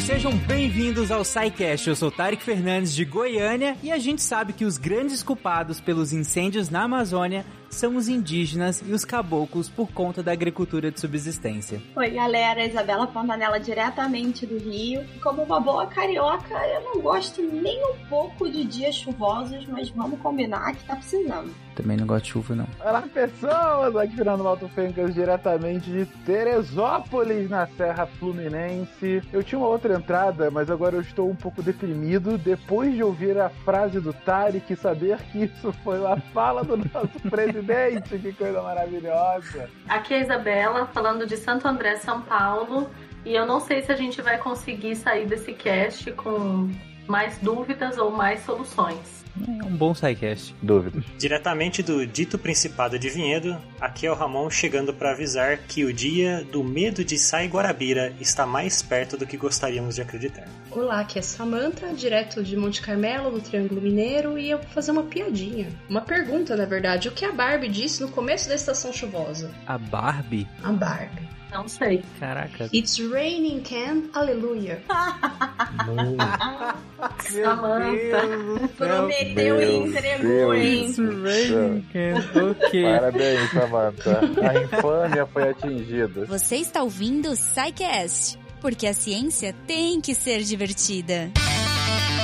sejam bem-vindos ao SciCast. Eu sou Tarek Fernandes de Goiânia e a gente sabe que os grandes culpados pelos incêndios na Amazônia são os indígenas e os caboclos por conta da agricultura de subsistência. Oi, galera, Isabela Fontanella diretamente do Rio. Como uma boa carioca, eu não gosto nem um pouco de dias chuvosos, mas vamos combinar que tá precisando. Também não gosto de chuva, não. Olá, pessoas! Aqui Fernando Malto Fencas, diretamente de Teresópolis, na Serra Fluminense. Eu tinha uma outra entrada, mas agora eu estou um pouco deprimido depois de ouvir a frase do Tarek e saber que isso foi uma fala do nosso presidente. Que coisa maravilhosa! Aqui é a Isabela, falando de Santo André, São Paulo. E eu não sei se a gente vai conseguir sair desse cast com mais dúvidas ou mais soluções. É um bom sidecast. Dúvidas. Diretamente do dito Principado de Vinhedo, aqui é o Ramon chegando para avisar que o dia do medo de Sai Guarabira está mais perto do que gostaríamos de acreditar. Olá, aqui é Samantha, direto de Monte Carmelo, no Triângulo Mineiro, e eu vou fazer uma piadinha. Uma pergunta, na verdade. O que a Barbie disse no começo da estação chuvosa? A Barbie? A Barbie. Não sei. Caraca. It's raining can, aleluia. Samantha. Prometeu e entregou, hein? ok. Parabéns, Samantha. A infâmia foi atingida. Você está ouvindo o SciCast, porque a ciência tem que ser divertida. Bom,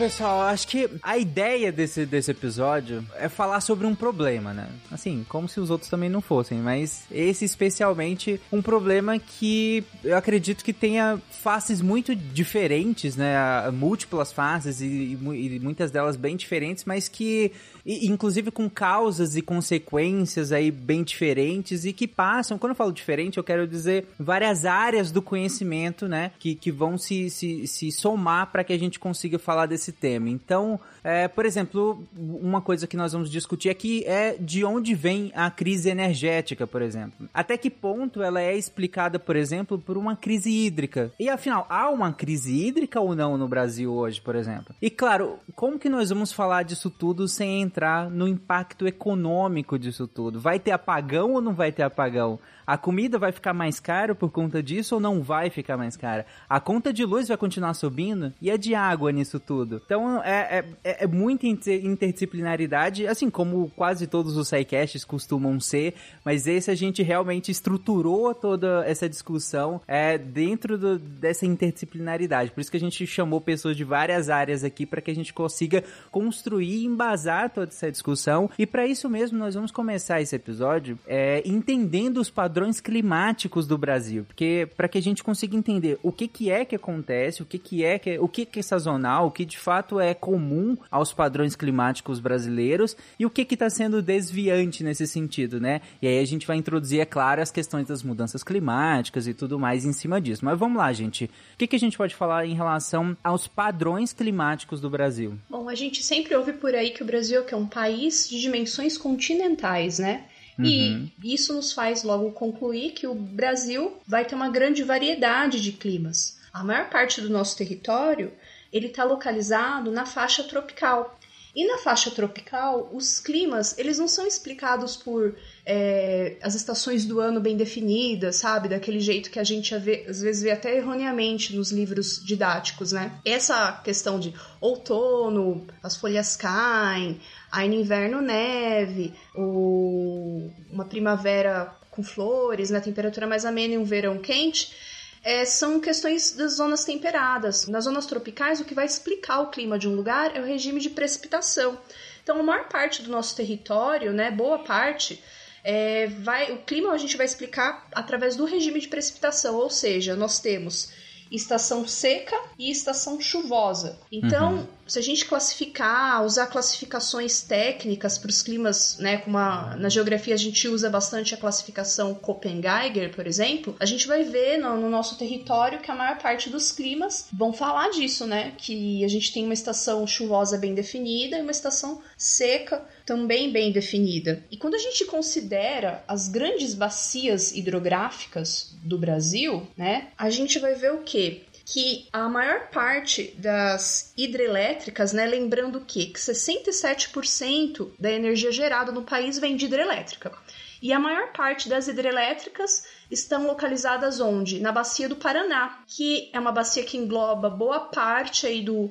pessoal, acho que a ideia desse, desse episódio é falar sobre um problema, né? Assim, como se os outros também não fossem, mas esse especialmente um problema que eu acredito que tenha faces muito diferentes, né? Múltiplas faces e, e muitas delas bem diferentes, mas que e, inclusive com causas e consequências aí bem diferentes e que passam, quando eu falo diferente, eu quero dizer várias áreas do conhecimento, né, que, que vão se, se, se somar para que a gente consiga falar desse tema. Então, é, por exemplo, uma coisa que nós vamos discutir aqui é de onde vem a crise energética, por exemplo. Até que ponto ela é explicada, por exemplo, por uma crise hídrica. E afinal, há uma crise hídrica ou não no Brasil hoje, por exemplo? E claro, como que nós vamos falar disso tudo sem entrar no impacto econômico disso tudo? Vai ter apagão ou não vai ter apagão? A comida vai ficar mais cara por conta disso ou não vai ficar mais cara? A conta de luz vai continuar subindo? E a de água nisso tudo? Então é, é, é muita inter interdisciplinaridade, assim como quase todos os sidecasts costumam ser, mas esse a gente realmente estruturou toda essa discussão é, dentro do, dessa interdisciplinaridade. Por isso que a gente chamou pessoas de várias áreas aqui para que a gente consiga construir e embasar toda essa discussão. E para isso mesmo nós vamos começar esse episódio é, entendendo os padrões climáticos do Brasil, porque para que a gente consiga entender o que, que é que acontece, o que, que é que o que, que é sazonal, o que de fato é comum aos padrões climáticos brasileiros e o que está sendo desviante nesse sentido, né? E aí a gente vai introduzir, é claro, as questões das mudanças climáticas e tudo mais em cima disso. Mas vamos lá, gente. O que, que a gente pode falar em relação aos padrões climáticos do Brasil? Bom, a gente sempre ouve por aí que o Brasil é um país de dimensões continentais, né? E isso nos faz logo concluir que o Brasil vai ter uma grande variedade de climas. A maior parte do nosso território ele está localizado na faixa tropical. E na faixa tropical, os climas eles não são explicados por é, as estações do ano bem definidas, sabe? Daquele jeito que a gente vê, às vezes vê até erroneamente nos livros didáticos, né? Essa questão de outono, as folhas caem, aí no inverno neve, ou uma primavera com flores, na temperatura mais amena e um verão quente é, são questões das zonas temperadas. Nas zonas tropicais, o que vai explicar o clima de um lugar é o regime de precipitação. Então, a maior parte do nosso território, né, boa parte, é, vai, o clima a gente vai explicar através do regime de precipitação, ou seja, nós temos estação seca e estação chuvosa. Então, uhum. se a gente classificar, usar classificações técnicas para os climas, né, como a, na geografia a gente usa bastante a classificação Köppen-Geiger, por exemplo, a gente vai ver no, no, nosso território que a maior parte dos climas vão falar disso, né, que a gente tem uma estação chuvosa bem definida e uma estação seca também bem definida. E quando a gente considera as grandes bacias hidrográficas do Brasil, né, a gente vai ver o que? que a maior parte das hidrelétricas, né, lembrando que, que 67% da energia gerada no país vem de hidrelétrica. E a maior parte das hidrelétricas estão localizadas onde? Na bacia do Paraná, que é uma bacia que engloba boa parte aí do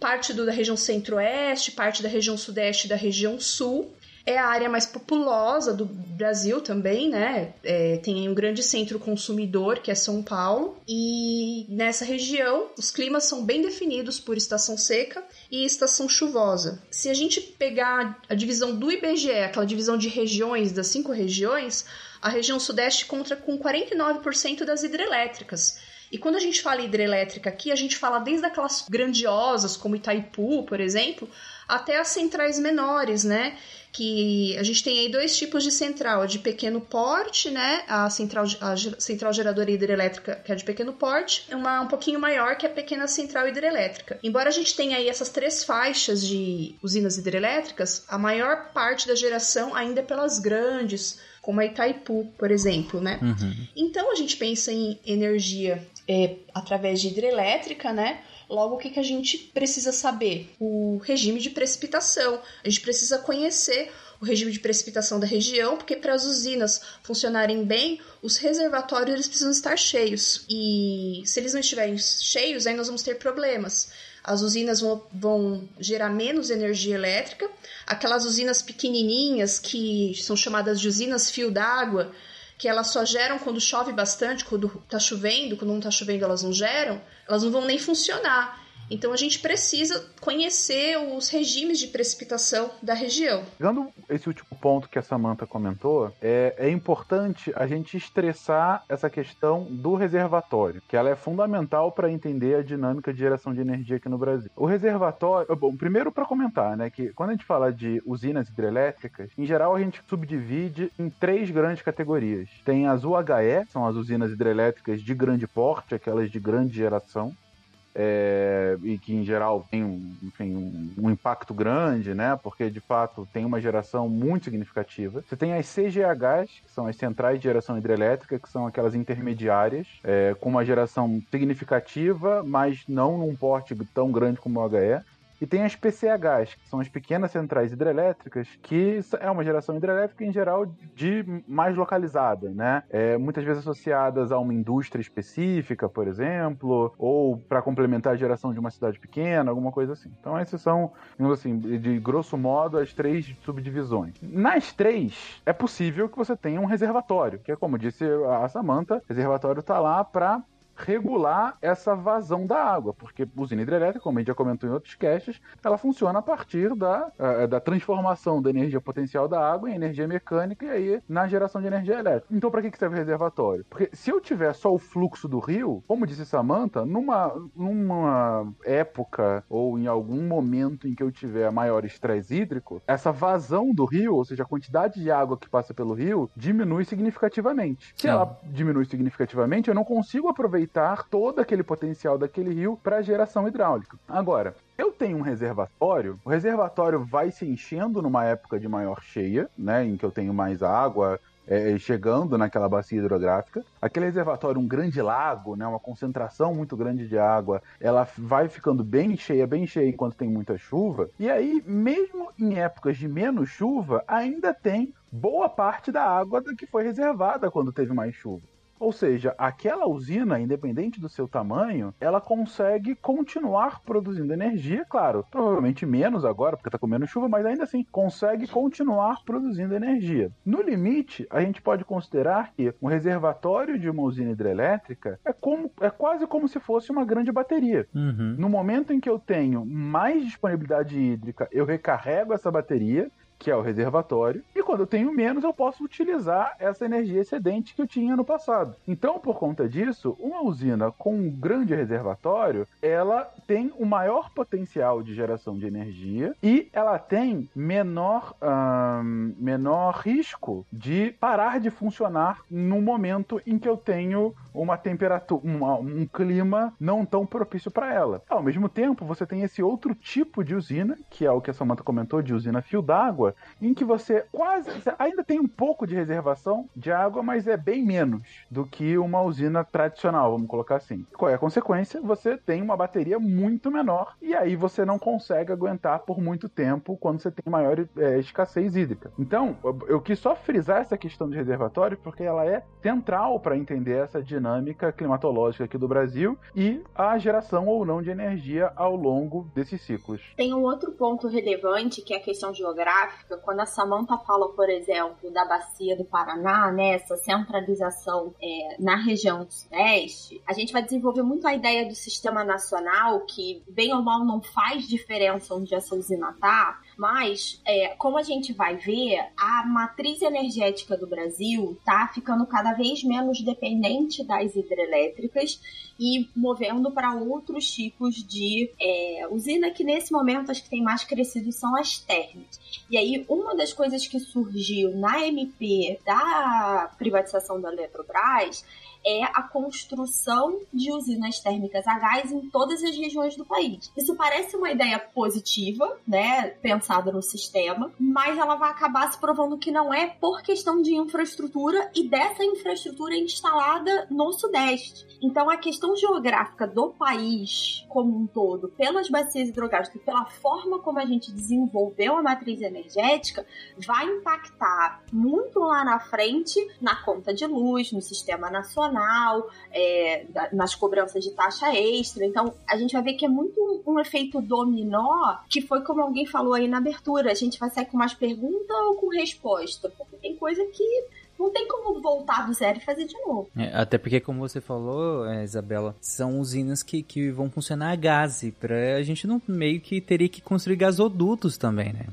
parte do, da região centro-oeste, parte da região sudeste e da região sul é a área mais populosa do Brasil também, né? É, tem um grande centro consumidor, que é São Paulo, e nessa região os climas são bem definidos por estação seca e estação chuvosa. Se a gente pegar a divisão do IBGE, aquela divisão de regiões, das cinco regiões, a região sudeste conta com 49% das hidrelétricas. E quando a gente fala hidrelétrica aqui, a gente fala desde aquelas grandiosas, como Itaipu, por exemplo, até as centrais menores, né? Que a gente tem aí dois tipos de central, a de pequeno porte, né? A central, a central geradora hidrelétrica, que é de pequeno porte, uma um pouquinho maior que a pequena central hidrelétrica. Embora a gente tenha aí essas três faixas de usinas hidrelétricas, a maior parte da geração ainda é pelas grandes, como a Itaipu, por exemplo, né? Uhum. Então a gente pensa em energia é, através de hidrelétrica, né? Logo, o que, que a gente precisa saber? O regime de precipitação. A gente precisa conhecer o regime de precipitação da região, porque para as usinas funcionarem bem, os reservatórios eles precisam estar cheios. E se eles não estiverem cheios, aí nós vamos ter problemas. As usinas vão, vão gerar menos energia elétrica. Aquelas usinas pequenininhas, que são chamadas de usinas fio d'água, que elas só geram quando chove bastante, quando tá chovendo, quando não tá chovendo elas não geram, elas não vão nem funcionar. Então a gente precisa conhecer os regimes de precipitação da região. Pegando esse último ponto que a Samantha comentou, é, é importante a gente estressar essa questão do reservatório, que ela é fundamental para entender a dinâmica de geração de energia aqui no Brasil. O reservatório, bom, primeiro para comentar, né, que quando a gente fala de usinas hidrelétricas, em geral a gente subdivide em três grandes categorias. Tem as UHE, são as usinas hidrelétricas de grande porte, aquelas de grande geração é, e que em geral tem um, enfim, um, um, impacto grande, né? Porque de fato tem uma geração muito significativa. Você tem as CGHs, que são as centrais de geração hidrelétrica, que são aquelas intermediárias, é, com uma geração significativa, mas não num porte tão grande como o HE. E tem as PCHs, que são as pequenas centrais hidrelétricas, que é uma geração hidrelétrica em geral de mais localizada, né? É, muitas vezes associadas a uma indústria específica, por exemplo, ou para complementar a geração de uma cidade pequena, alguma coisa assim. Então essas são, assim, de grosso modo, as três subdivisões. Nas três, é possível que você tenha um reservatório, que é como disse a Samantha, reservatório está lá para regular essa vazão da água, porque usina hidrelétrica, como a gente já comentou em outros casts, ela funciona a partir da, uh, da transformação da energia potencial da água em energia mecânica e aí na geração de energia elétrica. Então, para que, que serve o reservatório? Porque se eu tiver só o fluxo do rio, como disse Samantha, numa, numa época ou em algum momento em que eu tiver maior estresse hídrico, essa vazão do rio, ou seja, a quantidade de água que passa pelo rio, diminui significativamente. Se Sim. ela diminui significativamente, eu não consigo aproveitar aproveitar todo aquele potencial daquele rio para geração hidráulica. Agora, eu tenho um reservatório, o reservatório vai se enchendo numa época de maior cheia, né, em que eu tenho mais água, é, chegando naquela bacia hidrográfica. Aquele reservatório, um grande lago, né, uma concentração muito grande de água, ela vai ficando bem cheia, bem cheia enquanto tem muita chuva. E aí, mesmo em épocas de menos chuva, ainda tem boa parte da água que foi reservada quando teve mais chuva. Ou seja, aquela usina, independente do seu tamanho, ela consegue continuar produzindo energia, claro, provavelmente menos agora, porque está com menos chuva, mas ainda assim consegue continuar produzindo energia. No limite, a gente pode considerar que um reservatório de uma usina hidrelétrica é, como, é quase como se fosse uma grande bateria. Uhum. No momento em que eu tenho mais disponibilidade hídrica, eu recarrego essa bateria que é o reservatório, e quando eu tenho menos, eu posso utilizar essa energia excedente que eu tinha no passado. Então, por conta disso, uma usina com um grande reservatório, ela tem o maior potencial de geração de energia e ela tem menor, menor risco de parar de funcionar no momento em que eu tenho uma temperatura, uma, um clima não tão propício para ela. Ao mesmo tempo, você tem esse outro tipo de usina, que é o que a Samantha comentou, de usina fio d'água, em que você quase ainda tem um pouco de reservação de água, mas é bem menos do que uma usina tradicional, vamos colocar assim. Qual é a consequência? Você tem uma bateria muito menor e aí você não consegue aguentar por muito tempo quando você tem maior é, escassez hídrica. Então, eu quis só frisar essa questão de reservatório porque ela é central para entender essa dinâmica climatológica aqui do Brasil e a geração ou não de energia ao longo desses ciclos. Tem um outro ponto relevante que é a questão geográfica. Quando a Samantha fala, por exemplo, da bacia do Paraná, né, essa centralização é, na região do Sudeste, a gente vai desenvolver muito a ideia do sistema nacional, que bem ou mal não faz diferença onde essa usina está, mas, é, como a gente vai ver, a matriz energética do Brasil está ficando cada vez menos dependente das hidrelétricas e movendo para outros tipos de é, usina que nesse momento acho que tem mais crescido são as térmicas. E aí, uma das coisas que surgiu na MP da privatização da Eletrobras é a construção de usinas térmicas a gás em todas as regiões do país. Isso parece uma ideia positiva, né, pensada no sistema, mas ela vai acabar se provando que não é por questão de infraestrutura e dessa infraestrutura instalada no Sudeste. Então a questão geográfica do país como um todo, pelas bacias hidrográficas, pela forma como a gente desenvolveu a matriz energética, vai impactar muito lá na frente na conta de luz, no sistema nacional é, nas cobranças de taxa extra. Então, a gente vai ver que é muito um efeito dominó, que foi como alguém falou aí na abertura. A gente vai sair com mais pergunta ou com resposta? Porque tem coisa que não tem como voltar do zero e fazer de novo. É, até porque, como você falou, é, Isabela, são usinas que, que vão funcionar a gás. Pra, a gente não meio que teria que construir gasodutos também, né?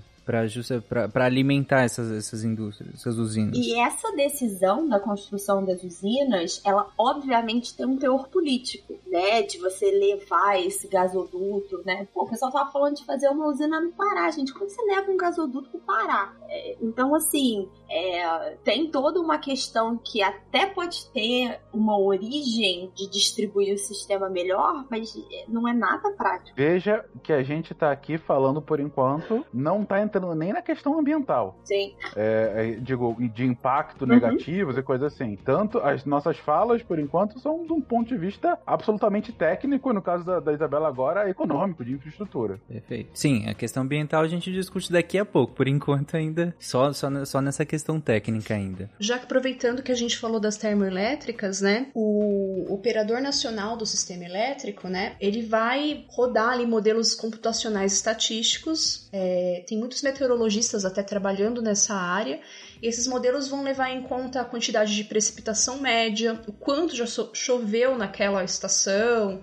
Para alimentar essas, essas indústrias, essas usinas. E essa decisão da construção das usinas, ela obviamente tem um teor político, né? De você levar esse gasoduto, né? Pô, o pessoal tava falando de fazer uma usina no Pará, gente. Como você leva um gasoduto pro Pará? É, então, assim, é, tem toda uma questão que até pode ter uma origem de distribuir o sistema melhor, mas não é nada prático. Veja que a gente tá aqui falando por enquanto, não tá entrando nem na questão ambiental. Sim. É, é, digo, de impacto uhum. negativos e coisas assim. Tanto as nossas falas, por enquanto, são de um ponto de vista absolutamente técnico, no caso da, da Isabela agora, econômico, de infraestrutura. Perfeito. Sim, a questão ambiental a gente discute daqui a pouco. Por enquanto, ainda só, só, só nessa questão técnica ainda. Já que aproveitando que a gente falou das termoelétricas, né? O operador nacional do sistema elétrico, né? Ele vai rodar ali modelos computacionais estatísticos. É, tem muitos meteorologistas até trabalhando nessa área. E esses modelos vão levar em conta a quantidade de precipitação média, o quanto já choveu naquela estação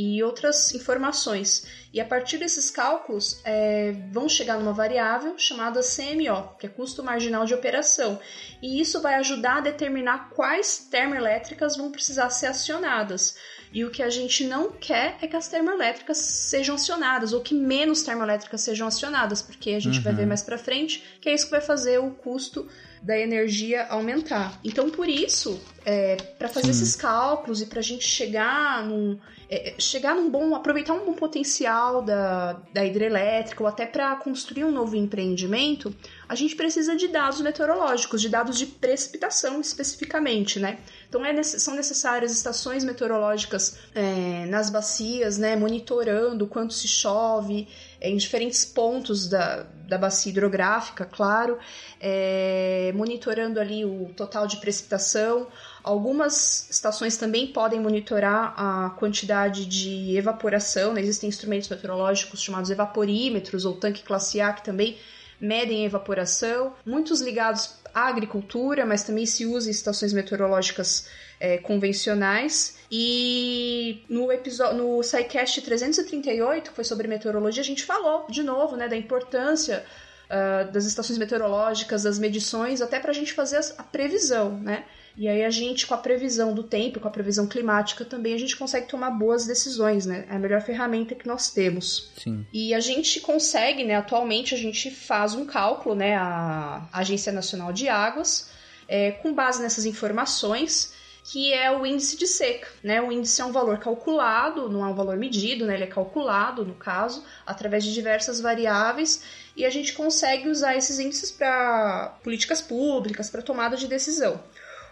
e outras informações. E a partir desses cálculos, é, vão chegar numa variável chamada CMO, que é custo marginal de operação. E isso vai ajudar a determinar quais termoelétricas vão precisar ser acionadas. E o que a gente não quer é que as termoelétricas sejam acionadas, ou que menos termoelétricas sejam acionadas, porque a gente uhum. vai ver uhum. mais para frente que é isso que vai fazer o custo da energia aumentar. Então, por isso, é, para fazer Sim. esses cálculos e para a gente chegar num, é, chegar num bom, aproveitar um bom potencial da, da hidrelétrica ou até para construir um novo empreendimento, a gente precisa de dados meteorológicos, de dados de precipitação especificamente, né? Então é, são necessárias estações meteorológicas é, nas bacias, né, monitorando quanto se chove, é, em diferentes pontos da, da bacia hidrográfica, claro, é, monitorando ali o total de precipitação. Algumas estações também podem monitorar a quantidade de evaporação, né? existem instrumentos meteorológicos chamados evaporímetros ou tanque classe A que também medem a evaporação, muitos ligados à agricultura, mas também se usa em estações meteorológicas é, convencionais. E no episódio, no SciCast 338, que foi sobre meteorologia, a gente falou de novo, né, da importância uh, das estações meteorológicas, das medições, até para a gente fazer a previsão, né? E aí a gente, com a previsão do tempo, com a previsão climática também, a gente consegue tomar boas decisões, né? É a melhor ferramenta que nós temos. Sim. E a gente consegue, né? Atualmente a gente faz um cálculo, né? A Agência Nacional de Águas, é, com base nessas informações, que é o índice de seca, né? O índice é um valor calculado, não é um valor medido, né? Ele é calculado, no caso, através de diversas variáveis e a gente consegue usar esses índices para políticas públicas, para tomada de decisão.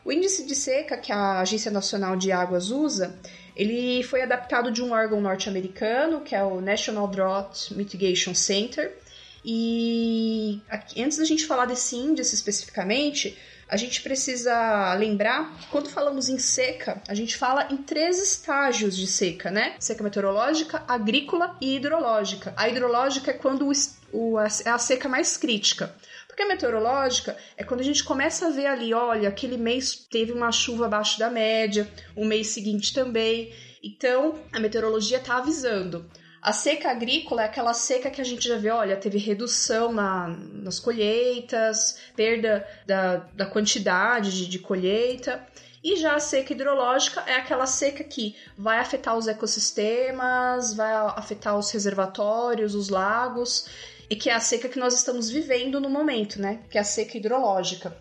O índice de seca que a Agência Nacional de Águas usa, ele foi adaptado de um órgão norte-americano, que é o National Drought Mitigation Center. E antes da gente falar desse índice especificamente, a gente precisa lembrar que quando falamos em seca, a gente fala em três estágios de seca, né? Seca meteorológica, agrícola e hidrológica. A hidrológica é quando o, o, é a seca mais crítica. Porque a meteorológica é quando a gente começa a ver ali, olha, aquele mês teve uma chuva abaixo da média, o mês seguinte também. Então, a meteorologia está avisando. A seca agrícola é aquela seca que a gente já vê, olha, teve redução na, nas colheitas, perda da, da quantidade de, de colheita. E já a seca hidrológica é aquela seca que vai afetar os ecossistemas, vai afetar os reservatórios, os lagos, e que é a seca que nós estamos vivendo no momento, né? Que é a seca hidrológica.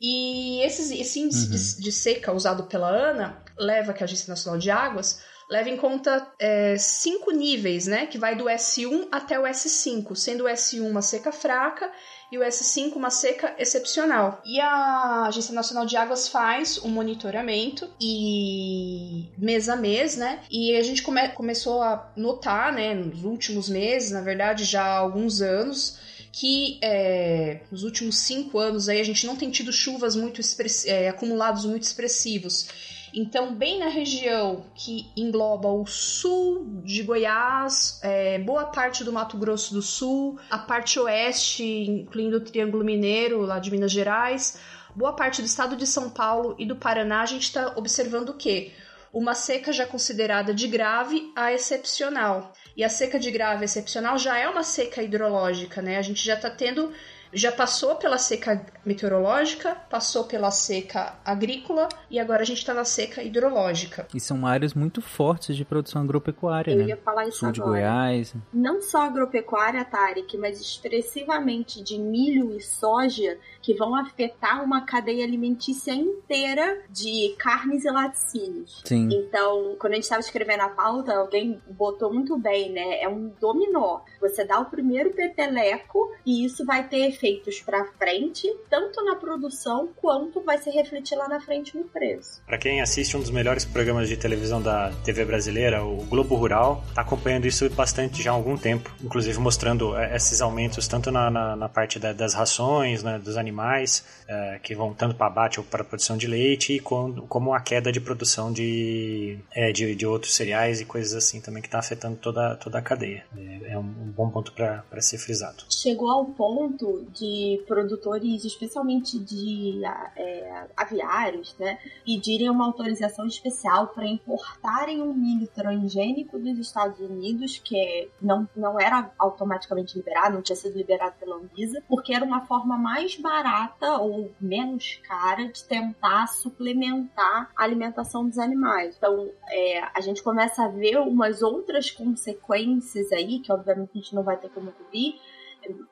E esses, esse índice uhum. de, de, seca usado pela ANA leva, que a Agência Nacional de Águas, leva em conta é, cinco níveis, né? Que vai do S1 até o S5, sendo o S1 uma seca fraca e o S5 uma seca excepcional. E a Agência Nacional de Águas faz um monitoramento e mês a mês, né? E a gente come começou a notar, né, nos últimos meses, na verdade, já há alguns anos, que é, nos últimos cinco anos aí a gente não tem tido chuvas muito é, acumulados muito expressivos. Então, bem na região que engloba o sul de Goiás, é, boa parte do Mato Grosso do Sul, a parte oeste, incluindo o Triângulo Mineiro, lá de Minas Gerais, boa parte do estado de São Paulo e do Paraná, a gente está observando o quê? Uma seca já considerada de grave a excepcional. E a seca de grave a excepcional já é uma seca hidrológica, né? A gente já está tendo já passou pela seca meteorológica, passou pela seca agrícola e agora a gente está na seca hidrológica. E são áreas muito fortes de produção agropecuária, Eu né? Eu ia falar isso Sul agora. de Goiás. Não só agropecuária, Tarek, mas expressivamente de milho e soja que vão afetar uma cadeia alimentícia inteira de carnes e laticínios. Sim. Então, quando a gente estava escrevendo a pauta, alguém botou muito bem, né? É um dominó. Você dá o primeiro peteleco e isso vai ter efeitos para frente, tanto na produção quanto vai se refletir lá na frente no preço. Para quem assiste um dos melhores programas de televisão da TV brasileira, o Globo Rural, está acompanhando isso bastante já há algum tempo, inclusive mostrando é, esses aumentos tanto na, na, na parte da, das rações, né, dos animais, é, que vão tanto para abate ou para produção de leite, e com, como a queda de produção de, é, de, de, outros cereais e coisas assim também que está afetando toda, toda a cadeia. É, é um, um bom ponto para ser frisado. Chegou ao ponto de produtores, especialmente de é, aviários, né, pedirem uma autorização especial para importarem um milho transgênico dos Estados Unidos, que é, não, não era automaticamente liberado, não tinha sido liberado pela Anvisa, porque era uma forma mais barata ou menos cara de tentar suplementar a alimentação dos animais. Então, é, a gente começa a ver umas outras consequências aí, que obviamente a gente não vai ter como cobrir,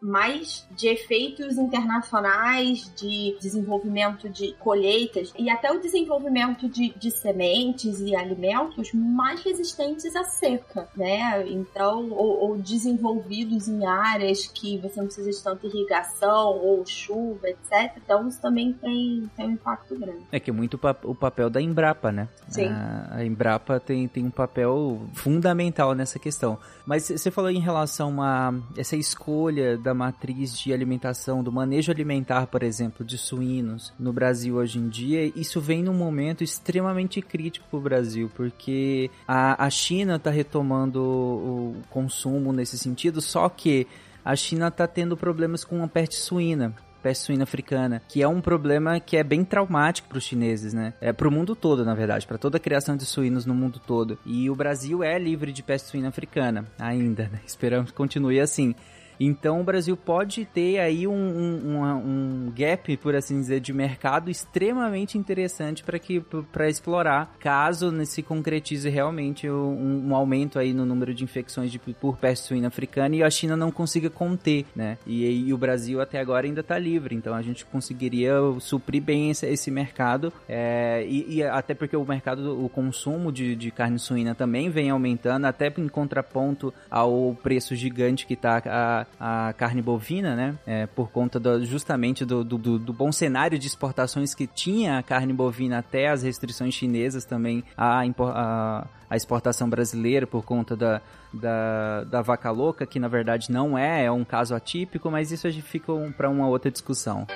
mais de efeitos internacionais, de desenvolvimento de colheitas e até o desenvolvimento de, de sementes e alimentos mais resistentes à seca, né? Então, ou, ou, desenvolvidos em áreas que você não precisa de tanta irrigação ou chuva, etc. Então, isso também tem, tem um impacto grande. É que é muito o papel da Embrapa, né? Sim. A, a Embrapa tem, tem um papel fundamental nessa questão. Mas você falou em relação a essa escolha da matriz de alimentação, do manejo alimentar, por exemplo, de suínos no Brasil hoje em dia, isso vem num momento extremamente crítico para o Brasil, porque a, a China está retomando o consumo nesse sentido, só que a China está tendo problemas com a peste suína peste suína africana, que é um problema que é bem traumático para os chineses, né? É para o mundo todo, na verdade, para toda a criação de suínos no mundo todo. E o Brasil é livre de peste suína africana ainda, né? Esperamos que continue assim. Então o Brasil pode ter aí um, um, um gap, por assim dizer, de mercado extremamente interessante para que para explorar, caso se concretize realmente um, um, aumento aí no número de infecções de, por peste suína africana e a China não consiga conter, né? E, e o Brasil até agora ainda está livre, então a gente conseguiria suprir bem esse, esse mercado é, e, e, até porque o mercado, o consumo de, de carne suína também vem aumentando, até em contraponto ao preço gigante que está a, carne bovina, né? É, por conta do, justamente do, do, do, bom cenário de exportações que tinha a carne bovina até as restrições chinesas também a, a, a exportação brasileira por conta da, da, da vaca louca, que na verdade não é, é um caso atípico, mas isso a gente fica um, para uma outra discussão.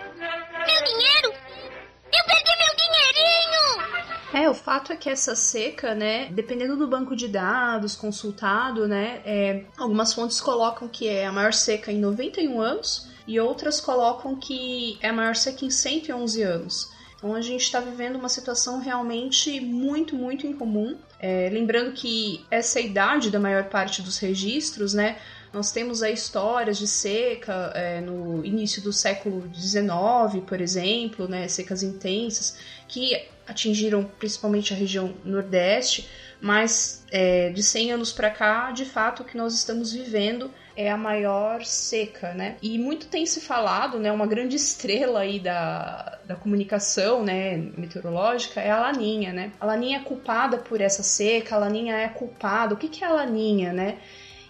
É, o fato é que essa seca, né, dependendo do banco de dados consultado, né, é, algumas fontes colocam que é a maior seca em 91 anos e outras colocam que é a maior seca em 111 anos. Então a gente está vivendo uma situação realmente muito, muito incomum. É, lembrando que essa idade da maior parte dos registros, né? Nós temos aí histórias de seca é, no início do século XIX, por exemplo, né? Secas intensas, que atingiram principalmente a região nordeste, mas é, de 100 anos para cá, de fato, o que nós estamos vivendo é a maior seca, né? E muito tem se falado, né? Uma grande estrela aí da, da comunicação, né? Meteorológica é a Laninha, né? A Laninha é culpada por essa seca, a Laninha é culpada. O que, que é a Laninha, né?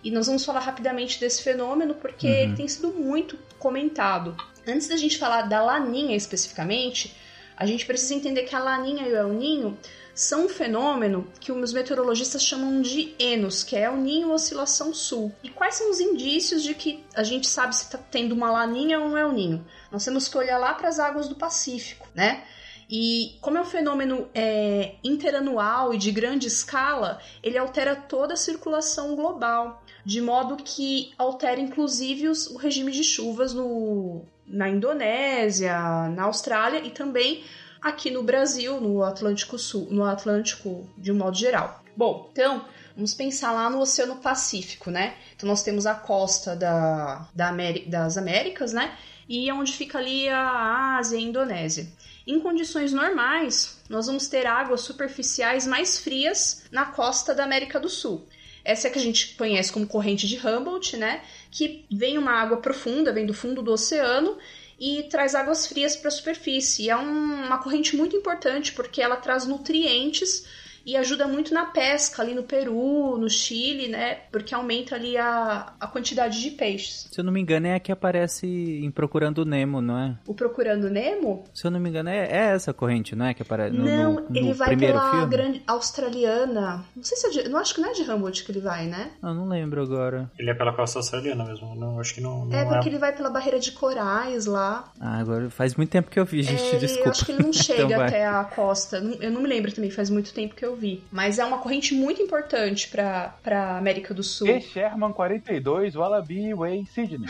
E nós vamos falar rapidamente desse fenômeno porque uhum. ele tem sido muito comentado. Antes da gente falar da Laninha especificamente, a gente precisa entender que a laninha e o El Ninho são um fenômeno que os meteorologistas chamam de ENOS, que é o Ninho Oscilação Sul. E quais são os indícios de que a gente sabe se está tendo uma laninha ou um El Ninho? Nós temos que olhar lá para as águas do Pacífico, né? E como é um fenômeno é, interanual e de grande escala, ele altera toda a circulação global, de modo que altera inclusive os, o regime de chuvas no, na Indonésia, na Austrália e também aqui no Brasil, no Atlântico Sul, no Atlântico de um modo geral. Bom, então vamos pensar lá no Oceano Pacífico, né? Então nós temos a costa da, da das Américas, né? E onde fica ali a Ásia e a Indonésia. Em condições normais, nós vamos ter águas superficiais mais frias na costa da América do Sul. Essa é que a gente conhece como corrente de Humboldt, né? Que vem uma água profunda, vem do fundo do oceano e traz águas frias para a superfície. E é um, uma corrente muito importante porque ela traz nutrientes e ajuda muito na pesca ali no Peru, no Chile, né? Porque aumenta ali a, a quantidade de peixes. Se eu não me engano, é a que aparece em Procurando Nemo, não é? O Procurando Nemo? Se eu não me engano, é, é essa corrente, não é? Que aparece no, Não, no, ele no vai primeiro pela filme? grande australiana. Não sei se é de, não acho que não é de Humboldt que ele vai, né? Eu não lembro agora. Ele é pela costa australiana mesmo. Não, acho que não, não é porque ele vai pela barreira de corais lá. Ah, agora faz muito tempo que eu vi, gente, É, desculpa. Eu acho que ele não Então chega vai. até a costa. Eu não me lembro também, faz muito tempo que eu vi. Mas é uma corrente muito importante pra, pra América do Sul. E Sherman 42, Wallaby Way, Sydney.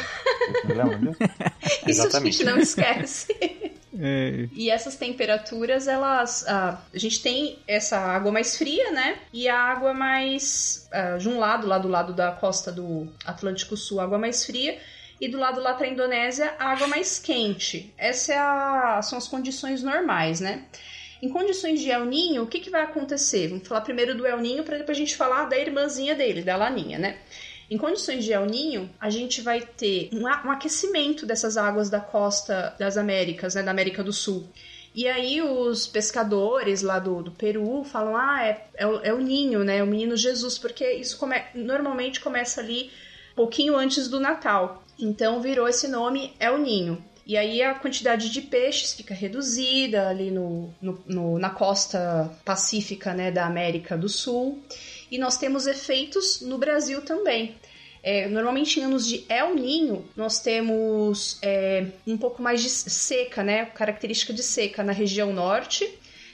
Lembram disso? Isso a gente não esquece. É. E essas temperaturas, elas. ah, a gente tem essa água mais fria, né? E a água mais. ah, de um lado, lá do lado da costa do Atlântico Sul, água mais fria. E do lado lá para a Indonésia, água mais quente. Essas é são as condições normais, né? Em condições de El Ninho, o que, que vai acontecer? Vamos falar primeiro do El Ninho para depois a gente falar da irmãzinha dele, da Laninha, né? Em condições de El Ninho, a gente vai ter um, aquecimento dessas águas da costa das Américas, né, da América do Sul. E aí os pescadores lá do, do Peru falam, ah, é, é, o, é o ninho, né, o menino Jesus, porque isso come, normalmente começa ali pouquinho antes do Natal. Então virou esse nome El Ninho. E aí a quantidade de peixes fica reduzida ali no, no- no- na costa pacífica né, da América do Sul. E nós temos efeitos no Brasil também. É, normalmente em anos de El Ninho, nós temos é, um pouco mais de seca, né? Característica de seca na região norte.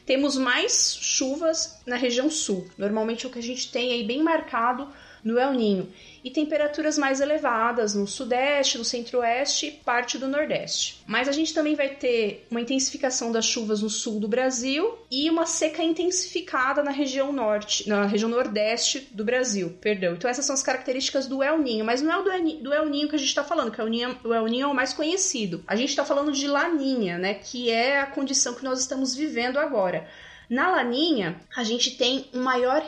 Temos mais chuvas na região sul. Normalmente o que a gente tem aí bem marcado no El Ninho e temperaturas mais elevadas no sudeste, no centro-oeste e parte do nordeste. Mas a gente também vai ter uma intensificação das chuvas no sul do Brasil e uma seca intensificada na região norte, na região nordeste do Brasil, perdão. Então essas são as características do El Ninho, mas não é o do El Ninho que a gente está falando, que o El Ninho, o El Ninho é o mais conhecido. A gente está falando de Laninha, né, que é a condição que nós estamos vivendo agora. Na Laninha, a gente tem um maior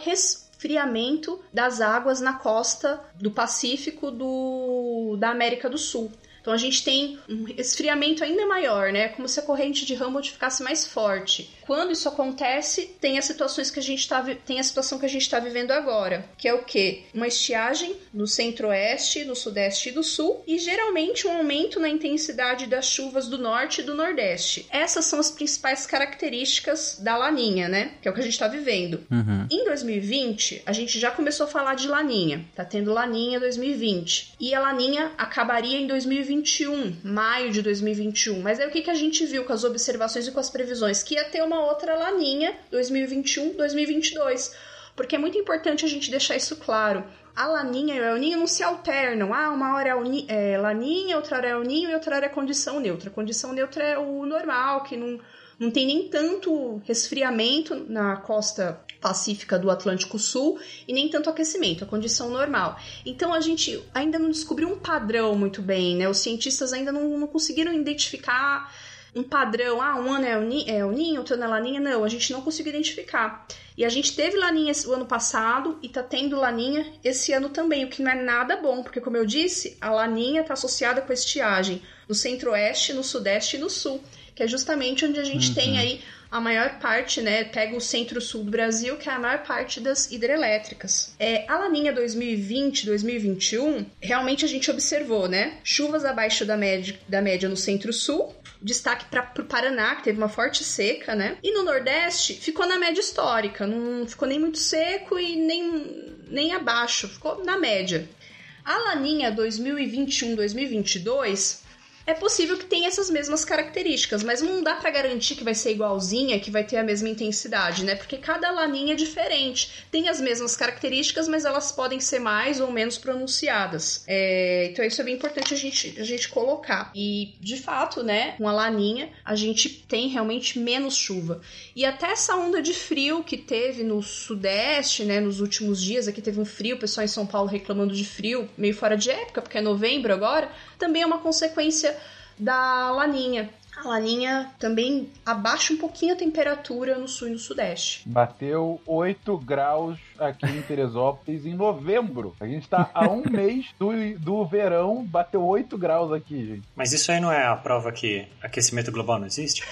resfriamento das águas na costa do Pacífico do, da América do Sul. Então a gente tem um esfriamento ainda maior, né? Como se a corrente de Humboldt ficasse mais forte. Quando isso acontece, tem as situações que a gente tá, tem a situação que a gente está vivendo agora, que é o que? Uma estiagem no centro-oeste, no sudeste e do sul, e geralmente um aumento na intensidade das chuvas do norte e do nordeste. Essas são as principais características da laninha, né? Que é o que a gente está vivendo. Uhum. Em 2020, a gente já começou a falar de laninha. Tá tendo laninha 2020. E a laninha acabaria em 2021, maio de 2021. Mas aí o que, que a gente viu com as observações e com as previsões? Que ia ter uma outra laninha 2021, 2022. Porque é muito importante a gente deixar isso claro. A laninha e o El não se alternam. Ah, uma hora é, é laninha, outra hora é El e outra hora é condição neutra. Condição neutra é o normal, que não, não tem nem tanto resfriamento na costa pacífica do Atlântico Sul e nem tanto aquecimento, a condição normal. Então a gente ainda não descobriu um padrão muito bem, né? Os cientistas ainda não, não conseguiram identificar um padrão, ah, um ano é o, ni, é o ninho, outro ano é laninha, não, a gente não conseguiu identificar. E a gente teve laninha o ano passado e tá tendo laninha esse ano também, o que não é nada bom, porque como eu disse, a laninha tá associada com a estiagem no centro-oeste, no sudeste e no sul, que é justamente onde a gente uhum. tem aí a maior parte, né, pega o centro-sul do Brasil, que é a maior parte das hidrelétricas. É, a laninha 2020, 2021, realmente a gente observou, né, chuvas abaixo da média, da média no centro-sul, destaque para o Paraná, que teve uma forte seca, né? E no Nordeste ficou na média histórica, não ficou nem muito seco e nem, nem abaixo, ficou na média. A Laninha 2021-2022 é possível que tenha essas mesmas características, mas não dá para garantir que vai ser igualzinha, que vai ter a mesma intensidade, né? Porque cada laninha é diferente. Tem as mesmas características, mas elas podem ser mais ou menos pronunciadas. É, então isso é bem importante a gente, a gente colocar. E, de fato, né, com a laninha, a gente tem realmente menos chuva. E até essa onda de frio que teve no sudeste, né, nos últimos dias, aqui teve um frio, o pessoal em São Paulo reclamando de frio, meio fora de época, porque é novembro agora, também é uma consequência da laninha. A laninha também abaixa um pouquinho a temperatura no sul e no sudeste. Bateu 8 graus aqui em Teresópolis em novembro. A gente tá a um mês do, do verão, bateu 8 graus aqui, gente. Mas isso aí não é a prova que aquecimento global não existe?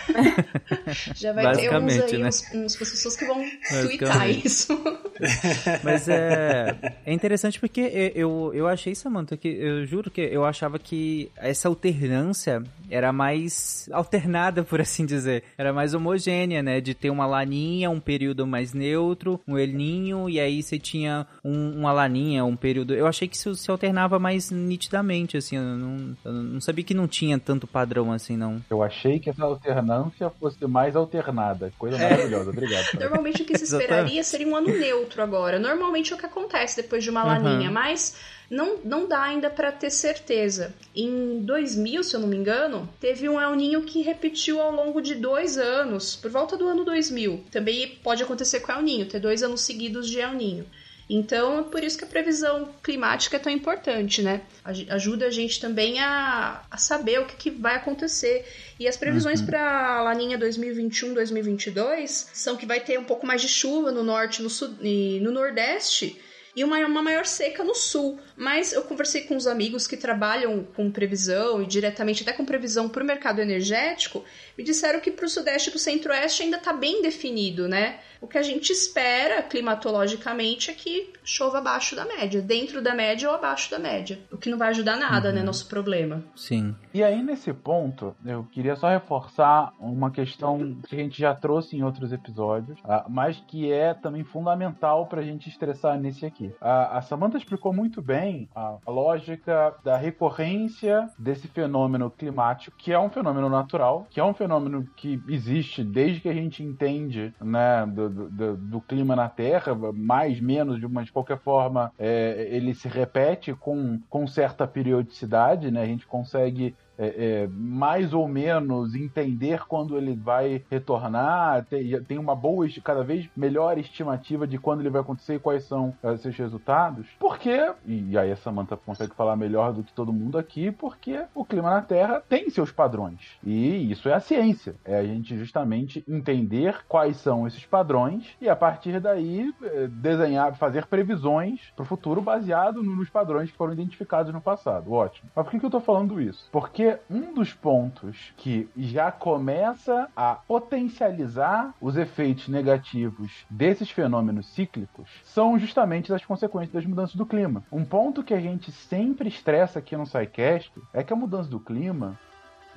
Já vai ter uns aí, né? uns, uns pessoas que vão twittar isso. Mas é, é interessante porque eu, eu achei, Samantha, que eu juro que eu achava que essa alternância era mais alternada, por assim dizer. Era mais homogênea, né? De ter uma laninha, um período mais neutro, um elninho, e aí você tinha um, uma laninha, um período. Eu achei que isso se alternava mais nitidamente, assim. Eu não, eu não sabia que não tinha tanto padrão assim, não. Eu achei que essa alternância fosse mais alternada. Coisa é. maravilhosa, obrigado. Normalmente o que se esperaria seria um ano neutro agora. Normalmente é o que acontece depois de uma uhum. laninha, mas não, não dá ainda para ter certeza. Em 2000, se eu não me engano, teve um El Ninho que repetiu ao longo de dois anos, por volta do ano 2000. Também pode acontecer com o El Ninho, ter dois anos seguidos de El Ninho. Então, é por isso que a previsão climática é tão importante, né? Ajuda a gente também a, a saber o que, que vai acontecer. E as previsões uhum. para a laninha 2021-2022 são que vai ter um pouco mais de chuva no norte no sul, e no nordeste e uma, uma maior seca no sul. Mas eu conversei com os amigos que trabalham com previsão e diretamente até com previsão para o mercado energético, me disseram que para o sudeste e para o centro-oeste ainda está bem definido, né? O que a gente espera climatologicamente é que chova abaixo da média, dentro da média ou abaixo da média. O que não vai ajudar nada, né, uhum. né? Nosso problema. Sim. E aí, nesse ponto, eu queria só reforçar uma questão que a gente já trouxe em outros episódios, uh, mas que é também fundamental para a gente estressar nesse aqui. A Samantha explicou muito bem a, a lógica da recorrência desse fenômeno climático, que é um fenômeno natural, que é um fenômeno que existe desde que a gente entende né, do, do, do clima na Terra, mais, menos, mas de qualquer forma, é, ele se repete com, com certa periodicidade, né? A gente consegue é, é, mais ou menos entender quando ele vai retornar, tem, tem, uma boa, cada vez melhor estimativa de quando ele vai acontecer e quais são uh, seus resultados. Porque, e aí a Samantha consegue falar melhor do que todo mundo aqui, porque o clima na Terra tem seus padrões. E isso é a ciência. É a gente justamente entender quais são esses padrões e a partir daí é, desenhar, fazer previsões para o futuro baseado nos padrões que foram identificados no passado. Ótimo. Mas por que, que eu estou falando isso? Porque um dos pontos que já começa a potencializar os efeitos negativos desses fenômenos cíclicos são justamente as consequências das mudanças do clima. Um ponto que a gente sempre estressa aqui no SciCast é que a mudança do clima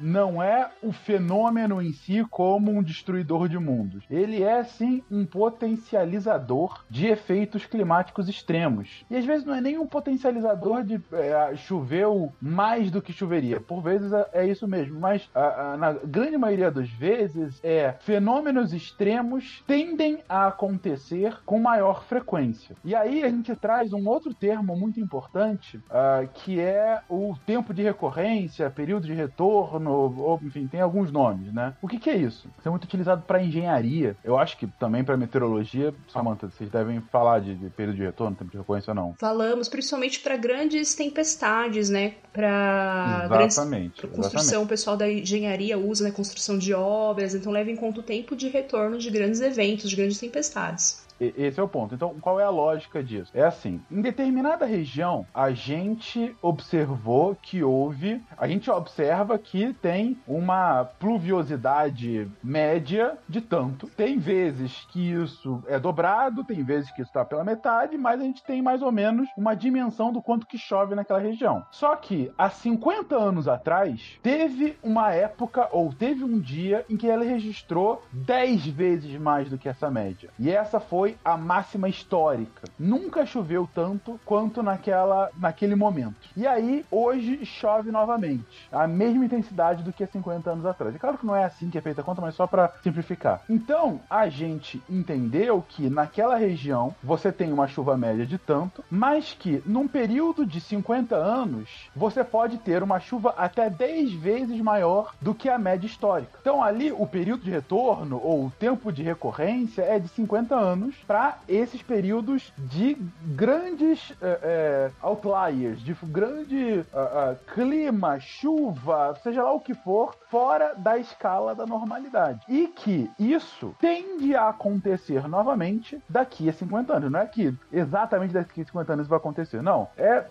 não é o fenômeno em si como um destruidor de mundos. Ele é sim um potencializador de efeitos climáticos extremos. E às vezes não é nem um potencializador de é, choveu mais do que choveria. Por vezes é, é isso mesmo, mas a, a, na grande maioria das vezes é fenômenos extremos tendem a acontecer com maior frequência. E aí a gente traz um outro termo muito importante, uh, que é o tempo de recorrência, período de retorno ou, enfim, tem alguns nomes, né? O que, que é isso? Isso é muito utilizado para engenharia. Eu acho que também para meteorologia, Samantha, vocês devem falar de, de período de retorno, tempo de recorrência ou não? Falamos, principalmente para grandes tempestades, né? Para exatamente, grandes, construção, exatamente. o pessoal da engenharia usa, né? Construção de obras, então leva em conta o tempo de retorno de grandes eventos, de grandes tempestades. Esse é o ponto. Então, qual é a lógica disso? É assim: em determinada região, a gente observou que houve. A gente observa que tem uma pluviosidade média de tanto. Tem vezes que isso é dobrado, tem vezes que isso está pela metade, mas a gente tem mais ou menos uma dimensão do quanto que chove naquela região. Só que há 50 anos atrás, teve uma época ou teve um dia em que ela registrou 10 vezes mais do que essa média. E essa foi foi a máxima histórica. Nunca choveu tanto quanto naquela, naquele momento. E aí, hoje chove novamente. A mesma intensidade do que há 50 anos atrás. É claro que não é assim que é feita a conta, mas só para simplificar. Então, a gente entendeu que naquela região você tem uma chuva média de tanto, mas que num período de 50 anos você pode ter uma chuva até 10 vezes maior do que a média histórica. Então, ali o período de retorno ou o tempo de recorrência é de 50 anos para esses períodos de grandes é, é, outliers, de grande uh, clima, chuva, seja lá o que for, fora da escala da normalidade. E que isso tende a acontecer novamente daqui a 50 anos. Não é que exatamente daqui a 50 anos vai acontecer. Não. É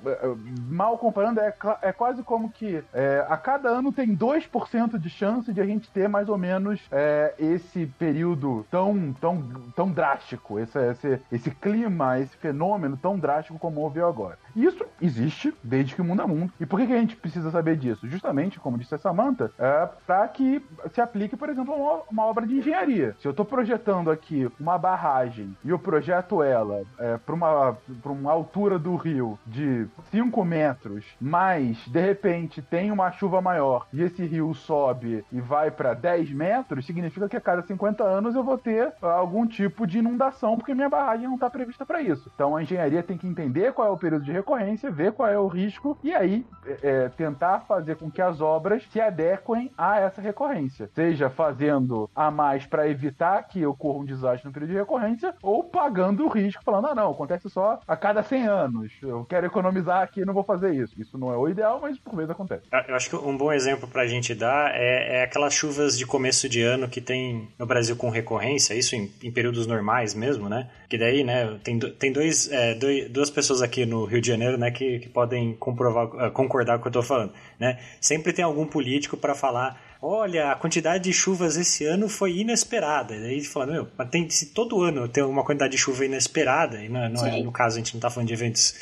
mal comparando, é, é quase como que é, a cada ano tem 2% de chance de a gente ter mais ou menos é, esse período tão, tão, tão drástico esse, esse, esse clima, esse fenômeno tão drástico como houve agora. Isso existe desde que o mundo é mundo. E por que, que a gente precisa saber disso? Justamente, como disse a Samantha, é para que se aplique, por exemplo, uma, uma obra de engenharia. Se eu estou projetando aqui uma barragem e eu projeto ela é, para uma, uma altura do rio de 5 metros, mas de repente tem uma chuva maior e esse rio sobe e vai para 10 metros, significa que a cada 50 anos eu vou ter algum tipo de inundação, porque minha barragem não está prevista para isso. Então a engenharia tem que entender qual é o período de recorrência, ver qual é o risco e aí é, é, tentar fazer com que as obras se adequem a essa recorrência. Seja fazendo a mais para evitar que ocorra um desastre no período de recorrência ou pagando o risco, falando: ah, não, acontece só a cada 100 anos. Eu quero economizar aqui, não vou fazer isso. Isso não é o ideal, mas por vezes acontece. Eu acho que um bom exemplo para a gente dar é, é, aquelas chuvas de começo de ano que tem no Brasil com recorrência, isso em, em períodos normais mesmo, né? Que daí, né, tem, tem dois, é, dois, duas pessoas aqui no Rio de Janeiro, né, que, que podem comprovar, uh, concordar com o que eu estou falando, né? Sempre tem algum político para falar olha, a quantidade de chuvas esse ano foi inesperada. E aí fala, meu, mas tem, se todo ano tem uma quantidade de chuva inesperada, e não, não é, no caso a gente não está falando de eventos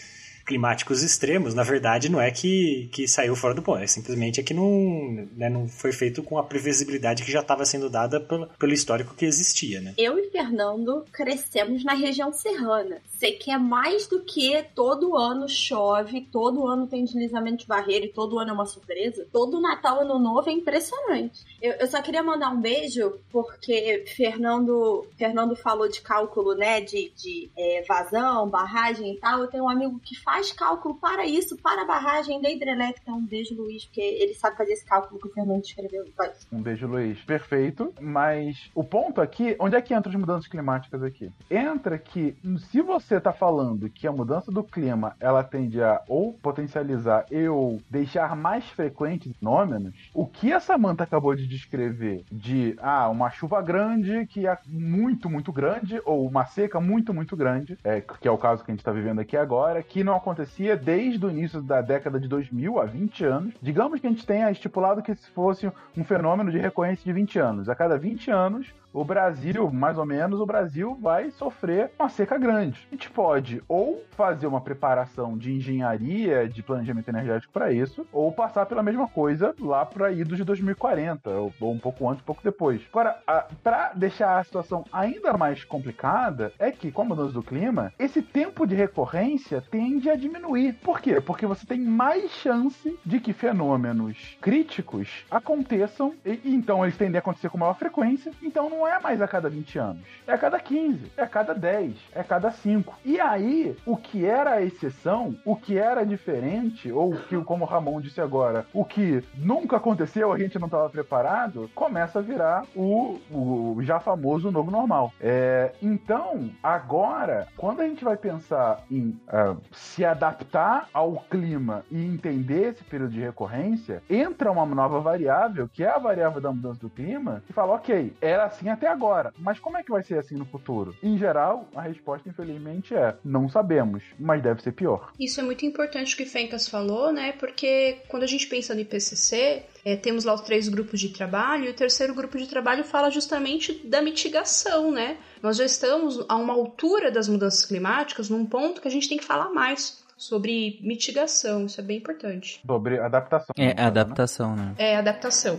climáticos extremos, na verdade, não é que, que saiu fora do ponto, é simplesmente é que não, né, não foi feito com a previsibilidade que já estava sendo dada pelo, pelo histórico que existia, né? Eu e Fernando crescemos na região serrana. Sei que é mais do que todo ano chove, todo ano tem deslizamento de barreira e todo ano é uma surpresa. Todo Natal, Ano Novo é impressionante. Eu, eu só queria mandar um beijo porque Fernando, Fernando falou de cálculo, né, de, de é, vazão, barragem e tal. Eu tenho um amigo que faz cálculo para isso, para a barragem da hidrelétrica. Um beijo, Luiz, porque ele sabe fazer esse cálculo que o Fernando escreveu. Um beijo, Luiz. Perfeito. Mas o ponto aqui, onde é que entra as mudanças climáticas aqui? Entra que se você está falando que a mudança do clima ela tende a ou potencializar e ou deixar mais frequentes fenômenos, o que a Samantha acabou de descrever de ah, uma chuva grande que é muito, muito grande, ou uma seca muito, muito grande, é, que é o caso que a gente está vivendo aqui agora, que não acontecia desde o início da década de 2000, há 20 anos. Digamos que a gente tenha estipulado que se fosse um fenômeno de recorrência de 20 anos. A cada 20 anos, o Brasil, mais ou menos, o Brasil vai sofrer uma seca grande. A gente pode ou fazer uma preparação de engenharia, de planejamento energético para isso, ou passar pela mesma coisa lá para idos de 2040, ou, um pouco antes, um pouco depois. Agora, para deixar a situação ainda mais complicada, é que com a mudança do clima, esse tempo de recorrência tende a diminuir. Por quê? Porque você tem mais chance de que fenômenos críticos aconteçam, e, e então eles tendem a acontecer com maior frequência, então não não é mais a cada 20 anos. É a cada 15, é a cada 10, é a cada 5. E aí, o que era a exceção, o que era diferente, ou que, como o Ramon disse agora, o que nunca aconteceu, a gente não estava preparado, começa a virar o, o já famoso novo normal. É, então, agora, quando a gente vai pensar em uh, se adaptar ao clima e entender esse período de recorrência, entra uma nova variável, que é a variável da mudança do clima, e fala, ok, era assim assim até agora. Mas como é que vai ser assim no futuro? Em geral, a resposta, infelizmente, é não sabemos, mas deve ser pior. Isso é muito importante o que Fencas falou, né? Porque quando a gente pensa no IPCC, é, temos lá os três grupos de trabalho, e o terceiro grupo de trabalho fala justamente da mitigação, né? Nós já estamos a uma altura das mudanças climáticas, num ponto que a gente tem que falar mais sobre mitigação, isso é bem importante. Sobre adaptação. É, adaptação, né? É, adaptação.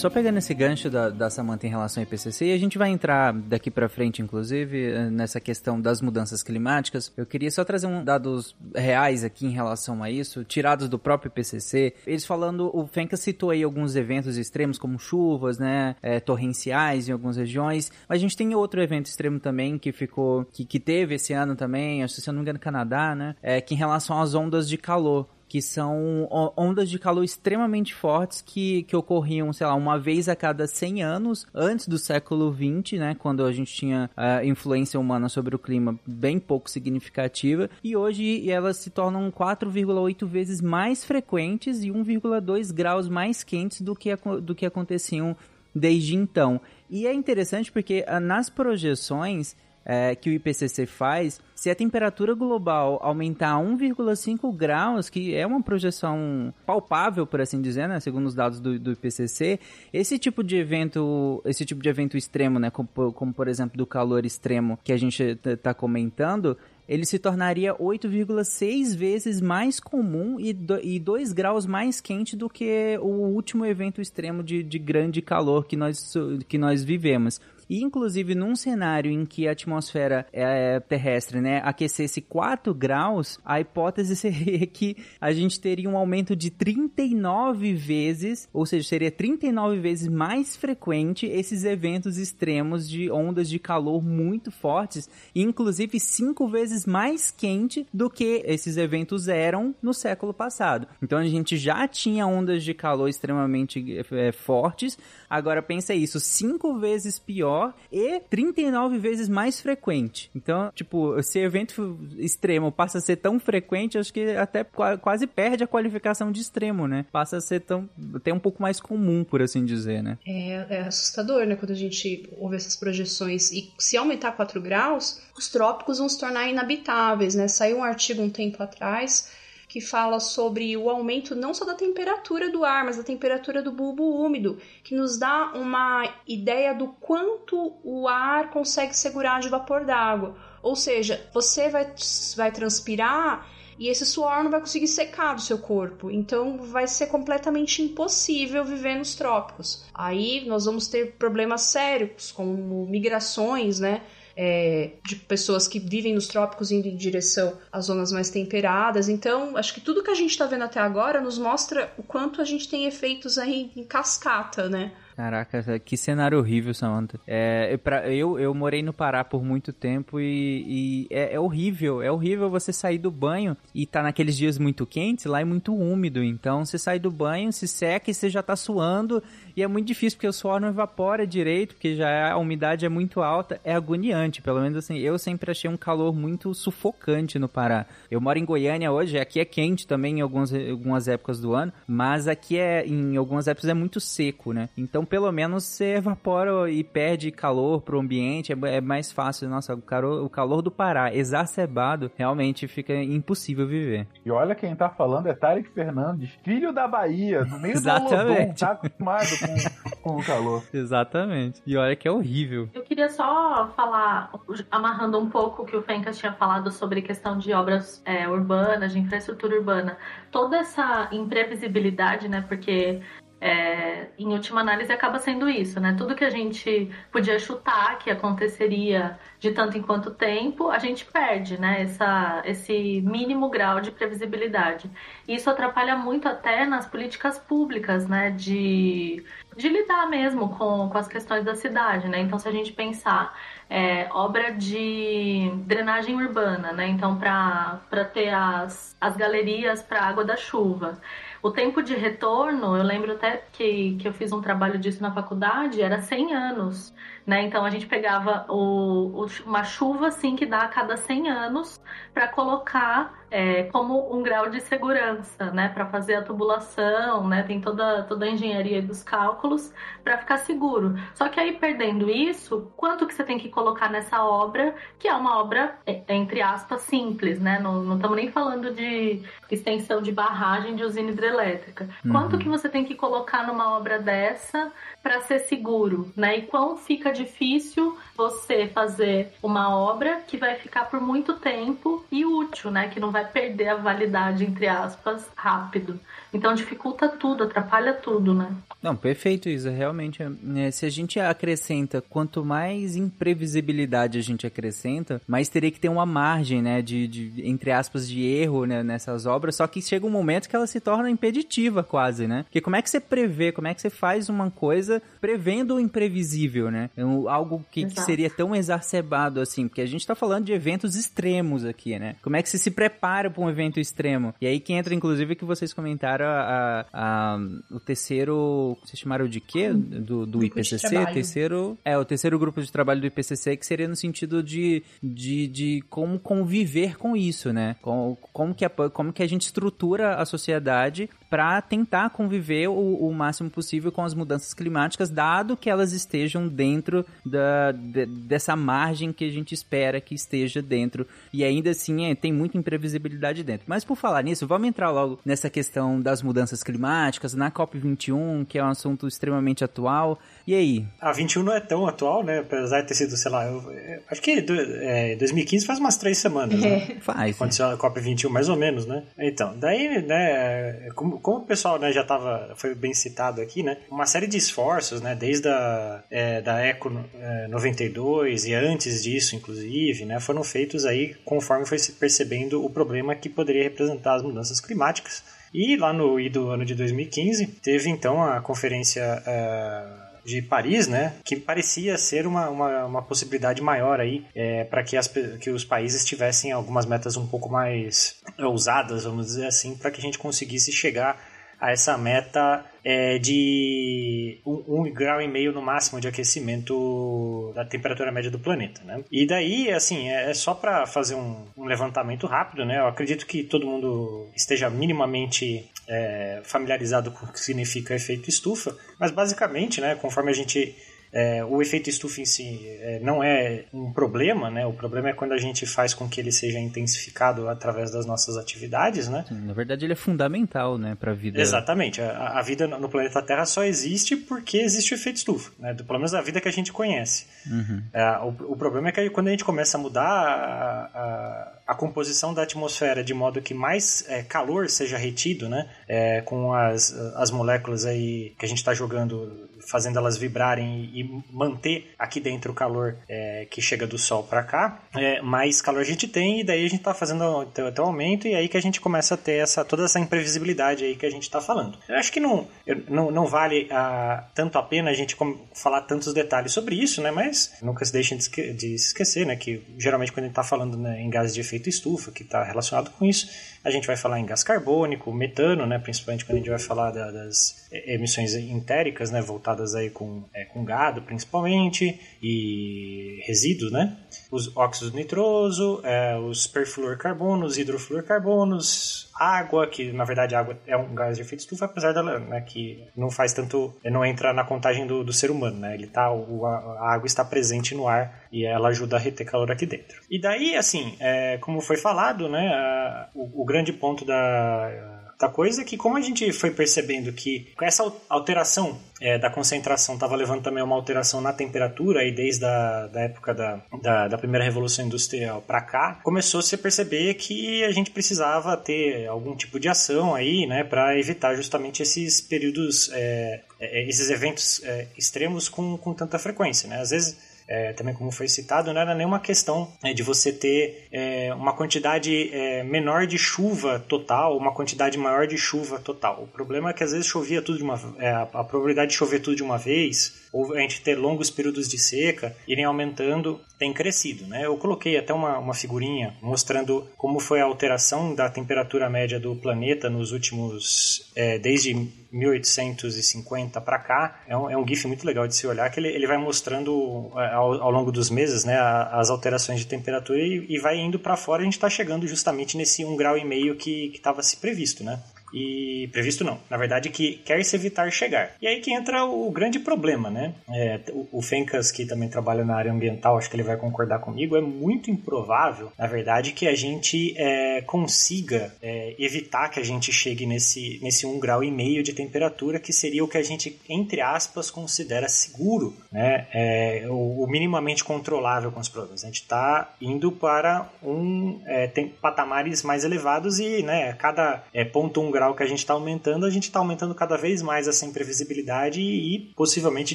Só pegando esse gancho da, da Samantha em relação ao IPCC, e a gente vai entrar daqui para frente, inclusive, eh, nessa questão das mudanças climáticas. Eu queria só trazer um dados reais aqui em relação a isso, tirados do próprio IPCC. Eles falando, o Fenka citou aí alguns eventos extremos, como chuvas, né, é, torrenciais em algumas regiões, mas a gente tem outro evento extremo também que ficou, que, que teve esse ano também, acho que se eu não me engano, Canadá, né, é, que em relação às ondas de calor que são ondas de calor extremamente fortes que, que ocorriam, sei lá, uma vez a cada 100 anos, antes do século 20, né, quando a gente tinha a influência humana sobre o clima bem pouco significativa, e hoje elas se tornam 4,8 vezes mais frequentes e 1,2 graus mais quentes do que, do que aconteciam desde então. E é interessante porque ah, nas projeções é, que o IPCC faz, se a temperatura global aumentar 1,5 graus, que é uma projeção palpável, por assim dizer, né, segundo os dados do, do IPCC, esse tipo de evento, esse tipo de evento extremo, né, como, como por exemplo do calor extremo que a gente está comentando, ele se tornaria 8,6 vezes mais comum e, do, e 2 graus mais quente do que o último evento extremo de, de grande calor que nós, que nós vivemos. E, inclusive, num cenário em que a atmosfera é, terrestre né, aquecesse 4 graus, a hipótese seria que a gente teria um aumento de 39 vezes, ou seja, seria 39 vezes mais frequente esses eventos extremos de ondas de calor muito fortes, e inclusive 5 vezes mais quente do que esses eventos eram no século passado. Então a gente já tinha ondas de calor extremamente é, fortes, agora pensa isso, 5 vezes pior e 39 vezes mais frequente. Então, tipo, se evento extremo passa a ser tão frequente, acho que até quase perde a qualificação de extremo, né? Passa a ser tão até um pouco mais comum, por assim dizer, né? É, é assustador, né, quando a gente ouve essas projeções e se aumentar 4 graus, os trópicos vão se tornar inabitáveis, né? Saiu um artigo um tempo atrás que fala sobre o aumento não só da temperatura do ar, mas da temperatura do bulbo úmido, que nos dá uma ideia do quanto o ar consegue segurar de vapor d'água. Ou seja, você vai, vai transpirar e esse suor não vai conseguir secar do seu corpo. Então vai ser completamente impossível viver nos trópicos. Aí nós vamos ter problemas sérios, como migrações, né? É, de pessoas que vivem nos trópicos indo em direção às zonas mais temperadas. Então, acho que tudo que a gente está vendo até agora nos mostra o quanto a gente tem efeitos aí em cascata, né? Caraca, que cenário horrível, Samantha. É, pra, eu, eu morei no Pará por muito tempo e, e é, é, horrível. É horrível você sair do banho e tá naqueles dias muito quentes, lá é muito úmido. Então você sai do banho, se seca e você já tá suando. E é muito difícil porque o suor não evapora direito, porque já é, a umidade é muito alta. É agoniante, pelo menos assim. Eu sempre achei um calor muito sufocante no Pará. Eu moro em Goiânia hoje, aqui é quente também em algumas, algumas épocas do ano, mas aqui é em algumas épocas é muito seco, né? Então pelo menos você evapora e perde calor pro ambiente, é, é mais fácil. Nossa, o calor, o calor do Pará exacerbado realmente fica impossível viver. E olha quem tá falando é Tarek Fernandes, filho da Bahia, no meio Exatamente. do Lodom, tá acostumado com, com o calor. Exatamente. E olha que é horrível. Eu queria só falar, amarrando um pouco o que o Fencas tinha falado sobre questão de obras é, urbanas, de infraestrutura urbana. Toda essa imprevisibilidade, né? Porque é, em última análise acaba sendo isso, né? Tudo que a gente podia chutar que aconteceria de tanto em quanto tempo, a gente perde, né? Essa, esse mínimo grau de previsibilidade. Isso atrapalha muito até nas políticas públicas, né? De, de lidar mesmo com, com as questões da cidade, né? Então, se a gente pensar é, obra de drenagem urbana, né? Então, para ter as, as galerias para água da chuva. O tempo de retorno, eu lembro até que, que eu fiz um trabalho disso na faculdade, era 100 anos. Né? Então a gente pegava o, o, uma chuva assim que dá a cada 100 anos para colocar é, como um grau de segurança, né? Para fazer a tubulação, né? Tem toda, toda a engenharia dos cálculos para ficar seguro. Só que aí perdendo isso, quanto que você tem que colocar nessa obra, que é uma obra é, entre aspas simples, né? Não estamos nem falando de extensão de barragem de usina hidrelétrica. Uhum. Quanto que você tem que colocar numa obra dessa para ser seguro, né? E quão fica difícil você fazer uma obra que vai ficar por muito tempo e útil, né? Que não vai perder a validade, entre aspas, rápido. Então dificulta tudo, atrapalha tudo, né? Não, perfeito, Isa. Realmente, né, se a gente acrescenta, quanto mais imprevisibilidade a gente acrescenta, mais teria que ter uma margem, né, de, de entre aspas, de erro né, nessas obras. Só que chega um momento que ela se torna impeditiva, quase, né? Porque como é que você prevê, como é que você faz uma coisa prevendo o imprevisível, né? É algo que, que seria tão exacerbado assim, porque a gente tá falando de eventos extremos aqui, né? Como é que você se prepara para um evento extremo? E aí que entra, inclusive, que vocês comentaram a, a, a o terceiro. Vocês chamaram de quê? Do, do IPCC? Terceiro. É, o terceiro grupo de trabalho do IPCC, que seria no sentido de, de, de como conviver com isso, né? Como, como, que a, como que a gente estrutura a sociedade para tentar conviver o, o, máximo possível com as mudanças climáticas, dado que elas estejam dentro da, de, dessa margem que a gente espera que esteja dentro. E ainda assim é, tem muita imprevisibilidade dentro. Mas por falar nisso, vamos entrar logo nessa questão das mudanças climáticas, na COP21, que é um assunto extremamente atual. E aí? A 21 não é tão atual, né? Apesar de ter sido, sei lá, eu, acho que é, 2015 faz umas três semanas, né? Faz. Aconteceu a COP21, mais ou menos, né? Então, daí, né, como, como o pessoal né, já estava, foi bem citado aqui, né? Uma série de esforços, né? Desde a é, da Eco é, 92 e antes disso, inclusive, né? Foram feitos aí conforme foi se percebendo o problema que poderia representar as mudanças climáticas. E lá no do ano de 2015, teve então a conferência... Uh, de Paris, né, que parecia ser uma, uma, uma possibilidade maior aí é, para que, as, que os países tivessem algumas metas um pouco mais ousadas, vamos dizer assim, para que a gente conseguisse chegar a essa meta é, de um, um, grau e meio no máximo de aquecimento da temperatura média do planeta, né? E daí, assim, é, é só para fazer um, um, levantamento rápido, né? Eu acredito que todo mundo esteja minimamente é, familiarizado com o que significa efeito estufa, mas basicamente, né, conforme a gente é, o efeito estufa em si é, não é um problema, né? O problema é quando a gente faz com que ele seja intensificado através das nossas atividades, né? Sim, na verdade, ele é fundamental, né, para a vida. Exatamente. A, a, vida no planeta Terra só existe porque existe o efeito estufa, né? Pelo menos a vida que a gente conhece. Uhum. É, o, o, problema é que quando a gente começa a mudar a, a, a composição da atmosfera de modo que mais é, calor seja retido, né? É, com as, as moléculas aí que a gente está jogando fazendo elas vibrarem e manter aqui dentro o calor é, que chega do sol para cá, é, mais calor a gente tem e daí a gente está fazendo até o aumento e aí que a gente começa a ter essa, toda essa imprevisibilidade aí que a gente está falando. Eu acho que não, não, não vale a, tanto a pena a gente falar tantos detalhes sobre isso, né? Mas nunca se deixem de, esque de esquecer, né? Que geralmente quando a gente está falando né, em gases de efeito estufa, que está relacionado com isso, a gente vai falar em gás carbônico, metano, né? Principalmente quando a gente vai falar da, das emissões entéricas, né? Voltadas aí com, é, com gado, principalmente, e resíduos, né? Os óxidos nitroso, é, os perfluorcarbonos, hidrofluorcarbonos, água, que na verdade água é um gás de efeito estufa, apesar dela, né, que não faz tanto, não entra na contagem do, do ser humano, né? Ele tá, o, a, água está presente no ar e ela ajuda a reter calor aqui dentro. E daí, assim, é, como foi falado, né, a, o, o grande ponto da da coisa é que como a gente foi percebendo que essa alteração é, da concentração estava levando também uma alteração na temperatura e desde a da época da, da, da primeira revolução industrial para cá começou -se a perceber que a gente precisava ter algum tipo de ação aí né para evitar justamente esses períodos é, é, esses eventos é, extremos com, com tanta frequência né? Às vezes é, também como foi citado, não era nenhuma questão é, de você ter é, uma quantidade é, menor de chuva total, uma quantidade maior de chuva total. O problema é que às vezes chovia tudo de uma é, a, probabilidade de chover tudo de uma vez, ou a gente ter longos períodos de seca, irem aumentando, tem crescido. Né? Eu coloquei até uma, uma figurinha mostrando como foi a alteração da temperatura média do planeta nos últimos, é, desde 1850 para cá. É um, é um GIF muito legal de se olhar, que ele, ele vai mostrando é, ao, ao longo dos meses né, as alterações de temperatura e, e vai indo para fora. A gente está chegando justamente nesse um grau e meio que estava se previsto, né? E previsto não, na verdade que quer se evitar chegar. E aí que entra o grande problema, né? É, o, Fencas, que também trabalha na área ambiental, acho que ele vai concordar comigo, é muito improvável, na verdade, que a gente é, consiga é, evitar que a gente chegue nesse, nesse um grau e meio de temperatura, que seria o que a gente, entre aspas, considera seguro, né? É, o, o, minimamente controlável com os problemas. A gente está indo para um é, tem patamares mais elevados e, né, cada é, ponto um grau grau que a gente está aumentando, a gente está aumentando cada vez mais essa imprevisibilidade e, e possivelmente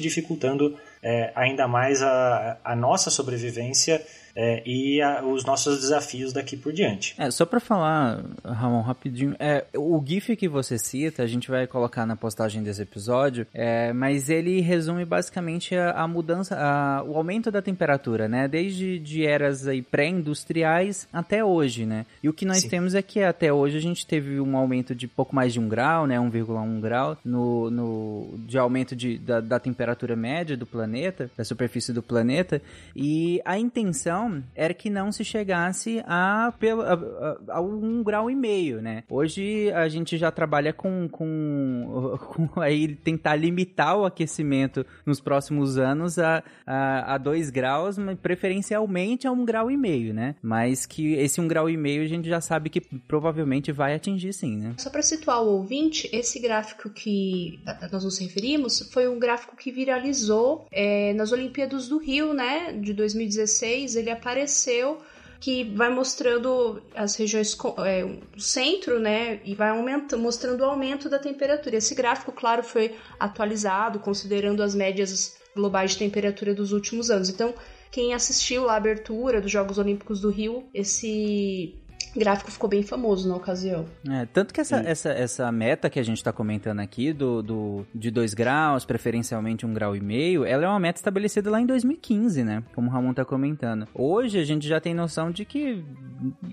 dificultando é, ainda mais a, a nossa sobrevivência é, e a, os nossos desafios daqui por diante. É, só para falar, Ramon, rapidinho, é, o GIF que você cita, a gente vai colocar na postagem desse episódio, é, mas ele resume basicamente a, a mudança, a, o aumento da temperatura, né? Desde de eras pré-industriais até hoje, né? E o que nós Sim. temos é que até hoje a gente teve um aumento de pouco mais de um grau, né? 1,1 grau no, no, de aumento de, da, da temperatura média do planeta, da superfície do planeta, e a intenção era que não se chegasse a, a, a, um grau e meio, né? Hoje a gente já trabalha com, com, com aí tentar limitar o aquecimento nos próximos anos a, a, a dois graus, mas preferencialmente a um grau e meio, né? Mas que esse um grau e meio a gente já sabe que provavelmente vai atingir sim, né? Só para situar o ouvinte, esse gráfico que nós nos referimos foi um gráfico que viralizou é, nas Olimpíadas do Rio, né? De 2016. Ele apareceu que vai mostrando as regiões é, do centro, né, e vai aumentando, mostrando o aumento da temperatura. Esse gráfico, claro, foi atualizado considerando as médias globais de temperatura dos últimos anos. Então, quem assistiu a abertura dos Jogos Olímpicos do Rio, esse gráfico ficou bem famoso na ocasião. É, tanto que essa, essa, essa meta que a gente está comentando aqui, do, do, de 2 graus, preferencialmente um grau e meio, ela é uma meta estabelecida lá em 2015, né? Como o Ramon está comentando. Hoje a gente já tem noção de que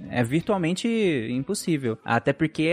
é virtualmente impossível. Até porque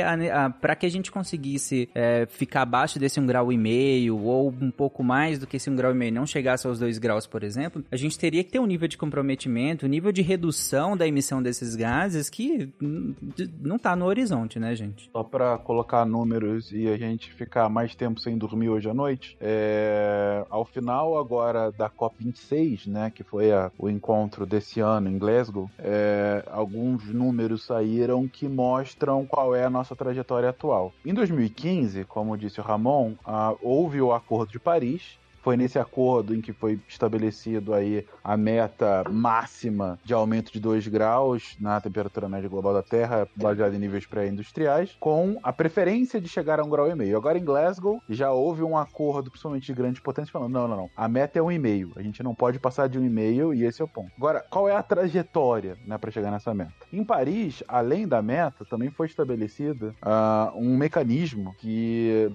para que a gente conseguisse é, ficar abaixo desse um grau e meio, ou um pouco mais do que esse um grau e meio, não chegasse aos dois graus, por exemplo, a gente teria que ter um nível de comprometimento, um nível de redução da emissão desses gases que não tá no horizonte, né, gente? Só para colocar números e a gente ficar mais tempo sem dormir hoje à noite, é... ao final agora da COP26, né, que foi a, o encontro desse ano em Glasgow, é... alguns números saíram que mostram qual é a nossa trajetória atual. Em 2015, como disse o Ramon, houve o Acordo de Paris, foi nesse acordo em que foi estabelecido aí a meta máxima de aumento de 2 graus na temperatura média global da Terra, baseada em níveis pré-industriais, com a preferência de chegar a um grau e meio. Agora em Glasgow já houve um acordo, principalmente de grande potência, falando: não, não, não. A meta é um e meio. A gente não pode passar de um e meio e esse é o ponto. Agora, qual é a trajetória né, para chegar nessa meta? Em Paris, além da meta, também foi estabelecido uh, um mecanismo que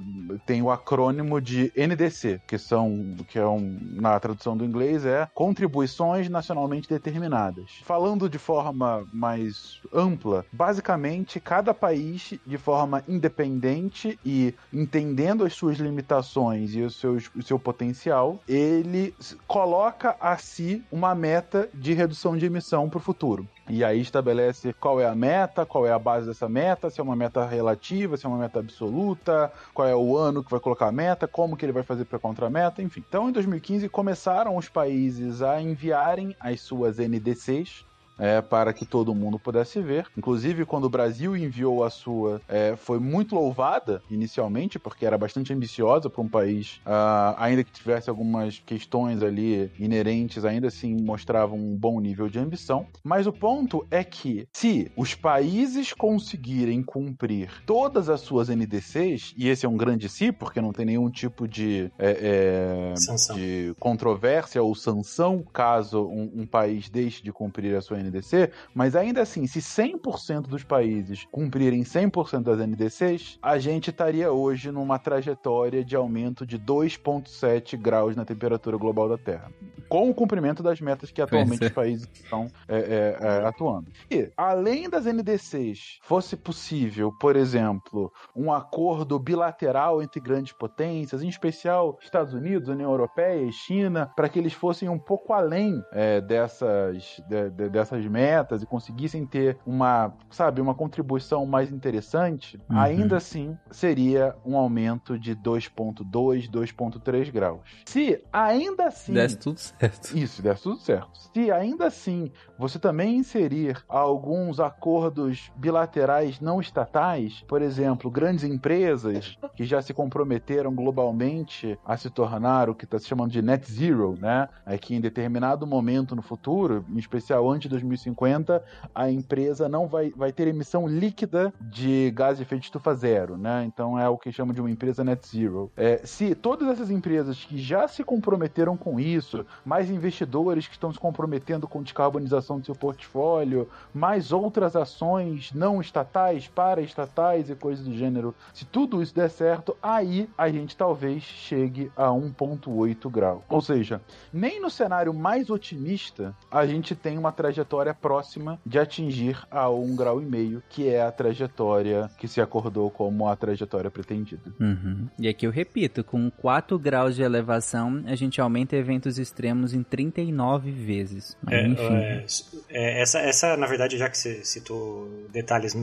tem o acrônimo de NDC, que são que é um, na tradução do inglês, é contribuições nacionalmente determinadas. Falando de forma mais ampla, basicamente cada país, de forma independente e entendendo as suas limitações e o seu, o seu potencial, ele coloca a si uma meta de redução de emissão para o futuro. E aí estabelece qual é a meta, qual é a base dessa meta, se é uma meta relativa, se é uma meta absoluta, qual é o ano que vai colocar a meta, como que ele vai fazer para contra a meta, enfim. Então, em 2015 começaram os países a enviarem as suas NDCs é, para que todo mundo pudesse ver. Inclusive, quando o Brasil enviou a sua, é, foi muito louvada inicialmente, porque era bastante ambiciosa para um país, uh, ainda que tivesse algumas questões ali inerentes, ainda assim mostrava um bom nível de ambição. Mas o ponto é que, se os países conseguirem cumprir todas as suas NDCs, e esse é um grande si, porque não tem nenhum tipo de, é, é de controvérsia ou sanção caso um, um país deixe de cumprir a sua NDC, mas ainda assim, se 100% dos países cumprirem 100% das NDCs, a gente estaria hoje numa trajetória de aumento de 2,7 graus na temperatura global da Terra, com o cumprimento das metas que atualmente é. os países estão é, é, é, atuando. E, além das NDCs, fosse possível, por exemplo, um acordo bilateral entre grandes potências, em especial Estados Unidos, União Europeia e China, para que eles fossem um pouco além é, dessas, de, de, dessas essas metas e conseguissem ter uma, sabe, uma contribuição mais interessante, uhum. ainda assim seria um aumento de 2.2, 2.3 graus. Se ainda assim desse tudo certo. Isso, desse tudo certo. Se ainda assim você também inserir alguns acordos bilaterais não estatais, por exemplo, grandes empresas que já se comprometeram globalmente a se tornar o que está se chamando de net zero, né? É que em determinado momento no futuro, em especial antes de 2050, a empresa não vai, vai ter emissão líquida de gás de efeito estufa zero, né? Então é o que chama de uma empresa net zero. É, se todas essas empresas que já se comprometeram com isso, mais investidores que estão se comprometendo com descarbonização do seu portfólio, mais outras ações não estatais, para estatais e coisas do gênero, se tudo isso der certo, aí a gente talvez chegue a 1,8 grau. Ou seja, nem no cenário mais otimista a gente tem uma trajetória trajetória próxima de atingir a um grau e meio, que é a trajetória que se acordou como a trajetória pretendida. Uhum. E aqui eu repito, com 4 graus de elevação, a gente aumenta eventos extremos em 39 vezes. Mas, é, enfim. É, é, essa, essa, na verdade, já que você citou detalhes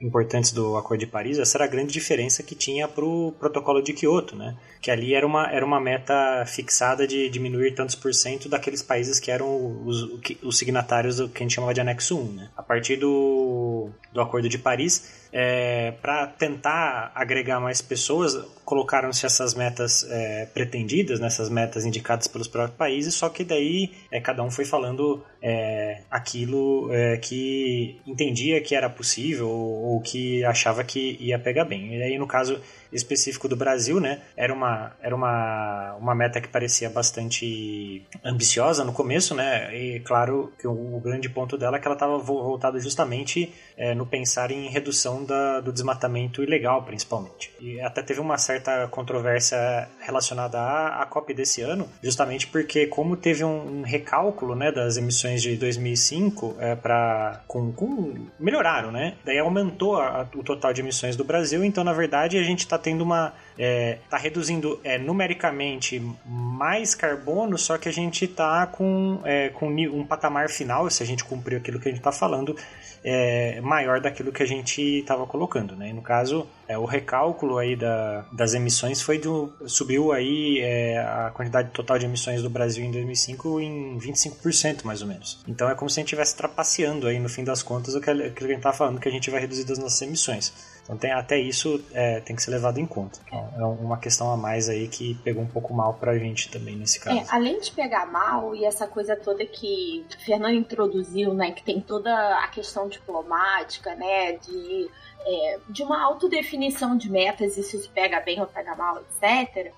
importantes do Acordo de Paris, essa era a grande diferença que tinha para o protocolo de Kyoto, né? Que ali era uma, era uma meta fixada de diminuir tantos por cento daqueles países que eram os, os signatários que a gente chamava de anexo 1. Né? A partir do, do Acordo de Paris, é, para tentar agregar mais pessoas, colocaram-se essas metas é, pretendidas, nessas né, metas indicadas pelos próprios países, só que daí é, cada um foi falando é, aquilo é, que entendia que era possível ou, ou que achava que ia pegar bem. E aí, no caso específico do Brasil, né? Era uma, era uma, uma meta que parecia bastante ambiciosa no começo, né? E claro que o, o grande ponto dela é que ela estava voltada justamente é, no pensar em redução da, do desmatamento ilegal, principalmente. E até teve uma certa controvérsia relacionada à, à COP desse ano, justamente porque como teve um, um recálculo, né, das emissões de 2005 é, para com, com melhoraram, né? Daí aumentou a, a, o total de emissões do Brasil, então na verdade a gente está tendo uma. Está é, reduzindo é, numericamente mais carbono, só que a gente está com, é, com um patamar final, se a gente cumprir aquilo que a gente está falando, é, maior daquilo que a gente estava colocando. Né? E no caso, é, o recálculo aí da, das emissões foi do, subiu aí é, a quantidade total de emissões do Brasil em 2005 em 25% mais ou menos. Então é como se a gente estivesse trapaceando aí no fim das contas aquilo que a gente está falando que a gente vai reduzir das nossas emissões. Então tem, até isso é, tem que ser levado em conta. Então, é uma questão a mais aí que pegou um pouco mal pra gente também nesse caso. É, além de pegar mal e essa coisa toda que o Fernando introduziu, né, que tem toda a questão diplomática, né, de, é, de uma autodefinição de metas, e se isso pega bem ou pega mal, etc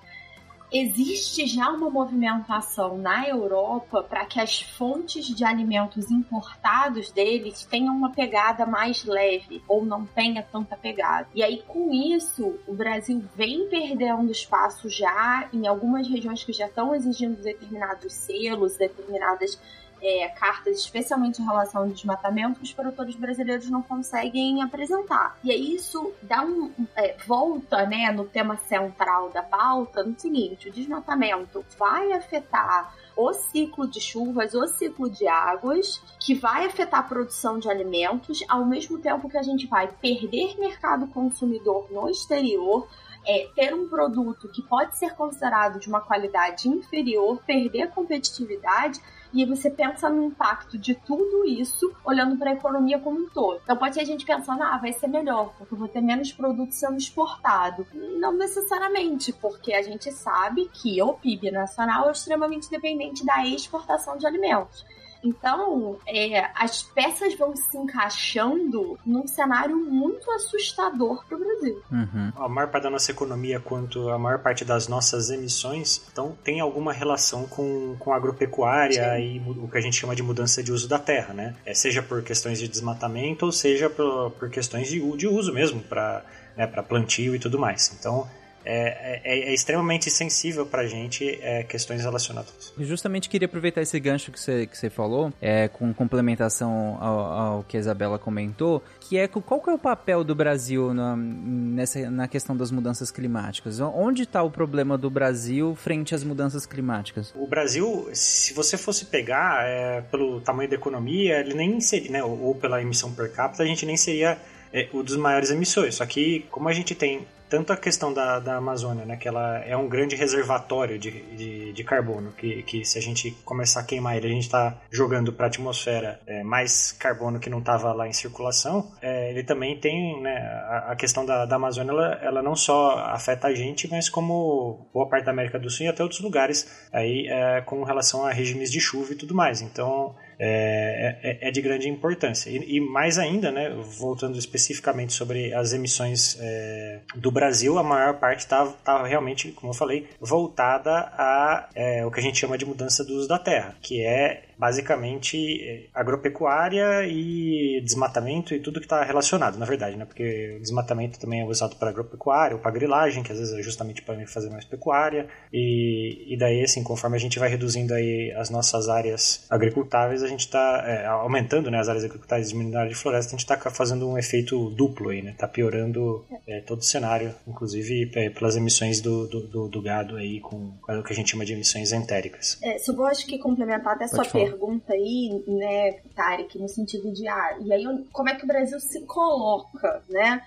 existe já uma movimentação na Europa para que as fontes de alimentos importados deles tenham uma pegada mais leve ou não tenha tanta pegada. E aí, com isso, o Brasil vem perdendo espaço já em algumas regiões que já estão exigindo determinados selos, determinadas é, cartas, especialmente em relação ao desmatamento, que os produtores brasileiros não conseguem apresentar. E aí isso dá um. É, volta né, no tema central da pauta no seguinte: o desmatamento vai afetar o ciclo de chuvas, o ciclo de águas, que vai afetar a produção de alimentos, ao mesmo tempo que a gente vai perder mercado consumidor no exterior, é, ter um produto que pode ser considerado de uma qualidade inferior, perder competitividade e você pensa no impacto de tudo isso olhando para a economia como um todo. Então pode ser a gente pensando, ah, vai ser melhor, porque eu vou ter menos produtos sendo exportado. Não necessariamente, porque a gente sabe que o PIB nacional é extremamente dependente da exportação de alimentos. Então, é, as peças vão se encaixando num cenário muito assustador para o Brasil. Uhum. A maior parte da nossa economia, quanto a maior parte das nossas emissões, então tem alguma relação com, com a agropecuária Sim. e o que a gente chama de mudança de uso da terra, né? É, seja por questões de desmatamento ou seja por, por questões de, de uso mesmo para né, plantio e tudo mais. Então, é, é, é, extremamente sensível pra gente é, questões relacionadas. Justamente queria aproveitar esse gancho que você, que você falou, é, com complementação ao, ao, que a Isabela comentou, que é qual que é o papel do Brasil na, nessa, na questão das mudanças climáticas? Onde está o problema do Brasil frente às mudanças climáticas? O Brasil, se você fosse pegar é, pelo tamanho da economia, ele nem seria, né, ou, ou pela emissão per capita, a gente nem seria é, um dos maiores emissores. Só que, como a gente tem tanto a questão da, da Amazônia, né, que ela é um grande reservatório de, de, de carbono, que, que se a gente começar a queimar ele, a gente está jogando para a atmosfera é, mais carbono que não estava lá em circulação, é, ele também tem né, a, a questão da, da Amazônia, ela, ela, não só afeta a gente, mas como boa parte da América do Sul e até outros lugares aí é, com relação a regimes de chuva e tudo mais. Então, é, é, é, de grande importância. E, e, mais ainda, né, voltando especificamente sobre as emissões é, do Brasil, a maior parte está tá realmente, como eu falei, voltada a é, o que a gente chama de mudança do uso da terra, que é basicamente é, agropecuária e desmatamento e tudo que está relacionado, na verdade, né? Porque o desmatamento também é usado para agropecuária ou para grilagem, que às vezes é justamente para fazer mais pecuária. E, e daí, assim, conforme a gente vai reduzindo aí as nossas áreas agricultáveis, a gente está é, aumentando né, as áreas agricultáveis e diminuindo a área de floresta, a gente está fazendo um efeito duplo aí, né? Tá piorando é, todo o cenário, inclusive é, pelas emissões do, do, do, gado aí, com o que a gente chama de emissões entéricas. É, só vou acho que complementar até sua pergunta pergunta aí, né, Tarek, no sentido de, ah, e aí como é que o Brasil se coloca, né?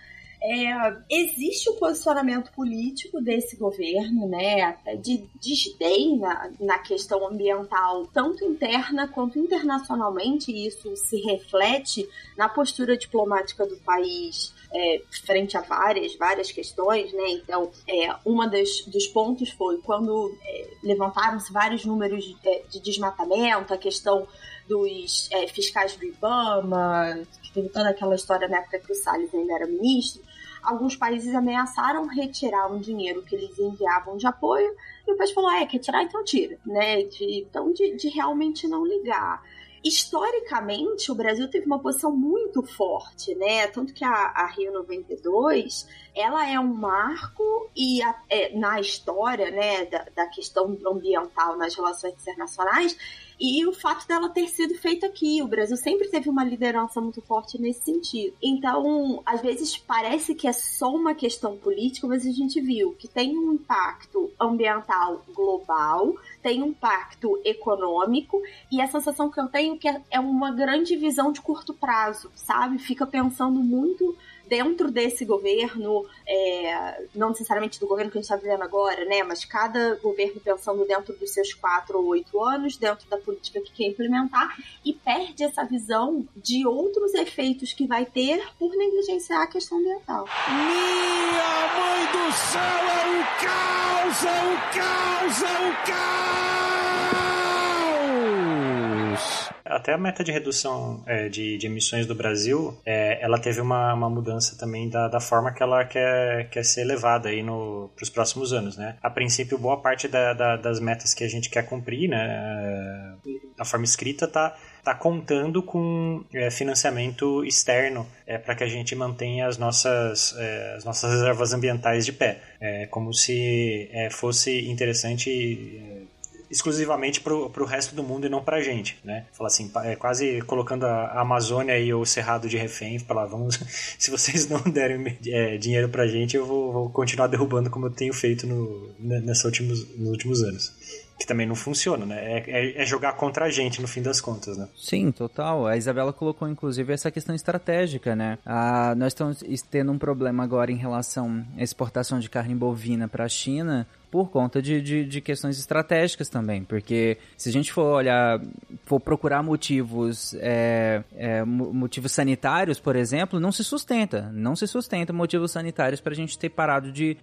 É, existe o posicionamento político desse governo, né, de desdém na, na questão ambiental, tanto interna quanto internacionalmente, e isso se reflete na postura diplomática do país é, frente a várias, várias questões, né? Então, é, uma das, dos pontos foi quando é, levantaram-se vários números de, é, de, desmatamento, a questão dos é, fiscais do Ibama, que teve toda aquela história na época que o Salles ainda era ministro, alguns países ameaçaram retirar um dinheiro que eles enviavam de apoio e o país falou, é, quer tirar, então tira, né? De, então, de, de realmente não ligar historicamente, o Brasil teve uma posição muito forte, né? Tanto que a, a Rio 92, ela é um marco e a, é, na história, né, da, da questão ambiental nas relações internacionais, e o fato dela ter sido feita aqui. O Brasil sempre teve uma liderança muito forte nesse sentido. Então, às vezes parece que é só uma questão política, mas a gente viu que tem um impacto ambiental global, tem um impacto econômico, e a sensação que eu tenho é que é uma grande visão de curto prazo, sabe? Fica pensando muito dentro desse governo, é, não necessariamente do governo que a gente está vivendo agora, né? Mas cada governo pensando dentro dos seus quatro ou oito anos, dentro da política que quer implementar, e perde essa visão de outros efeitos que vai ter por negligenciar a questão ambiental. Minha mãe do céu, é o caos, é o caos, é o caos! Até a meta de redução é, de, de, emissões do Brasil, é, ela teve uma, uma mudança também da, da, forma que ela quer, quer ser levada aí para os próximos anos, né? A princípio, boa parte da, da, das metas que a gente quer cumprir, né, na forma escrita, tá está contando com é, financiamento externo é, para que a gente mantenha as nossas, é, as nossas reservas ambientais de pé. É como se é, fosse interessante é, exclusivamente para o resto do mundo e não para a gente, né? Fala assim, é quase colocando a Amazônia e o Cerrado de refém, falar, vamos, se vocês não derem é, dinheiro para a gente, eu vou, vou, continuar derrubando como eu tenho feito no, nessa últimos, nos últimos anos que também não funciona, né? É, é, é, jogar contra a gente, no fim das contas, né? Sim, total. A Isabela colocou, inclusive, essa questão estratégica, né? Ah, nós estamos tendo um problema agora em relação à exportação de carne bovina para a China, por conta de, de, de, questões estratégicas também, porque se a gente for olhar, for procurar motivos, é, é, motivos sanitários, por exemplo, não se sustenta, não se sustenta motivos sanitários para a gente ter parado de,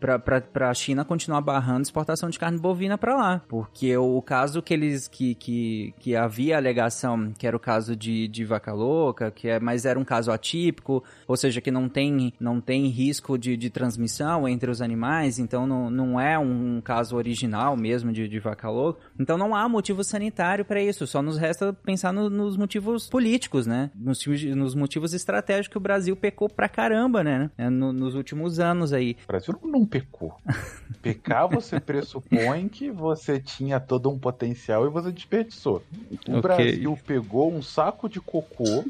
para a China continuar barrando exportação de carne bovina para lá, porque o, caso que eles, que, que, que havia alegação, que era o caso de, de vaca louca, que é, mas era um caso atípico, ou seja, que não tem, não tem risco de, de transmissão entre os animais, então não, não é um caso original mesmo de, de vaca louca. Então não há motivo sanitário para isso, só nos resta pensar no, nos motivos políticos, né? Nos, nos, motivos estratégicos que o Brasil pecou pra caramba, né? É, no, nos últimos anos aí. O Brasil não pecou. Pecar você pressupõe que você tinha todo um potencial e você desperdiçou. O okay. Brasil pegou um saco de cocô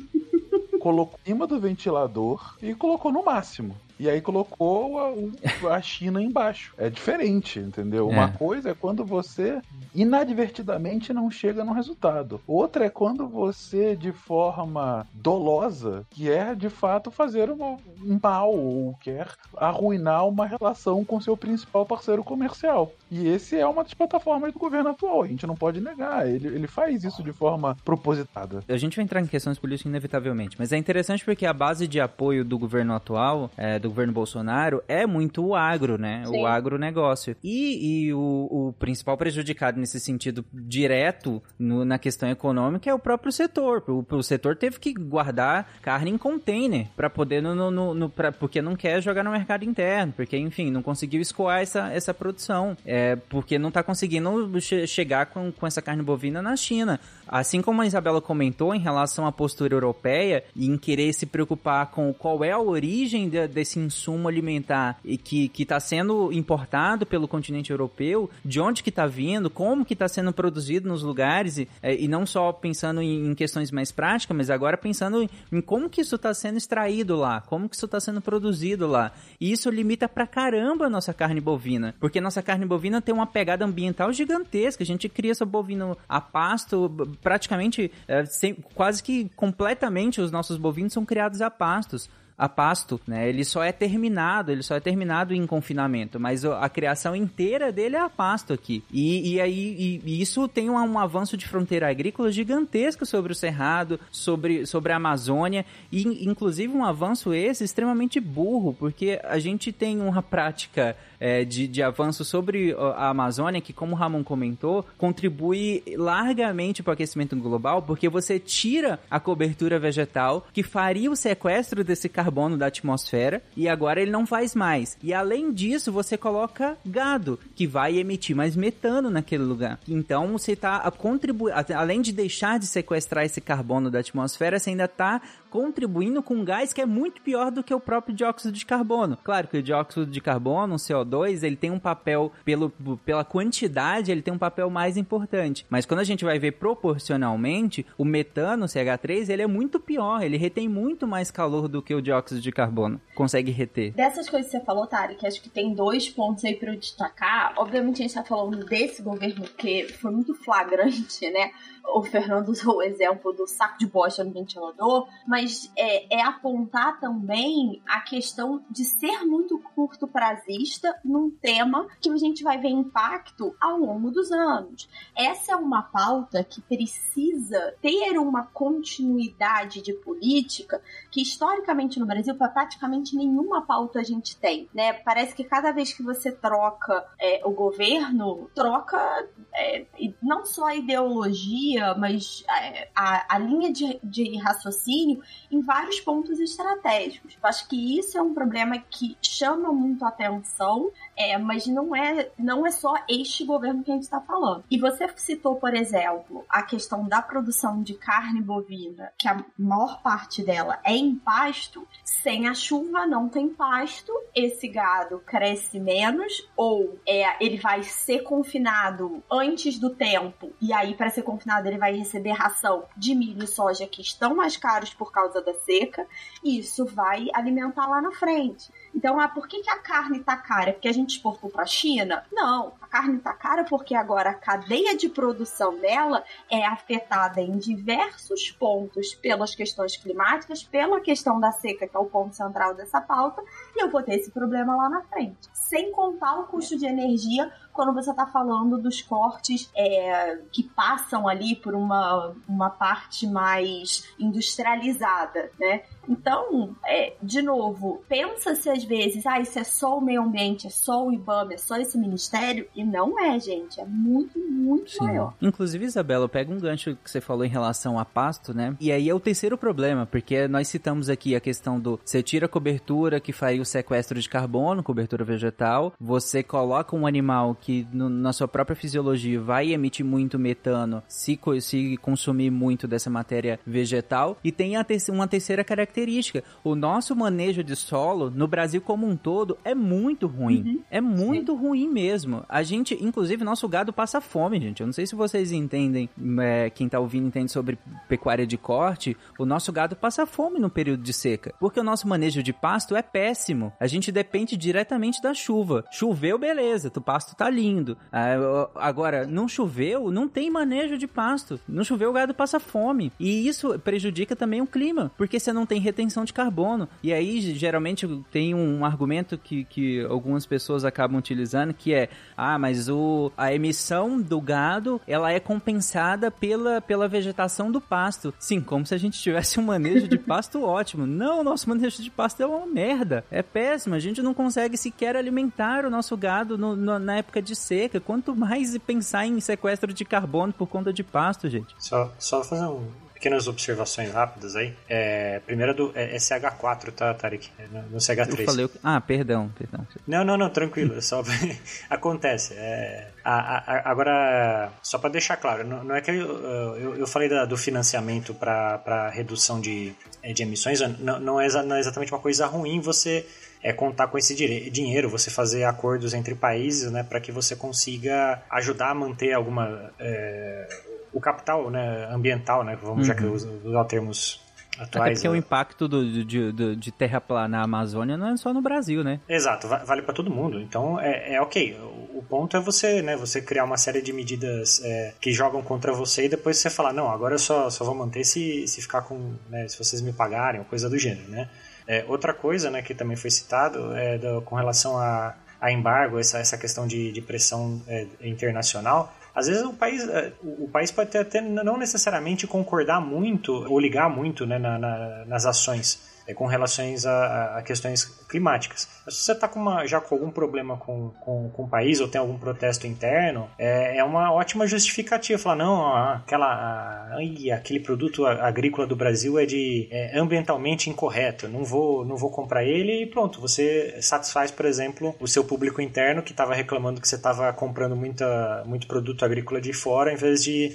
colocou em cima do ventilador e colocou no máximo. E aí colocou a, a China embaixo. É diferente, entendeu? É. Uma coisa é quando você inadvertidamente não chega no resultado. Outra é quando você, de forma dolosa, quer de fato fazer um mal ou quer arruinar uma relação com seu principal parceiro comercial. E esse é uma das plataformas do governo atual. A gente não pode negar. Ele, ele faz isso de forma propositada. A gente vai entrar em questões políticas inevitavelmente, mas é interessante porque a base de apoio do governo atual, é, do governo Bolsonaro, é muito o agro, né? Sim. O agronegócio. E, e o, o principal prejudicado nesse sentido direto no, na questão econômica é o próprio setor. O, o setor teve que guardar carne em container para poder no, no, no pra, porque não quer jogar no mercado interno, porque enfim não conseguiu escoar essa, essa produção, é porque não está conseguindo che chegar com, com essa carne bovina na China. Assim como a Isabela comentou em relação à postura europeia e em querer se preocupar com qual é a origem de, desse insumo alimentar e que está sendo importado pelo continente europeu, de onde que está vindo, como que está sendo produzido nos lugares e, é, e não só pensando em, em, questões mais práticas, mas agora pensando em, em como que isso está sendo extraído lá, como que isso está sendo produzido lá. E isso limita pra caramba a nossa carne bovina, porque nossa carne bovina tem uma pegada ambiental gigantesca. A gente cria essa bovino a pasto praticamente, é, sem, quase que completamente os nossos bovinos são criados a pastos. a pasto, né? Ele só é terminado, ele só é terminado em confinamento, mas a criação inteira dele é a pasto aqui. E, e aí e, e isso tem um, um, avanço de fronteira agrícola gigantesco sobre o Cerrado, sobre, sobre a Amazônia, e inclusive um avanço esse extremamente burro, porque a gente tem uma prática é, de, de avanço sobre a Amazônia, que, como o Ramon comentou, contribui largamente para o aquecimento global, porque você tira a cobertura vegetal que faria o sequestro desse carbono da atmosfera e agora ele não faz mais. E além disso, você coloca gado, que vai emitir mais metano naquele lugar. Então você está contribuindo, além de deixar de sequestrar esse carbono da atmosfera, você ainda está contribuindo com um gás que é muito pior do que o próprio dióxido de carbono. Claro que o dióxido de carbono, o CO2, ele tem um papel, pelo, pela quantidade, ele tem um papel mais importante. Mas quando a gente vai ver proporcionalmente, o metano, o CH3, ele é muito pior, ele retém muito mais calor do que o dióxido de carbono consegue reter. Dessas coisas que você falou, Tarek, acho que tem dois pontos aí para eu destacar. Obviamente a gente tá falando desse governo que foi muito flagrante, né? o Fernando usou o exemplo do saco de bosta no ventilador, mas é, é apontar também a questão de ser muito curto prazista num tema que a gente vai ver impacto ao longo dos anos. Essa é uma pauta que precisa ter uma continuidade de política que historicamente no Brasil para praticamente nenhuma pauta a gente tem, né? Parece que cada vez que você troca é, o governo, troca é, não só a ideologia mas é, a, a linha de, de raciocínio em vários pontos estratégicos. Acho que isso é um problema que chama muito atenção, é, mas não é, não é só este governo que a gente está falando. E você citou, por exemplo, a questão da produção de carne bovina, que a maior parte dela é em pasto. Sem a chuva não tem pasto, esse gado cresce menos, ou é, ele vai ser confinado antes do tempo, e aí para ser confinado ele vai receber ração de milho e soja que estão mais caros por causa da seca, e isso vai alimentar lá na frente. Então, ah, por que, que a carne está cara? É porque a gente exportou para a China? Não, a carne está cara porque agora a cadeia de produção dela é afetada em diversos pontos pelas questões climáticas, pela questão da seca, que é o ponto central dessa pauta, e eu vou ter esse problema lá na frente. Sem contar o custo de energia quando você está falando dos cortes é, que passam ali por uma, uma parte mais industrializada, né? Então, é, de novo, pensa-se às vezes, ah, isso é só o meio ambiente, é só o IBAMA, é só esse ministério, e não é, gente, é muito, muito Sim. maior. Inclusive, Isabela, pega um gancho que você falou em relação a pasto, né? E aí é o terceiro problema, porque nós citamos aqui a questão do você tira a cobertura que faz o sequestro de carbono, cobertura vegetal, você coloca um animal que no, na sua própria fisiologia vai emitir muito metano se, se consumir muito dessa matéria vegetal. E tem te uma terceira característica: o nosso manejo de solo no Brasil como um todo é muito ruim. Uhum. É muito Sim. ruim mesmo. A gente, inclusive, nosso gado passa fome, gente. Eu não sei se vocês entendem, é, quem tá ouvindo entende sobre pecuária de corte. O nosso gado passa fome no período de seca. Porque o nosso manejo de pasto é péssimo. A gente depende diretamente da chuva. Choveu, beleza, o pasto tá lindo. Ah, agora, não choveu, não tem manejo de pasto. Não choveu, o gado passa fome. E isso prejudica também o clima, porque você não tem retenção de carbono. E aí, geralmente, tem um argumento que, que algumas pessoas acabam utilizando, que é, ah, mas o, a emissão do gado, ela é compensada pela, pela vegetação do pasto. Sim, como se a gente tivesse um manejo de pasto ótimo. Não, nosso manejo de pasto é uma merda. É péssimo. A gente não consegue sequer alimentar o nosso gado no, no, na época de seca. Quanto mais pensar em sequestro de carbono por conta de pasto, gente. Só, só fazer um pequenas observações rápidas aí. É, primeira do é, é CH4, tá, Tarek? É, no, no CH3. Eu falei. Ah, perdão, perdão. Não, não, não, tranquilo. Só acontece. É, a, a, agora, só para deixar claro, não, não é que eu, eu, eu falei da, do financiamento para redução de, de emissões, não, não, é, não é exatamente uma coisa ruim você é contar com esse dinheiro, você fazer acordos entre países, né, para que você consiga ajudar a manter alguma é, o capital né, ambiental, né, vamos uhum. já que uhum. usar termos atuais. Até porque o impacto do, de, de, de terra plana na Amazônia não é só no Brasil, né? Exato, vale para todo mundo. Então é, é ok. O ponto é você, né, você criar uma série de medidas é, que jogam contra você e depois você falar, não, agora eu só, só vou manter se, se ficar com, né, se vocês me pagarem, ou coisa do gênero, né? É, outra coisa, né, que também foi citado é do, com relação a, a embargo, essa, essa questão de, de pressão é, internacional, às vezes o país, é, o país pode até não necessariamente concordar muito ou ligar muito né, na, na, nas ações é, com relações a, a, questões climáticas. Mas se você está já com algum problema com, com, com, o país ou tem algum protesto interno, é, é uma ótima justificativa. Falar, não, aquela, ai, aquele produto agrícola do Brasil é de é ambientalmente incorreto, não vou, não vou comprar ele e pronto, você satisfaz, por exemplo, o seu público interno que estava reclamando que você estava comprando muita, muito produto agrícola de fora em vez de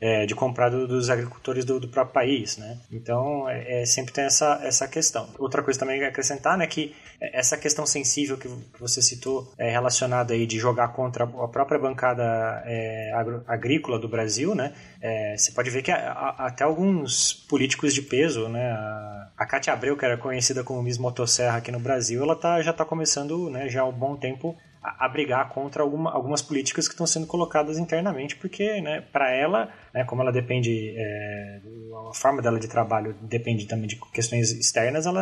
é, de comprar do, dos agricultores do, do, próprio país, né? Então, é, é, sempre tem essa, essa questão. Outra coisa também a acrescentar, né, que essa questão sensível que, que você citou é relacionada aí de jogar contra a própria bancada é, agro, agrícola do Brasil, né? É, você pode ver que a, a, até alguns políticos de peso, né? A, a Cátia Abreu, que era conhecida como Miss Motosserra aqui no Brasil, ela tá, já está começando, né, já há um bom tempo a, brigar contra alguma, algumas políticas que estão sendo colocadas internamente, porque, né, para ela, né, como ela depende, é, a forma dela de trabalho depende também de questões externas, ela,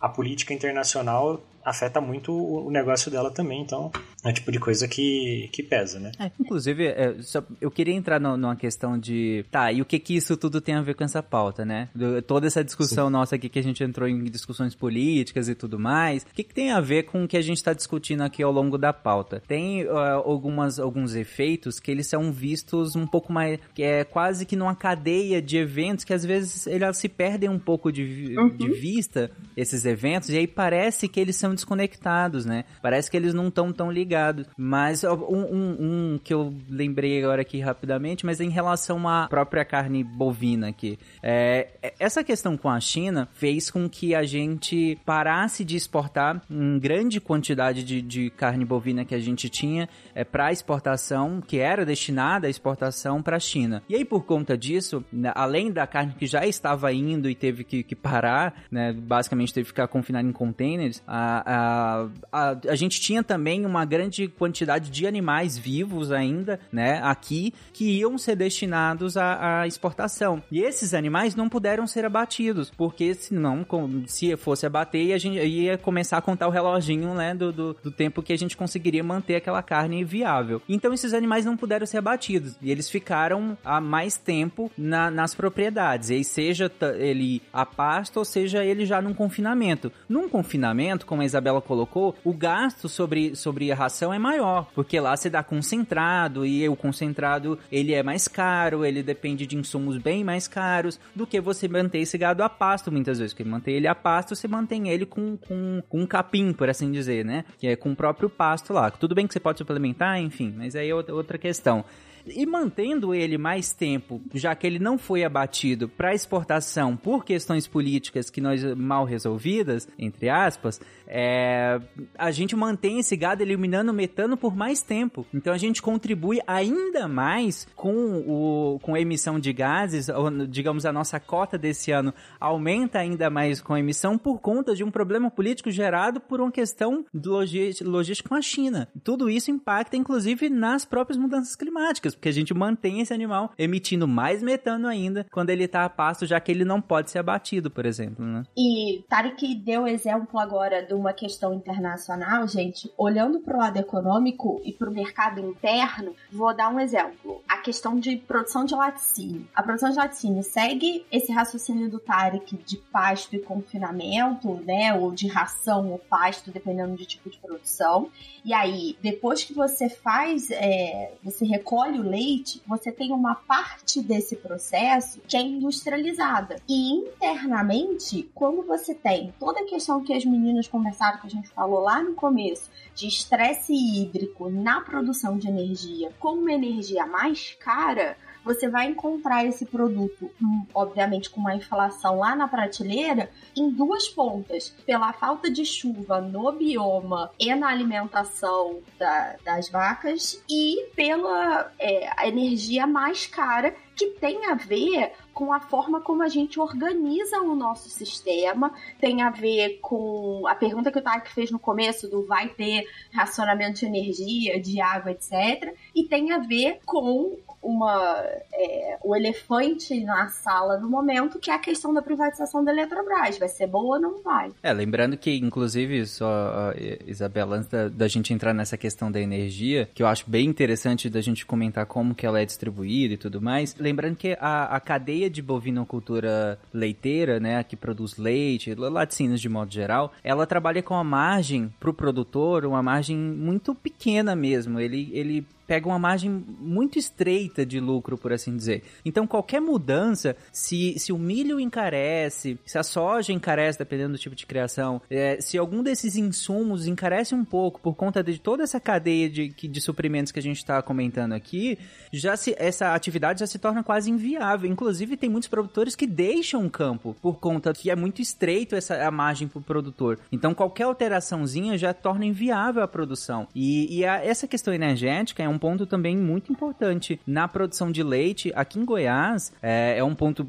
a, a política internacional afeta muito o negócio dela também, então é o tipo de coisa que, que pesa, né? É, inclusive, é, só, eu queria entrar no, numa questão de, tá, e o que que isso tudo tem a ver com essa pauta, né? Do, toda essa discussão Sim. nossa aqui que a gente entrou em discussões políticas e tudo mais, o que que tem a ver com o que a gente está discutindo aqui ao longo da pauta? Tem uh, algumas, alguns efeitos que eles são vistos um pouco mais, que é quase que numa cadeia de eventos que às vezes eles se perdem um pouco de, uhum. de vista, esses eventos, e aí parece que eles são desconectados, né? Parece que eles não estão tão ligados. Mas um, um, um, que eu lembrei agora aqui rapidamente, mas em relação à própria carne bovina aqui. É, é, essa questão com a China fez com que a gente parasse de exportar uma grande quantidade de, de carne bovina que a gente tinha é, para exportação, que era destinada à exportação para a China. E aí, por conta disso, né, além da carne que já estava indo e teve que, que parar, né, basicamente teve que ficar confinada em containers, a, a, a, a gente tinha também uma grande quantidade de animais vivos ainda, né, aqui, que iam ser destinados à, à exportação. E esses animais não puderam ser abatidos, porque senão, se fosse abater, a gente ia começar a contar o reloginho, né, do, do, do tempo que a gente conseguiria manter aquela carne viável. Então esses animais não puderam ser abatidos, e eles ficaram há mais tempo na, nas propriedades, e aí seja ele a pasto, ou seja ele já num confinamento. Num confinamento, como a Isabela colocou, o gasto sobre, sobre a ração é maior, porque lá você dá concentrado e o concentrado ele é mais caro, ele depende de insumos bem mais caros do que você manter esse gado a pasto muitas vezes, porque manter ele a pasto você mantém ele com, com, com um capim, por assim dizer, né? Que é com o próprio pasto lá. Tudo bem que você pode suplementar, enfim, mas aí é outra questão. E mantendo ele mais tempo, já que ele não foi abatido para exportação por questões políticas que nós mal resolvidas, entre aspas, é, a gente mantém esse gado eliminando metano por mais tempo. Então a gente contribui ainda mais com, o, com a emissão de gases, ou, digamos, a nossa cota desse ano aumenta ainda mais com a emissão por conta de um problema político gerado por uma questão logística com a China. Tudo isso impacta, inclusive, nas próprias mudanças climáticas, porque a gente mantém esse animal emitindo mais metano ainda quando ele está a pasto, já que ele não pode ser abatido, por exemplo. Né? E Tarek deu exemplo agora do uma questão internacional, gente, olhando para o lado econômico e para o mercado interno, vou dar um exemplo. A questão de produção de laticínio. A produção de laticínio segue esse raciocínio do Tarek de pasto e confinamento, né? Ou de ração ou pasto, dependendo de tipo de produção. E aí, depois que você faz, é, você recolhe o leite, você tem uma parte desse processo que é industrializada. E internamente, quando você tem toda a questão que as meninas conversaram, que a gente falou lá no começo, de estresse hídrico na produção de energia, como uma energia mais cara, você vai encontrar esse produto, hum, obviamente com uma inflação lá na prateleira, em duas pontas. Pela falta de chuva no bioma e na alimentação da, das vacas, e pela é, energia mais cara que tem a ver com a forma como a gente organiza o nosso sistema, tem a ver com a pergunta que o Tarek fez no começo do vai ter racionamento de energia, de água, etc. E tem a ver com uma é, o elefante na sala no momento, que é a questão da privatização da Eletrobras. Vai ser boa ou não vai? É, lembrando que, inclusive, só, Isabela, antes da, da, gente entrar nessa questão da energia, que eu acho bem interessante da gente comentar como que ela é distribuída e tudo mais, lembrando que a, a cadeia de bovinocultura leiteira, né, que produz leite, laticínios de modo geral, ela trabalha com a margem para o produtor, uma margem muito pequena mesmo. Ele, ele pega uma margem muito estreita de lucro, por assim dizer. Então, qualquer mudança, se, se o milho encarece, se a soja encarece, dependendo do tipo de criação, é, se algum desses insumos encarece um pouco por conta de toda essa cadeia de, de suprimentos que a gente está comentando aqui, já se, essa atividade já se torna quase inviável. Inclusive, tem muitos produtores que deixam o campo por conta que é muito estreito essa a margem para o produtor. Então, qualquer alteraçãozinha já torna inviável a produção. E, e a, essa questão energética é um um ponto também muito importante na produção de leite. Aqui em Goiás, é, é um ponto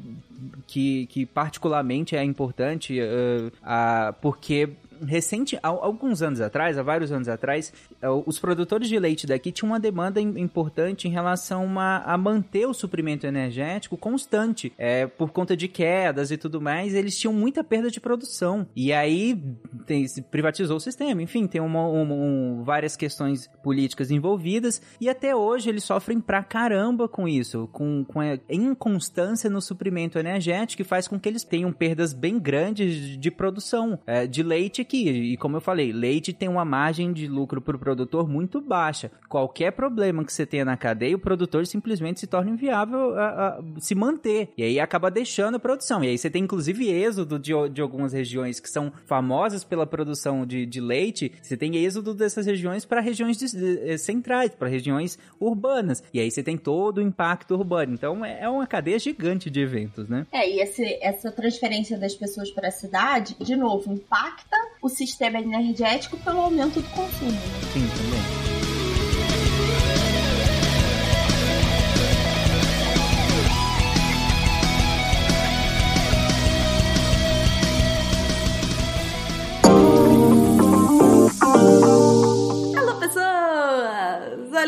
que, que particularmente é importante, uh, uh, porque recente, há alguns anos atrás, há vários anos atrás, é, os produtores de leite daqui tinham uma demanda importante em relação a, a manter o suprimento energético constante. É, por conta de quedas e tudo mais, eles tinham muita perda de produção. E aí tem, privatizou o sistema. Enfim, tem uma, uma, um, várias questões políticas envolvidas. E até hoje eles sofrem pra caramba com isso, com, com a inconstância no suprimento energético, que faz com que eles tenham perdas bem grandes de, de produção é, de leite aqui. E como eu falei, leite tem uma margem de lucro para o produtor muito baixa. Qualquer problema que você tenha na cadeia, o produtor simplesmente se torna inviável a, a se manter. E aí acaba deixando a produção. E aí você tem inclusive êxodo de, de algumas regiões que são famosas pela produção de, de leite. Você tem êxodo dessas regiões para regiões de, de, eh, centrais, para regiões urbanas. E aí você tem todo o impacto urbano. Então é, é uma cadeia gigante de eventos, né? É, e esse, essa transferência das pessoas para a cidade, de novo, impacta o sistema energético pelo aumento do consumo. Sim, também.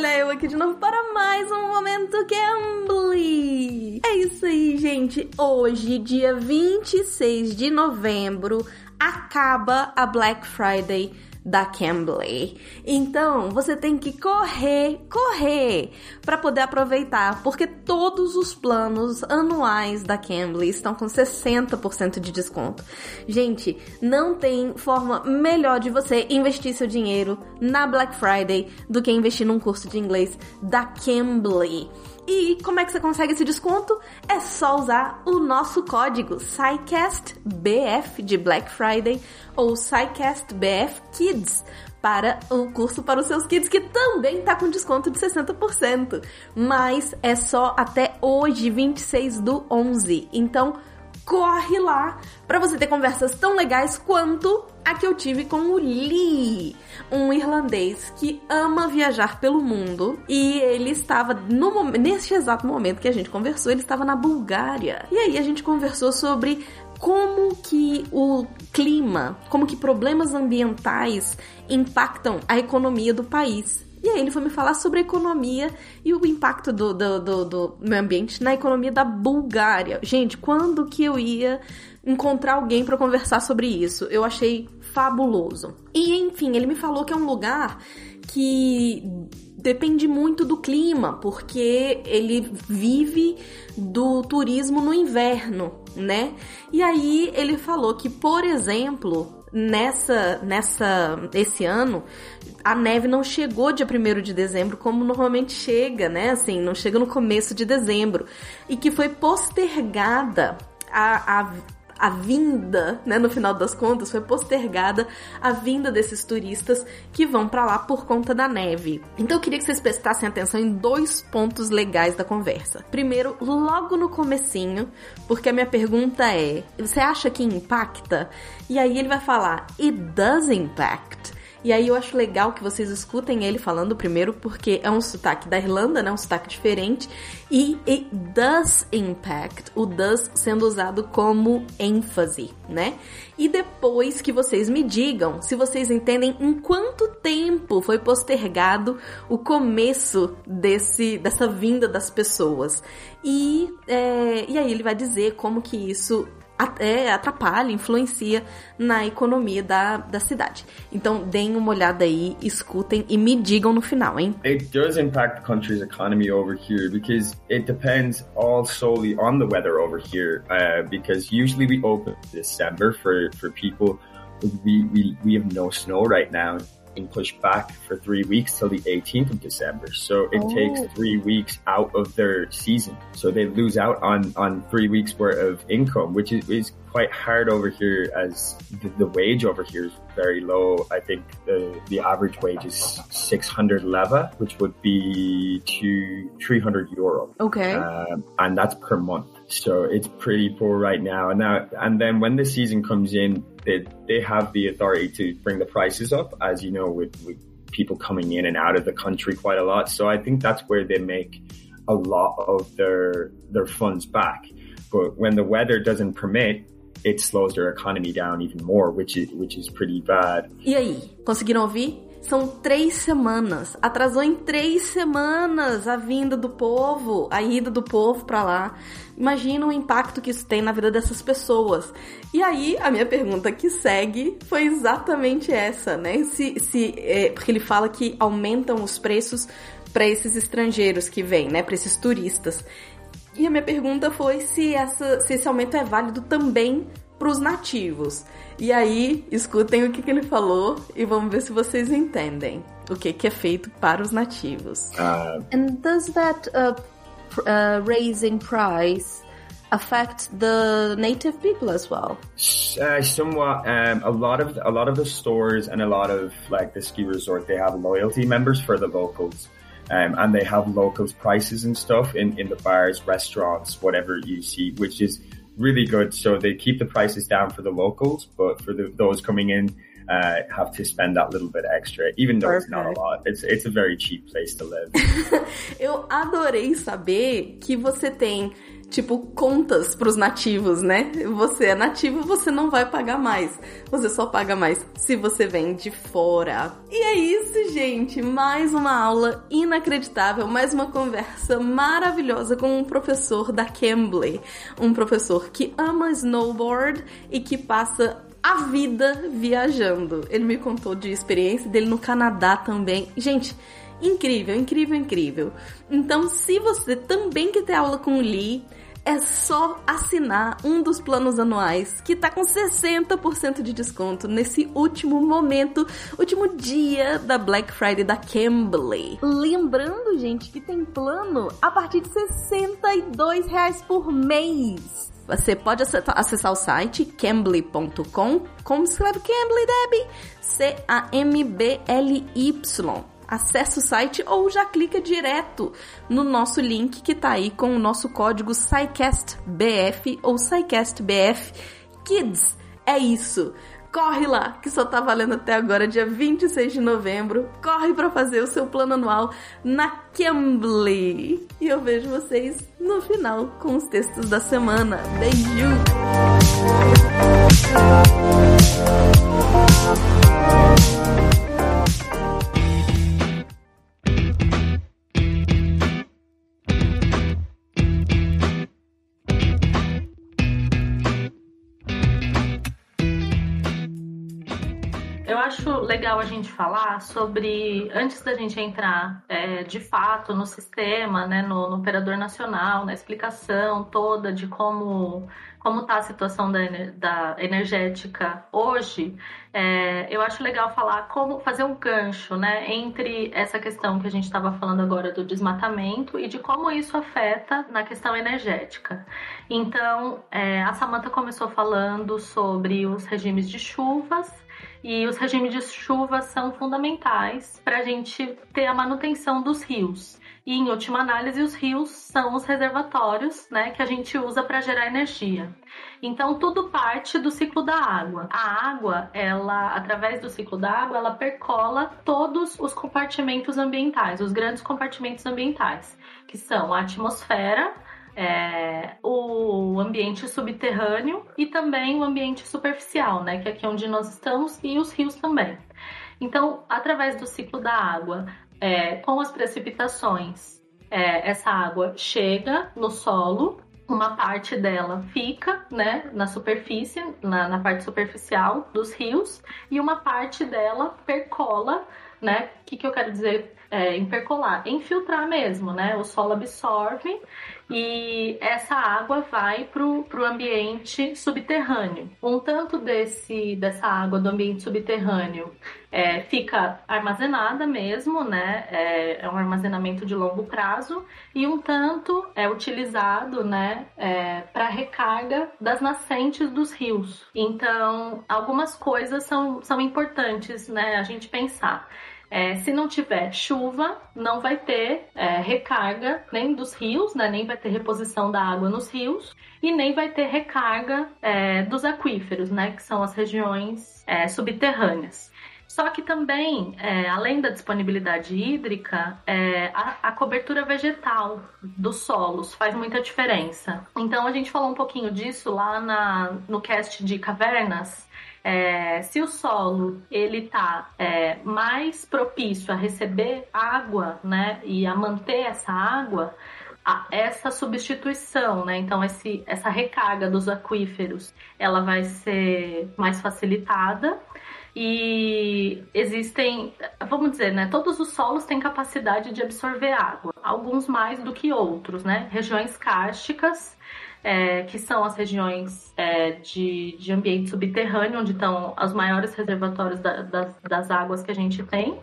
olha eu aqui de novo para mais um Momento Cambly. É isso aí, gente. Hoje, dia 26 de novembro, acaba a Black Friday da Cambly. Então, você tem que correr, correr para poder aproveitar, porque todos os planos anuais da Cambly estão com 60% de desconto. Gente, não tem forma melhor de você investir seu dinheiro na Black Friday do que investir num curso de inglês da Cambly. E como é que você consegue esse desconto? É só usar o nosso código SciCastBF de Black Friday ou SciCastBF Kids para o curso para os seus kids, que também está com desconto de 60%. Mas é só até hoje, 26 do 11. Então, corre lá para você ter conversas tão legais quanto a que eu tive com o Lee, um irlandês que ama viajar pelo mundo e ele estava no neste exato momento que a gente conversou, ele estava na Bulgária. E aí a gente conversou sobre como que o clima, como que problemas ambientais impactam a economia do país. E aí ele foi me falar sobre a economia e o impacto do, do, do, do meio ambiente na economia da Bulgária. Gente, quando que eu ia encontrar alguém para conversar sobre isso? Eu achei fabuloso. E enfim, ele me falou que é um lugar que depende muito do clima, porque ele vive do turismo no inverno, né? E aí ele falou que, por exemplo, nessa nessa esse ano a neve não chegou dia 1 de dezembro como normalmente chega, né? Assim, não chega no começo de dezembro. E que foi postergada a, a a vinda, né, no final das contas, foi postergada a vinda desses turistas que vão para lá por conta da neve. Então eu queria que vocês prestassem atenção em dois pontos legais da conversa. Primeiro, logo no comecinho, porque a minha pergunta é: você acha que impacta? E aí ele vai falar: it does impact. E aí eu acho legal que vocês escutem ele falando primeiro, porque é um sotaque da Irlanda, né? Um sotaque diferente. E does impact, o does sendo usado como ênfase, né? E depois que vocês me digam se vocês entendem em quanto tempo foi postergado o começo desse, dessa vinda das pessoas. E, é, e aí ele vai dizer como que isso atrapalha, influencia na economia da, da cidade. Então, deem uma olhada aí, escutem e me digam no final, hein? It does impact the country's economy over here because it depends all solely on the weather over here. Uh, because usually we open December for, for people. We, we, we have no snow right now. Being pushed back for three weeks till the 18th of December. So it oh. takes three weeks out of their season. So they lose out on, on three weeks worth of income, which is, is quite hard over here as the, the, wage over here is very low. I think the, the average wage is 600 leva, which would be to 300 euro. Okay. Um, and that's per month. So it's pretty poor right now. And now, and then when the season comes in, they, they have the authority to bring the prices up, as you know, with, with people coming in and out of the country quite a lot. So I think that's where they make a lot of their, their funds back. But when the weather doesn't permit, it slows their economy down even more, which is, which is pretty bad. E aí, conseguiram ouvir? São três semanas. Atrasou em três semanas a vinda do povo, a ida do povo para lá. Imagina o impacto que isso tem na vida dessas pessoas. E aí, a minha pergunta que segue foi exatamente essa, né? Se, se, é, porque ele fala que aumentam os preços para esses estrangeiros que vêm, né? Para esses turistas. E a minha pergunta foi se, essa, se esse aumento é válido também para os nativos. E aí, escutem o que, que, ele falou e vamos ver se vocês entendem o que, que é feito para os nativos. Uh... And does that uh, uh, raising price affect the native people as well? Uh, somewhat. Um, a lot of a lot of the stores and a lot of like the ski resort, they have loyalty members for the locals. Um, and they have locals prices and stuff in, in the bars, restaurants, whatever you see, which is really good. So they keep the prices down for the locals, but for the, those coming in, uh, have to spend that little bit extra, even though Perfect. it's not a lot. It's, it's a very cheap place to live. Eu adorei saber que você tem tipo, contas pros nativos, né? Você é nativo, você não vai pagar mais. Você só paga mais se você vem de fora. E é isso, gente. Mais uma aula inacreditável, mais uma conversa maravilhosa com um professor da Cambly. Um professor que ama snowboard e que passa a vida viajando. Ele me contou de experiência dele no Canadá também. Gente, incrível, incrível, incrível. Então, se você também quer ter aula com o Lee, é só assinar um dos planos anuais que tá com 60% de desconto nesse último momento, último dia da Black Friday da Cambly. Lembrando, gente, que tem plano a partir de 62 reais por mês. Você pode acessar o site cambly.com. Como escreve Cambly, Debbie? C-A-M-B-L-Y acessa o site ou já clica direto no nosso link que tá aí com o nosso código SciCastBF ou SciCastBF Kids. É isso. Corre lá, que só tá valendo até agora, dia 26 de novembro. Corre para fazer o seu plano anual na Cambly. E eu vejo vocês no final com os textos da semana. Beijo! Legal a gente falar sobre, antes da gente entrar é, de fato no sistema, né, no, no, operador nacional, na explicação toda de como como está a situação da, da energética hoje, é, eu acho legal falar como fazer um gancho né, entre essa questão que a gente estava falando agora do desmatamento e de como isso afeta na questão energética. Então, é, a Samantha começou falando sobre os regimes de chuvas e os regimes de chuva são fundamentais para a gente ter a manutenção dos rios. E, em última análise, os rios são os reservatórios né, que a gente usa para gerar energia. Então, tudo parte do ciclo da água. A água, ela, através do ciclo da água, ela percola todos os compartimentos ambientais, os grandes compartimentos ambientais, que são a atmosfera, é, o ambiente subterrâneo e também o ambiente superficial, né, que é aqui onde nós estamos, e os rios também. Então, através do ciclo da água, é, com as precipitações, é, essa água chega no solo, uma parte dela fica né, na superfície, na, na parte superficial dos rios, e uma parte dela percola, né? O que, que eu quero dizer é, em percolar? Infiltrar mesmo, né? O solo absorve e essa água vai para o ambiente subterrâneo. Um tanto desse, dessa água do ambiente subterrâneo é, fica armazenada mesmo, né? É, é, um armazenamento de longo prazo e um tanto é utilizado, né, é, para recarga das nascentes dos rios. Então, algumas coisas são, são importantes, né, a gente pensar. É, se não tiver chuva, não vai ter é, recarga nem dos rios, né, nem vai ter reposição da água nos rios e nem vai ter recarga é, dos aquíferos, né, que são as regiões é, subterrâneas. Só que também, é, além da disponibilidade hídrica, é, a, a, cobertura vegetal dos solos faz muita diferença. Então a gente falou um pouquinho disso lá na, no cast de cavernas. É, se o solo ele tá é, mais propício a receber água, né, e a manter essa água, essa substituição, né, então esse, essa recarga dos aquíferos, ela vai ser mais facilitada e existem, vamos dizer, né, todos os solos têm capacidade de absorver água, alguns mais do que outros, né? Regiões cársticas é, que são as regiões é, de, de ambiente subterrâneo, onde estão os maiores reservatórios da, das, das águas que a gente tem.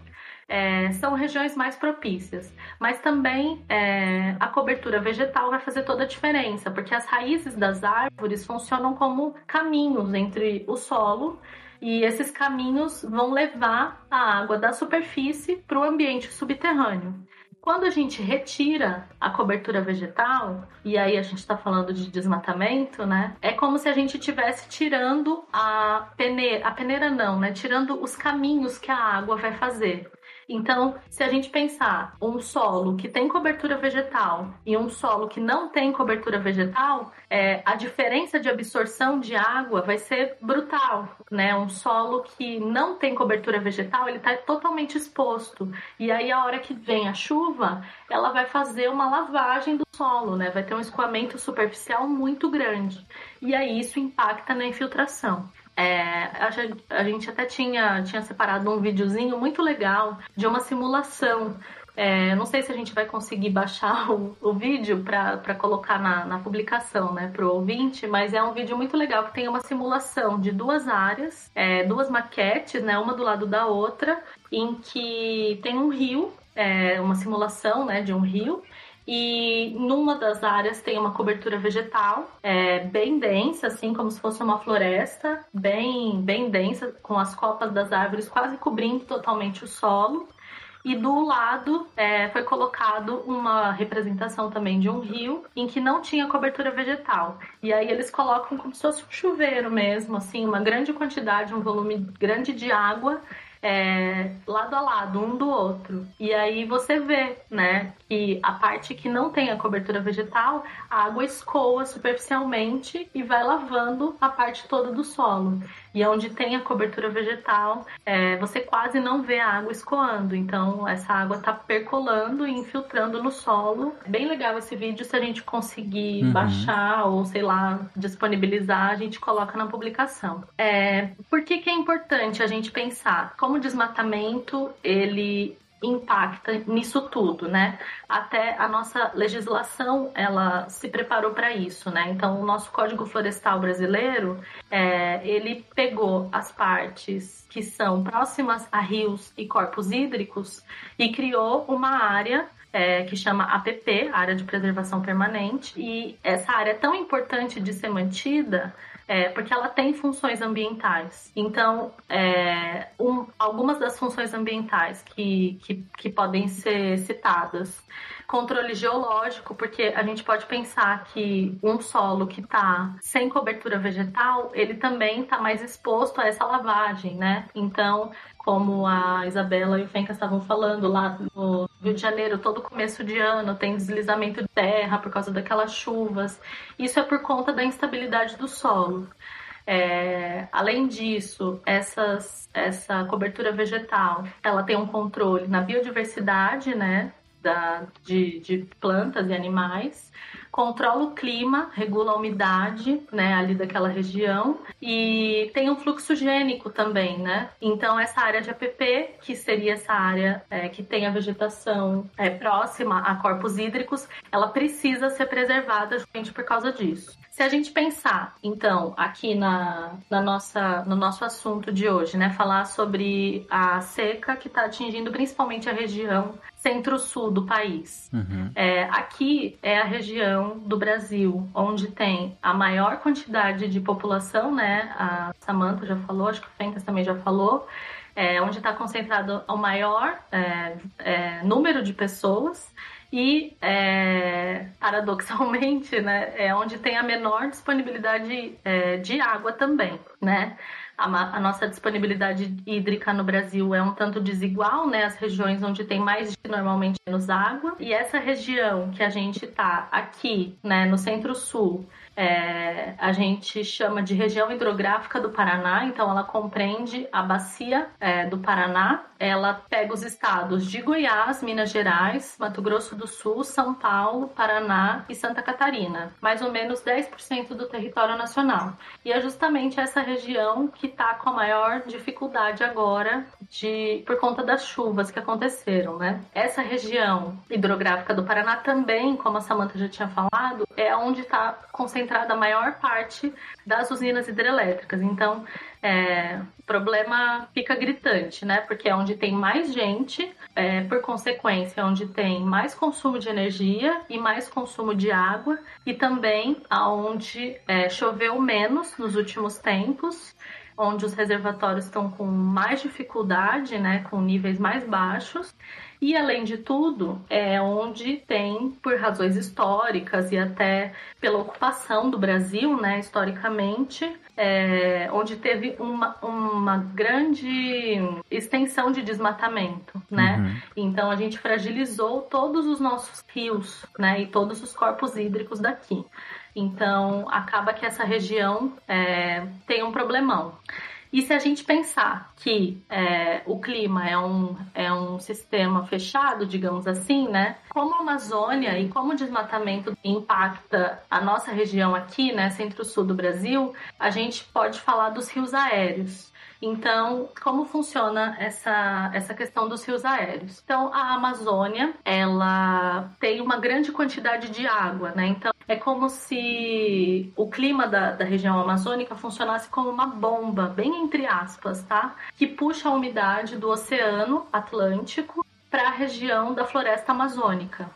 É, são regiões mais propícias. Mas também é, a cobertura vegetal vai fazer toda a diferença, porque as raízes das árvores funcionam como caminhos entre o solo e esses caminhos vão levar a água da superfície para o ambiente subterrâneo. Quando a gente retira a cobertura vegetal, e aí a gente está falando de desmatamento, né? É como se a gente estivesse tirando a peneira, a peneira não, né? Tirando os caminhos que a água vai fazer. Então, se a gente pensar um solo que tem cobertura vegetal e um solo que não tem cobertura vegetal, é, a diferença de absorção de água vai ser brutal, né? Um solo que não tem cobertura vegetal, ele está totalmente exposto. E aí, a hora que vem a chuva, ela vai fazer uma lavagem do solo, né? Vai ter um escoamento superficial muito grande. E aí, isso impacta na infiltração. É, a gente até tinha, tinha separado um videozinho muito legal de uma simulação. É, não sei se a gente vai conseguir baixar o, o vídeo para colocar na, na publicação né, para o ouvinte, mas é um vídeo muito legal que tem uma simulação de duas áreas, é, duas maquetes, né, uma do lado da outra, em que tem um rio, é, uma simulação né, de um rio, e numa das áreas tem uma cobertura vegetal é, bem densa, assim como se fosse uma floresta, bem, bem densa, com as copas das árvores quase cobrindo totalmente o solo. E do lado é, foi colocado uma representação também de um rio em que não tinha cobertura vegetal. E aí eles colocam como se fosse um chuveiro mesmo, assim, uma grande quantidade, um volume grande de água é, lado a lado, um do outro. E aí você vê, né, que a parte que não tem a cobertura vegetal, a água escoa superficialmente e vai lavando a parte toda do solo. E onde tem a cobertura vegetal, é, você quase não vê a água escoando. Então, essa água está percolando e infiltrando no solo. Bem legal esse vídeo. Se a gente conseguir uhum. baixar ou, sei lá, disponibilizar, a gente coloca na publicação. É, por que, que é importante a gente pensar? Como o desmatamento, ele impacta nisso tudo, né? Até a nossa legislação ela se preparou para isso, né? Então o nosso Código Florestal brasileiro é, ele pegou as partes que são próximas a rios e corpos hídricos e criou uma área é, que chama APP, Área de Preservação Permanente, e essa área é tão importante de ser mantida é, porque ela tem funções ambientais. Então, é, um, algumas das funções ambientais que, que, que podem ser citadas controle geológico, porque a gente pode pensar que um solo que está sem cobertura vegetal, ele também está mais exposto a essa lavagem, né? Então, como a Isabela e o Fenca estavam falando lá no Rio de Janeiro, todo começo de ano tem deslizamento de terra por causa daquelas chuvas. Isso é por conta da instabilidade do solo. É, além disso, essas, essa cobertura vegetal, ela tem um controle na biodiversidade, né, da, de, de plantas e animais, controla o clima, regula a umidade, né, ali daquela região e tem um fluxo gênico também, né? Então essa área de APP, que seria essa área é, que tem a vegetação é, próxima a corpos hídricos, ela precisa ser preservada justamente por causa disso. Se a gente pensar, então, aqui na, na nossa, no nosso assunto de hoje, né, falar sobre a seca que está atingindo principalmente a região centro-sul do país. Uhum. É, aqui é a região do Brasil onde tem a maior quantidade de população, né? A Samantha já falou, acho que o Fencas também já falou. É, onde está concentrado o maior é, é, número de pessoas e, é, paradoxalmente, né, é onde tem a menor disponibilidade é, de água também, né? A, a, nossa disponibilidade hídrica no Brasil é um tanto desigual, né? As regiões onde tem mais normalmente menos água. E essa região que a gente está aqui, né, no centro-sul, é, a gente chama de região hidrográfica do Paraná, então ela compreende a bacia é, do Paraná. Ela pega os estados de Goiás, Minas Gerais, Mato Grosso do Sul, São Paulo, Paraná e Santa Catarina, mais ou menos 10% do território nacional. E é justamente essa região que está com a maior dificuldade agora de por conta das chuvas que aconteceram, né? Essa região hidrográfica do Paraná também, como a Samantha já tinha falado, é onde está concentrada a maior parte das usinas hidrelétricas. Então, é, o problema fica gritante, né? Porque é onde tem mais gente, é, por consequência, é onde tem mais consumo de energia e mais consumo de água, e também aonde é, choveu menos nos últimos tempos onde os reservatórios estão com mais dificuldade, né, com níveis mais baixos, e além de tudo, é onde tem, por razões históricas e até pela ocupação do Brasil, né, historicamente, é, onde teve uma, uma grande extensão de desmatamento, né? Uhum. Então a gente fragilizou todos os nossos rios, né, e todos os corpos hídricos daqui. Então acaba que essa região é, tem um problemão. E se a gente pensar que é, o clima é um, é um sistema fechado, digamos assim, né? Como a Amazônia e como o desmatamento impacta a nossa região aqui, né, centro-sul do Brasil, a gente pode falar dos rios aéreos. Então, como funciona essa, essa questão dos rios aéreos? Então, a Amazônia, ela tem uma grande quantidade de água, né? Então, é como se o clima da, da região amazônica funcionasse como uma bomba, bem entre aspas, tá? Que puxa a umidade do Oceano Atlântico para a região da floresta amazônica.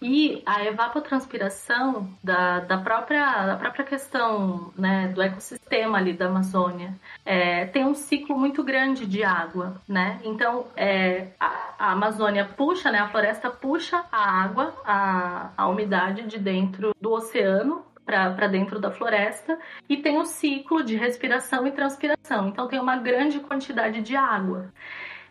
E a evapotranspiração da, da, própria, da própria questão né, do ecossistema ali da Amazônia é, tem um ciclo muito grande de água, né? Então, é, a, a, Amazônia puxa, né, a floresta puxa a água, a, a umidade de dentro do oceano para dentro da floresta e tem o ciclo de respiração e transpiração. Então tem uma grande quantidade de água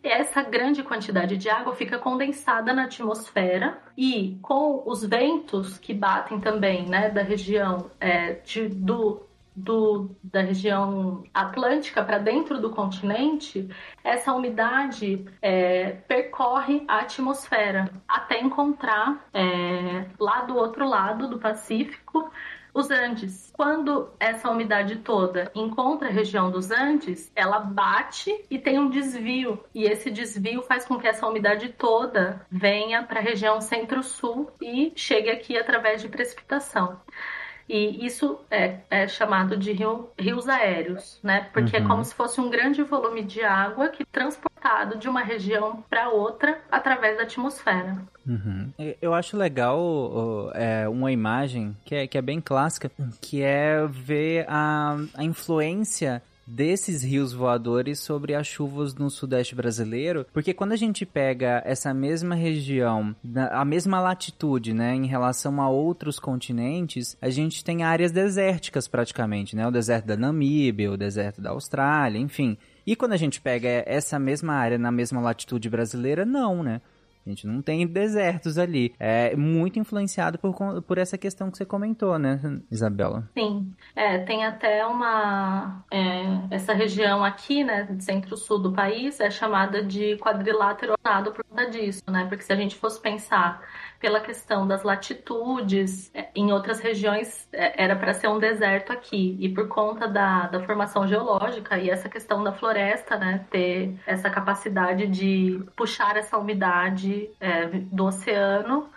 essa grande quantidade de água fica condensada na atmosfera e com os ventos que batem também, né, da região é, de, do, do, da região atlântica para dentro do continente, essa umidade é, percorre a atmosfera até encontrar é, lá do outro lado do Pacífico os Andes. Quando essa umidade toda encontra a região dos Andes, ela bate e tem um desvio. E esse desvio faz com que essa umidade toda venha para a região centro-sul e chegue aqui através de precipitação. E isso é, é chamado de rio, rios aéreos, né? Porque é uhum. é como se fosse um grande volume de água que é transportado de uma região para outra através da atmosfera. Uhum. Eu acho legal é, uma imagem que é, que é bem clássica, que é ver a, a influência desses rios voadores sobre as chuvas no sudeste brasileiro, porque quando a gente pega essa mesma região, a mesma latitude, né, em relação a outros continentes, a gente tem áreas desérticas praticamente, né? O deserto da Namíbia, o deserto da Austrália, enfim. E quando a gente pega essa mesma área na mesma latitude brasileira, não, né? A gente não tem desertos ali. É muito influenciado por, por essa questão que você comentou, né, Isabela? Sim. É, tem até uma. É, essa região aqui, né, centro-sul do país, é chamada de quadrilátero por conta disso, né? Porque se a gente fosse pensar pela questão das latitudes, é, em outras regiões é, era para ser um deserto aqui. E por conta da, da formação geológica e essa questão da floresta, né, ter essa capacidade de puxar essa umidade é, do oceano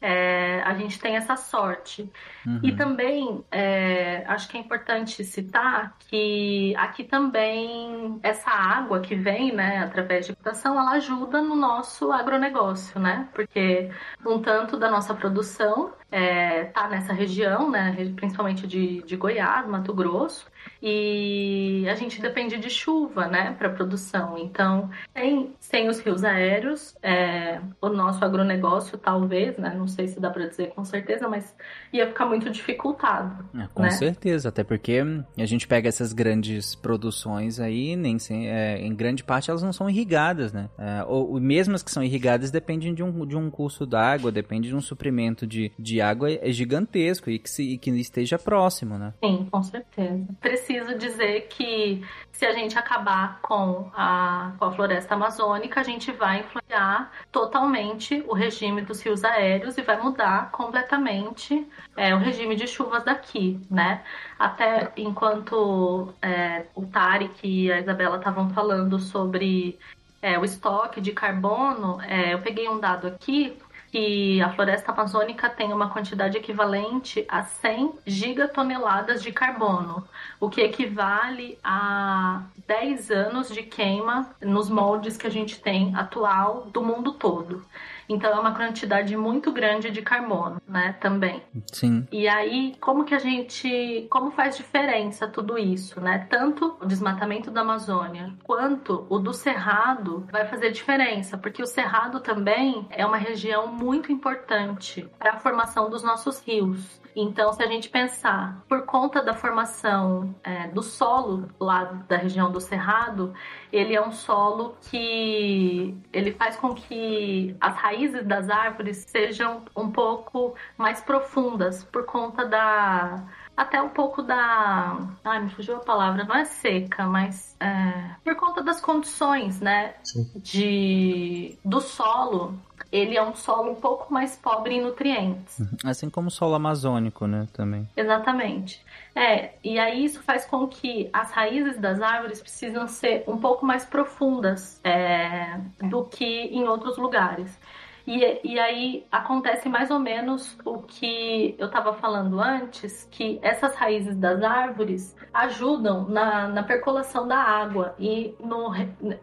é, a gente tem essa sorte. Uhum. E também é, acho que é importante citar que aqui também essa água que vem, né, através de plantação, ela ajuda no nosso agronegócio, né? Porque um tanto da nossa produção é, tá nessa região, né, principalmente de, de Goiás, Mato Grosso, e a gente depende de chuva, né, para produção. Então, sem, sem os rios aéreos, é, o nosso agronegócio talvez, né, não sei se dá para dizer com certeza, mas ia ficar muito dificultado. É, com né? certeza, até porque a gente pega essas grandes produções aí, nem sem, é, em grande parte elas não são irrigadas, né? É, ou, mesmo as que são irrigadas dependem de um, de um curso d'água, depende de um suprimento de, de água é gigantesco e que, se, e que esteja próximo, né? Sim, com certeza. Preciso dizer que se a gente acabar com a, com a floresta amazônica, a gente vai influenciar totalmente o regime dos rios aéreos e vai mudar completamente é, o regime de chuvas daqui, né? Até enquanto é, o Tarek e a Isabela estavam falando sobre é, o estoque de carbono, é, eu peguei um dado aqui que a floresta amazônica tem uma quantidade equivalente a 100 gigatoneladas de carbono, o que equivale a 10 anos de queima nos moldes que a gente tem atual do mundo todo. Então é uma quantidade muito grande de carbono, né, também. Sim. E aí, como que a gente, como faz diferença tudo isso, né? Tanto o desmatamento da Amazônia quanto o do Cerrado vai fazer diferença, porque o Cerrado também é uma região muito importante para a formação dos nossos rios. Então, se a gente pensar por conta da formação é, do solo lá da região do Cerrado, ele é um solo que ele faz com que as raízes das árvores sejam um pouco mais profundas por conta da até um pouco da. Ai, me fugiu a palavra, não é seca, mas é, por conta das condições, né? Sim. De, do solo ele é um solo um pouco mais pobre em nutrientes. Uhum. Assim como o solo amazônico, né, também. Exatamente. É, e aí isso faz com que as raízes das árvores precisam ser um pouco mais profundas é, do que em outros lugares. E, e aí acontece mais ou menos o que eu estava falando antes, que essas raízes das árvores ajudam na, na percolação da água e no,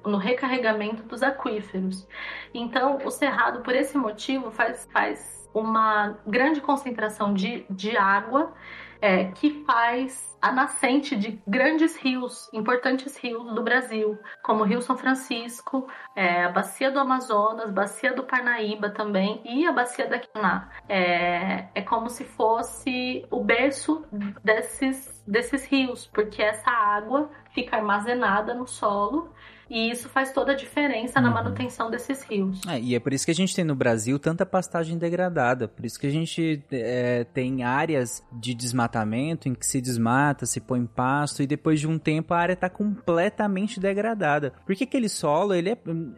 no recarregamento dos aquíferos. Então, o cerrado, por esse motivo, faz, faz uma grande concentração de, de água é, que faz a nascente de grandes rios, importantes rios do Brasil, como o Rio São Francisco, é, a Bacia do Amazonas, Bacia do Parnaíba também e a Bacia da Quiná. É, é como se fosse o berço desses, desses rios, porque essa água fica armazenada no solo e isso faz toda a diferença uhum. na manutenção desses rios. É, e é por isso que a gente tem no Brasil tanta pastagem degradada. Por isso que a gente é, tem áreas de desmatamento em que se desmata, se põe pasto e depois de um tempo a área está completamente degradada. Porque aquele solo, ele é,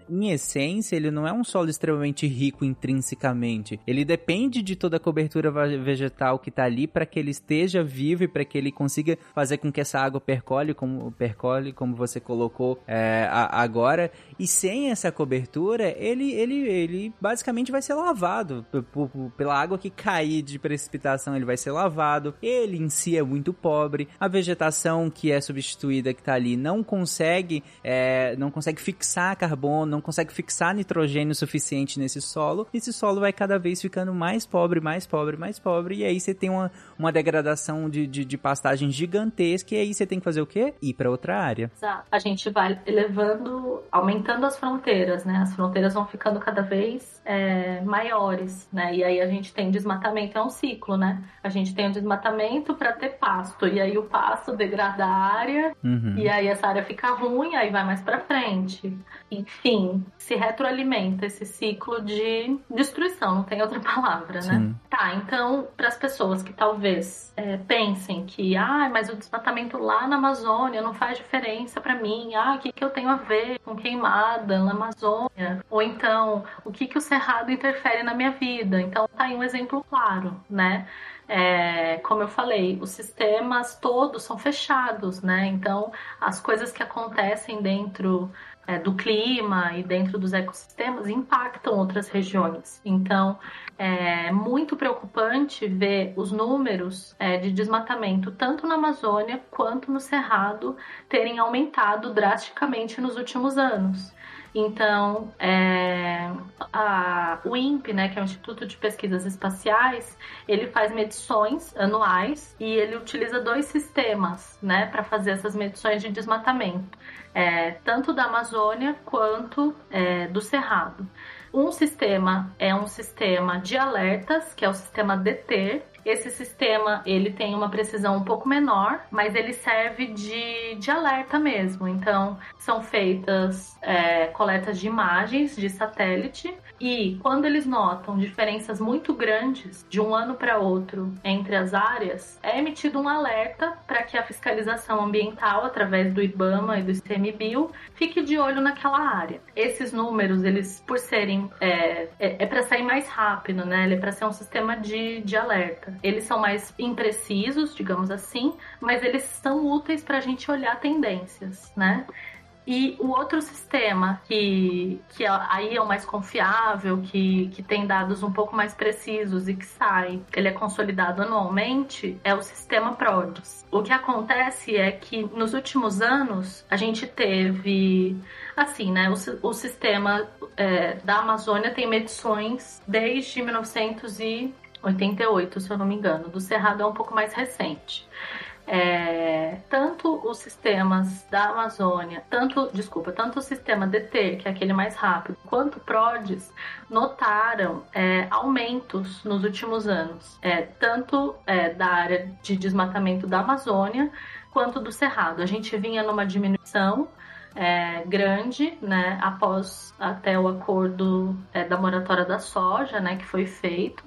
em essência, ele não é um solo extremamente rico intrinsecamente. Ele depende de toda a cobertura vegetal que está ali para que ele esteja vivo e para que ele consiga fazer com que essa água percole, como percole, como você colocou, é, agora e sem essa cobertura, ele, ele, ele basicamente vai ser lavado pela água que cair de precipitação, ele vai ser lavado. Ele em si é muito pobre. A vegetação que é substituída que tá ali não consegue, é, não consegue fixar carbono, não consegue fixar nitrogênio suficiente nesse solo. Esse solo vai cada vez ficando mais pobre, mais pobre, mais pobre. E aí você tem uma, uma degradação de, de, de pastagem gigantesca. E aí você tem que fazer o quê? Ir para outra área. Exato. A gente vai elevando, aumentando as fronteiras, né? As fronteiras vão ficando cada vez é, maiores, né? E aí a gente tem desmatamento, é um ciclo, né? A gente tem o desmatamento para ter pasto. E aí o pasto degrada a área. Uhum. E aí essa área fica ruim, aí vai mais para frente. Enfim, se retroalimenta esse ciclo de destruição, não tem outra palavra, né? Sim. Tá, então, para as pessoas que talvez é, pensem que, ah, mas o desmatamento lá na Amazônia não faz diferença para mim, ah, o que, que eu tenho a ver com queimada na Amazônia? Ou então, o que, que o cerrado interfere na minha vida? Então, tá aí um exemplo claro, né? É, como eu falei, os sistemas todos são fechados, né? Então, as coisas que acontecem dentro é, do clima e dentro dos ecossistemas impactam outras regiões. Então, é muito preocupante ver os números é, de desmatamento, tanto na Amazônia quanto no Cerrado, terem aumentado drasticamente nos últimos anos. Então, é, a, o INPE, né, que é o Instituto de Pesquisas Espaciais, ele faz medições anuais e ele utiliza dois sistemas né, para fazer essas medições de desmatamento, é, tanto da Amazônia quanto é, do Cerrado. Um sistema é um sistema de alertas, que é o sistema DETER, esse sistema ele tem uma precisão um pouco menor, mas ele serve de, de alerta mesmo. Então, são feitas é, coletas de imagens de satélite e quando eles notam diferenças muito grandes de um ano para outro entre as áreas, é emitido um alerta para que a fiscalização ambiental, através do IBAMA e do ICMBio, fique de olho naquela área. Esses números, eles, por serem. É, é, é para sair mais rápido, né? Ele é para ser um sistema de, de alerta. Eles são mais imprecisos, digamos assim, mas eles são úteis para a gente olhar tendências, né? E o outro sistema que, que é, aí é o mais confiável, que, que tem dados um pouco mais precisos e que sai, ele é consolidado anualmente, é o sistema PRODES. O que acontece é que nos últimos anos a gente teve, assim, né, o, o sistema é, da Amazônia tem medições desde 1988, se eu não me engano. Do Cerrado é um pouco mais recente é, tanto os sistemas da Amazônia, tanto, desculpa, tanto o sistema DT, que é aquele mais rápido, quanto PRODES, notaram é, aumentos nos últimos anos, é, tanto é, da área de desmatamento da Amazônia quanto do Cerrado. A gente vinha numa diminuição é, grande, né, após até o acordo é, da moratória da soja, né, que foi feito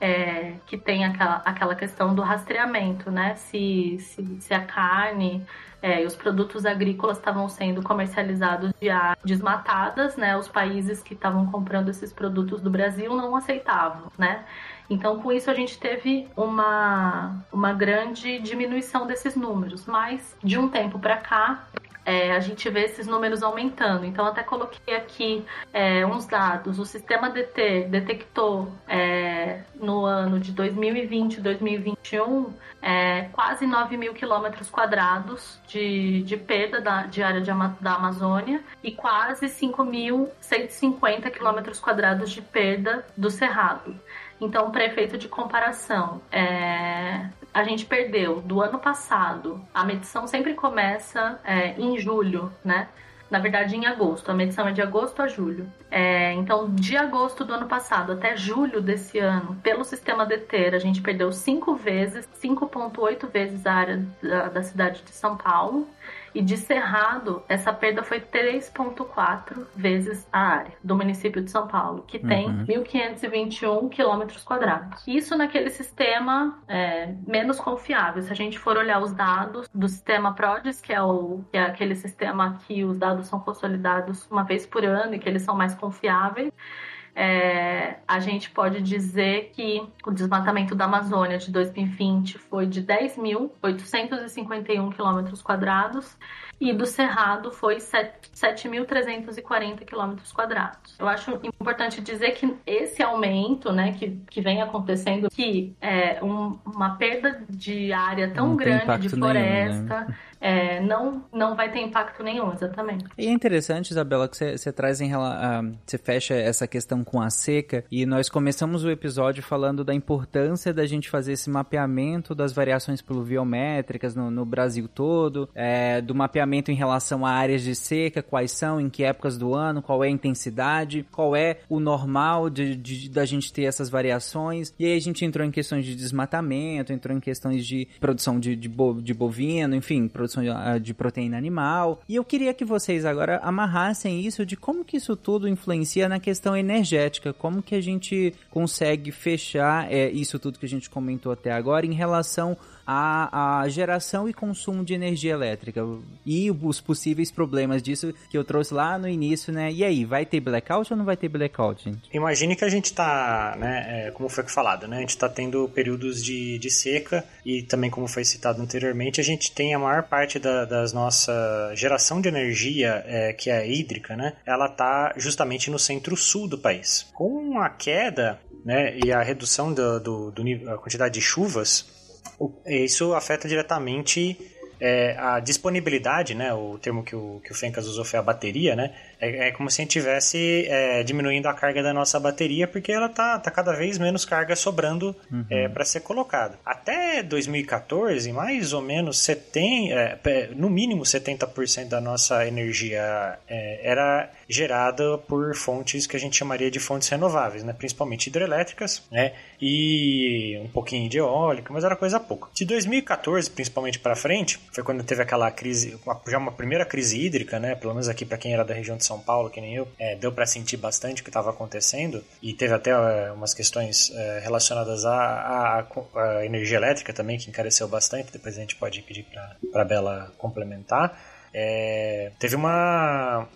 é, que tem aquela, aquela questão do rastreamento, né? Se, se, se a carne é, e os produtos agrícolas estavam sendo comercializados de desmatadas, né? Os países que estavam comprando esses produtos do Brasil não aceitavam, né? Então, com isso, a gente teve uma, uma grande diminuição desses números. Mas, de um tempo para cá, é, a gente vê esses números aumentando. Então, até coloquei aqui é, uns dados. O sistema DT detectou é, no ano de 2020 e 2021 é, quase 9 mil quilômetros quadrados de, de perda da, de área de, da Amazônia e quase 5.150 quilômetros quadrados de perda do Cerrado. Então, para efeito de comparação, é, a gente perdeu do ano passado. A medição sempre começa é, em julho, né? Na verdade, em agosto. A medição é de agosto a julho. É, então, de agosto do ano passado até julho desse ano, pelo sistema DETER, a gente perdeu cinco vezes, 5,8 vezes a área da, da cidade de São Paulo. E de Cerrado, essa perda foi 3,4 vezes a área do município de São Paulo, que tem uhum. 1.521 quilômetros quadrados. Isso naquele sistema é, menos confiável. Se a gente for olhar os dados do sistema PRODES, que é, o, que é aquele sistema que os dados são consolidados uma vez por ano e que eles são mais confiáveis, é, a gente pode dizer que o desmatamento da Amazônia de 2020 foi de 10.851 quilômetros quadrados e do Cerrado foi 7.340 quilômetros quadrados. Eu acho importante dizer que esse aumento, né, que, que vem acontecendo, que é um, uma perda de área tão Não grande de nenhum, floresta, né? é, não, não vai ter impacto nenhum, exatamente. E é interessante, Isabela, que você- traz em relação. Você fecha essa questão com a seca. E nós começamos o episódio falando da importância da gente fazer esse mapeamento das variações pluviométricas no, no Brasil todo, é, do mapeamento em relação a áreas de seca, quais são, em que épocas do ano, qual é a intensidade, qual é o normal de, de- da gente ter essas variações. E aí a gente entrou em questões de desmatamento, entrou em questões de produção de, de, bo- de bovino, enfim, produção de, ah, de proteína animal. E eu queria que vocês agora amarrassem isso de como que isso tudo influencia na questão energética, como que a gente consegue fechar é, isso tudo que a gente comentou até agora em relação à, à geração e consumo de energia elétrica e os possíveis problemas disso que eu trouxe lá no início, né? E aí, vai ter blackout ou não vai ter blackout, gente? Imagine que a gente está, né, é, como foi falado, né, a gente está tendo períodos de, de seca e também, como foi citado anteriormente, a gente tem a maior parte da das nossa geração de energia, é, que é hídrica, né, ela está justamente no centro-sul do país. Com a queda né, e a redução do, do, do a quantidade de chuvas, isso afeta diretamente é, a disponibilidade, né, o termo que o, que o Fencas usou foi a bateria, né, é, é como se a gente estivesse é, diminuindo a carga da nossa bateria, porque ela tá, tá cada vez menos carga sobrando para ser colocada. Até 2014, mais ou menos 70, é, no mínimo 70% da nossa energia é, era gerada por fontes que a gente chamaria de fontes renováveis, né, principalmente hidrelétricas, né, e um pouquinho de eólica, mas era coisa pouca. De 2014, principalmente para frente, foi quando teve aquela crise, já uma primeira crise hídrica, né? Pelo menos aqui para quem era da região de São Paulo, que nem eu, é, deu para sentir bastante o que estava acontecendo e teve até é, umas questões é, relacionadas à, energia elétrica também que encareceu bastante. Depois a gente pode pedir para Bela complementar. É, teve uma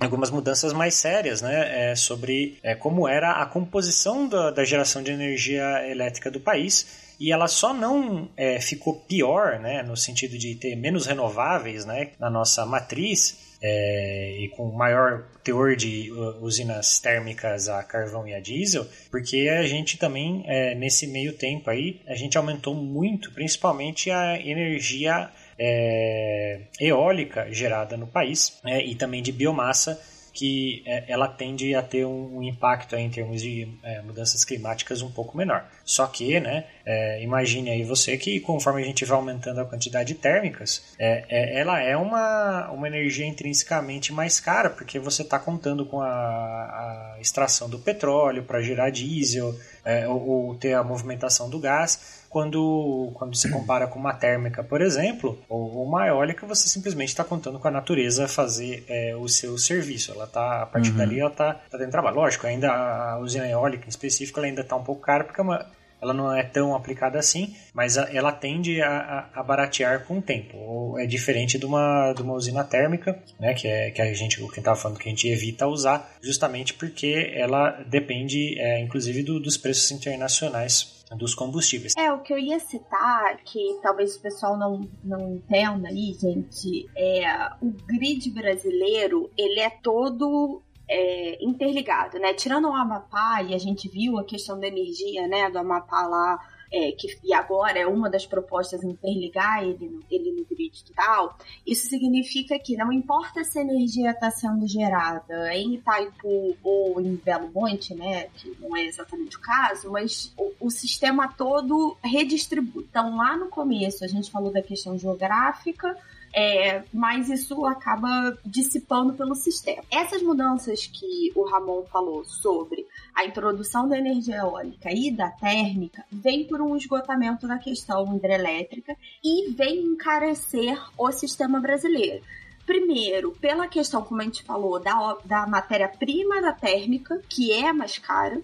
algumas mudanças mais sérias, né, é, sobre é, como era a composição da, da geração de energia elétrica do país. E ela só não é, ficou pior, né, no sentido de ter menos renováveis, né, na nossa matriz é, e com maior teor de uh, usinas térmicas a carvão e a diesel, porque a gente também é, nesse meio tempo aí a gente aumentou muito, principalmente a energia é, eólica gerada no país né, e também de biomassa que é, ela tende a ter um, impacto em termos de é, mudanças climáticas um pouco menor. Só que, né, é, imagine aí você que conforme a gente vai aumentando a quantidade de térmicas, é, é, ela é uma, uma energia intrinsecamente mais cara, porque você está contando com a, a extração do petróleo para gerar diesel, é, ou, ou ter a movimentação do gás quando, quando se compara com uma térmica, por exemplo, ou uma eólica, você simplesmente está contando com a natureza fazer é, o seu serviço. Ela tá, a partir Uhum. dali, ela está tá dentro do trabalho. Lógico, ainda a usina eólica em específico, ela ainda está um pouco cara, porque é uma, ela não é tão aplicada assim, mas ela tende a, a, a baratear com o tempo. Ou é diferente de uma, de uma usina térmica, né, que é que a gente, o que estava falando que a gente evita usar, justamente porque ela depende, é, inclusive, do- dos preços internacionais dos combustíveis. É, o que eu ia citar, que talvez o pessoal não, não entenda aí, gente, é o grid brasileiro, ele é todo é, interligado, né? Tirando o Amapá, e a gente viu a questão da energia, né, do Amapá lá, é, que, e agora é uma das propostas interligar ele no, ele no grid total, isso significa que não importa se a energia está sendo gerada em Itaipu ou em Belo Monte, né, que não é exatamente o caso, mas o, o sistema todo redistribui. Então, lá no começo, a gente falou da questão geográfica, é, mas isso acaba dissipando pelo sistema. Essas mudanças que o Ramon falou sobre a introdução da energia eólica e da térmica vem por um esgotamento da questão hidrelétrica e vem encarecer o sistema brasileiro. Primeiro, pela questão, como a gente falou, da, da matéria-prima da térmica, que é mais cara,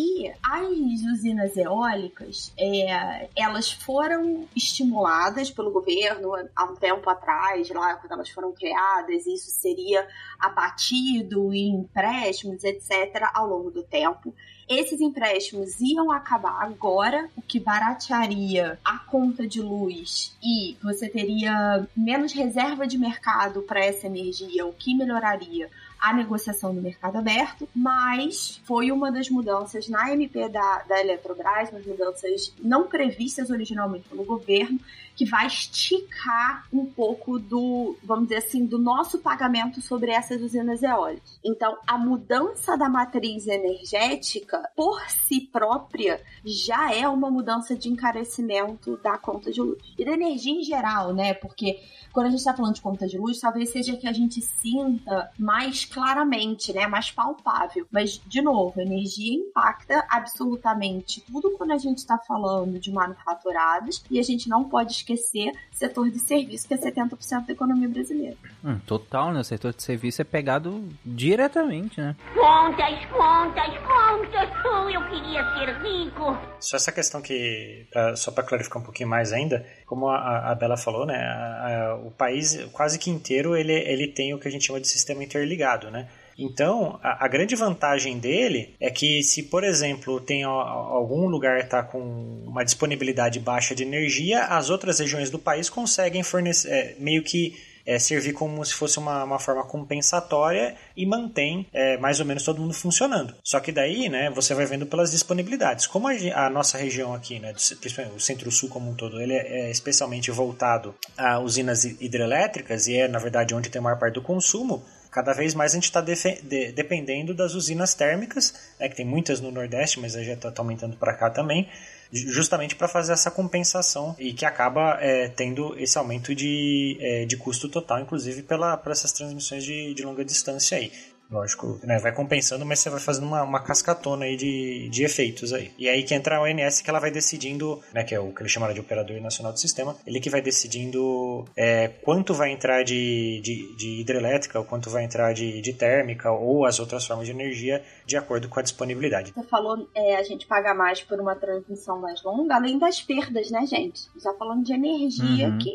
E as usinas eólicas, é, elas foram estimuladas pelo governo há um tempo atrás, lá quando elas foram criadas, isso seria abatido em empréstimos, etc., ao longo do tempo. Esses empréstimos iam acabar agora, o que baratearia a conta de luz e você teria menos reserva de mercado para essa energia, o que melhoraria a negociação no mercado aberto, mas foi uma das mudanças na MP da, da Eletrobras, umas mudanças não previstas originalmente pelo governo, que vai esticar um pouco do, vamos dizer assim, do nosso pagamento sobre essas usinas eólicas. Então, a mudança da matriz energética, por si própria, já é uma mudança de encarecimento da conta de luz. E da energia em geral, né? Porque quando a gente está falando de conta de luz, talvez seja que a gente sinta mais claramente, né? Mais palpável. Mas, de novo, a energia impacta absolutamente tudo quando a gente está falando de manufaturados e a gente não pode esquecer setor de serviço, que é 70% da economia brasileira. Hum, total, né? O setor de serviço é pegado diretamente, né? Contas, contas, contas! Oh, eu queria ser rico! Só essa questão que, pra, só para clarificar um pouquinho mais ainda, como a, a Bela falou, né? A, a, o país quase que inteiro ele, ele tem o que a gente chama de sistema interligado, né? Então, a, a, grande vantagem dele é que se, por exemplo, tem algum lugar está com uma disponibilidade baixa de energia, as outras regiões do país conseguem fornecer, é, meio que é, servir como se fosse uma, uma forma compensatória e mantém é, mais ou menos todo mundo funcionando. Só que daí, né, você vai vendo pelas disponibilidades. Como a, a nossa região aqui, né, o centro-sul como um todo, ele é, é especialmente voltado a usinas hidrelétricas e é, na verdade, onde tem a maior parte do consumo, cada vez mais a gente está de dependendo das usinas térmicas, né, que tem muitas no Nordeste, mas já está tá aumentando para cá também, justamente para fazer essa compensação e que acaba é, tendo esse aumento de, é, de custo total, inclusive pela, essas transmissões de, de longa distância aí. Lógico, né, vai compensando, mas você vai fazendo uma, uma cascatona aí de, de efeitos aí. E aí que entra a ONS que ela vai decidindo, né, que é o que ele chamaram de Operador Nacional do Sistema, ele que vai decidindo é, quanto vai entrar de, de, de hidrelétrica, ou quanto vai entrar de, de térmica, ou as outras formas de energia, de acordo com a disponibilidade. Você falou é, a gente paga mais por uma transmissão mais longa, além das perdas, né, gente? Já falando de energia uhum. que...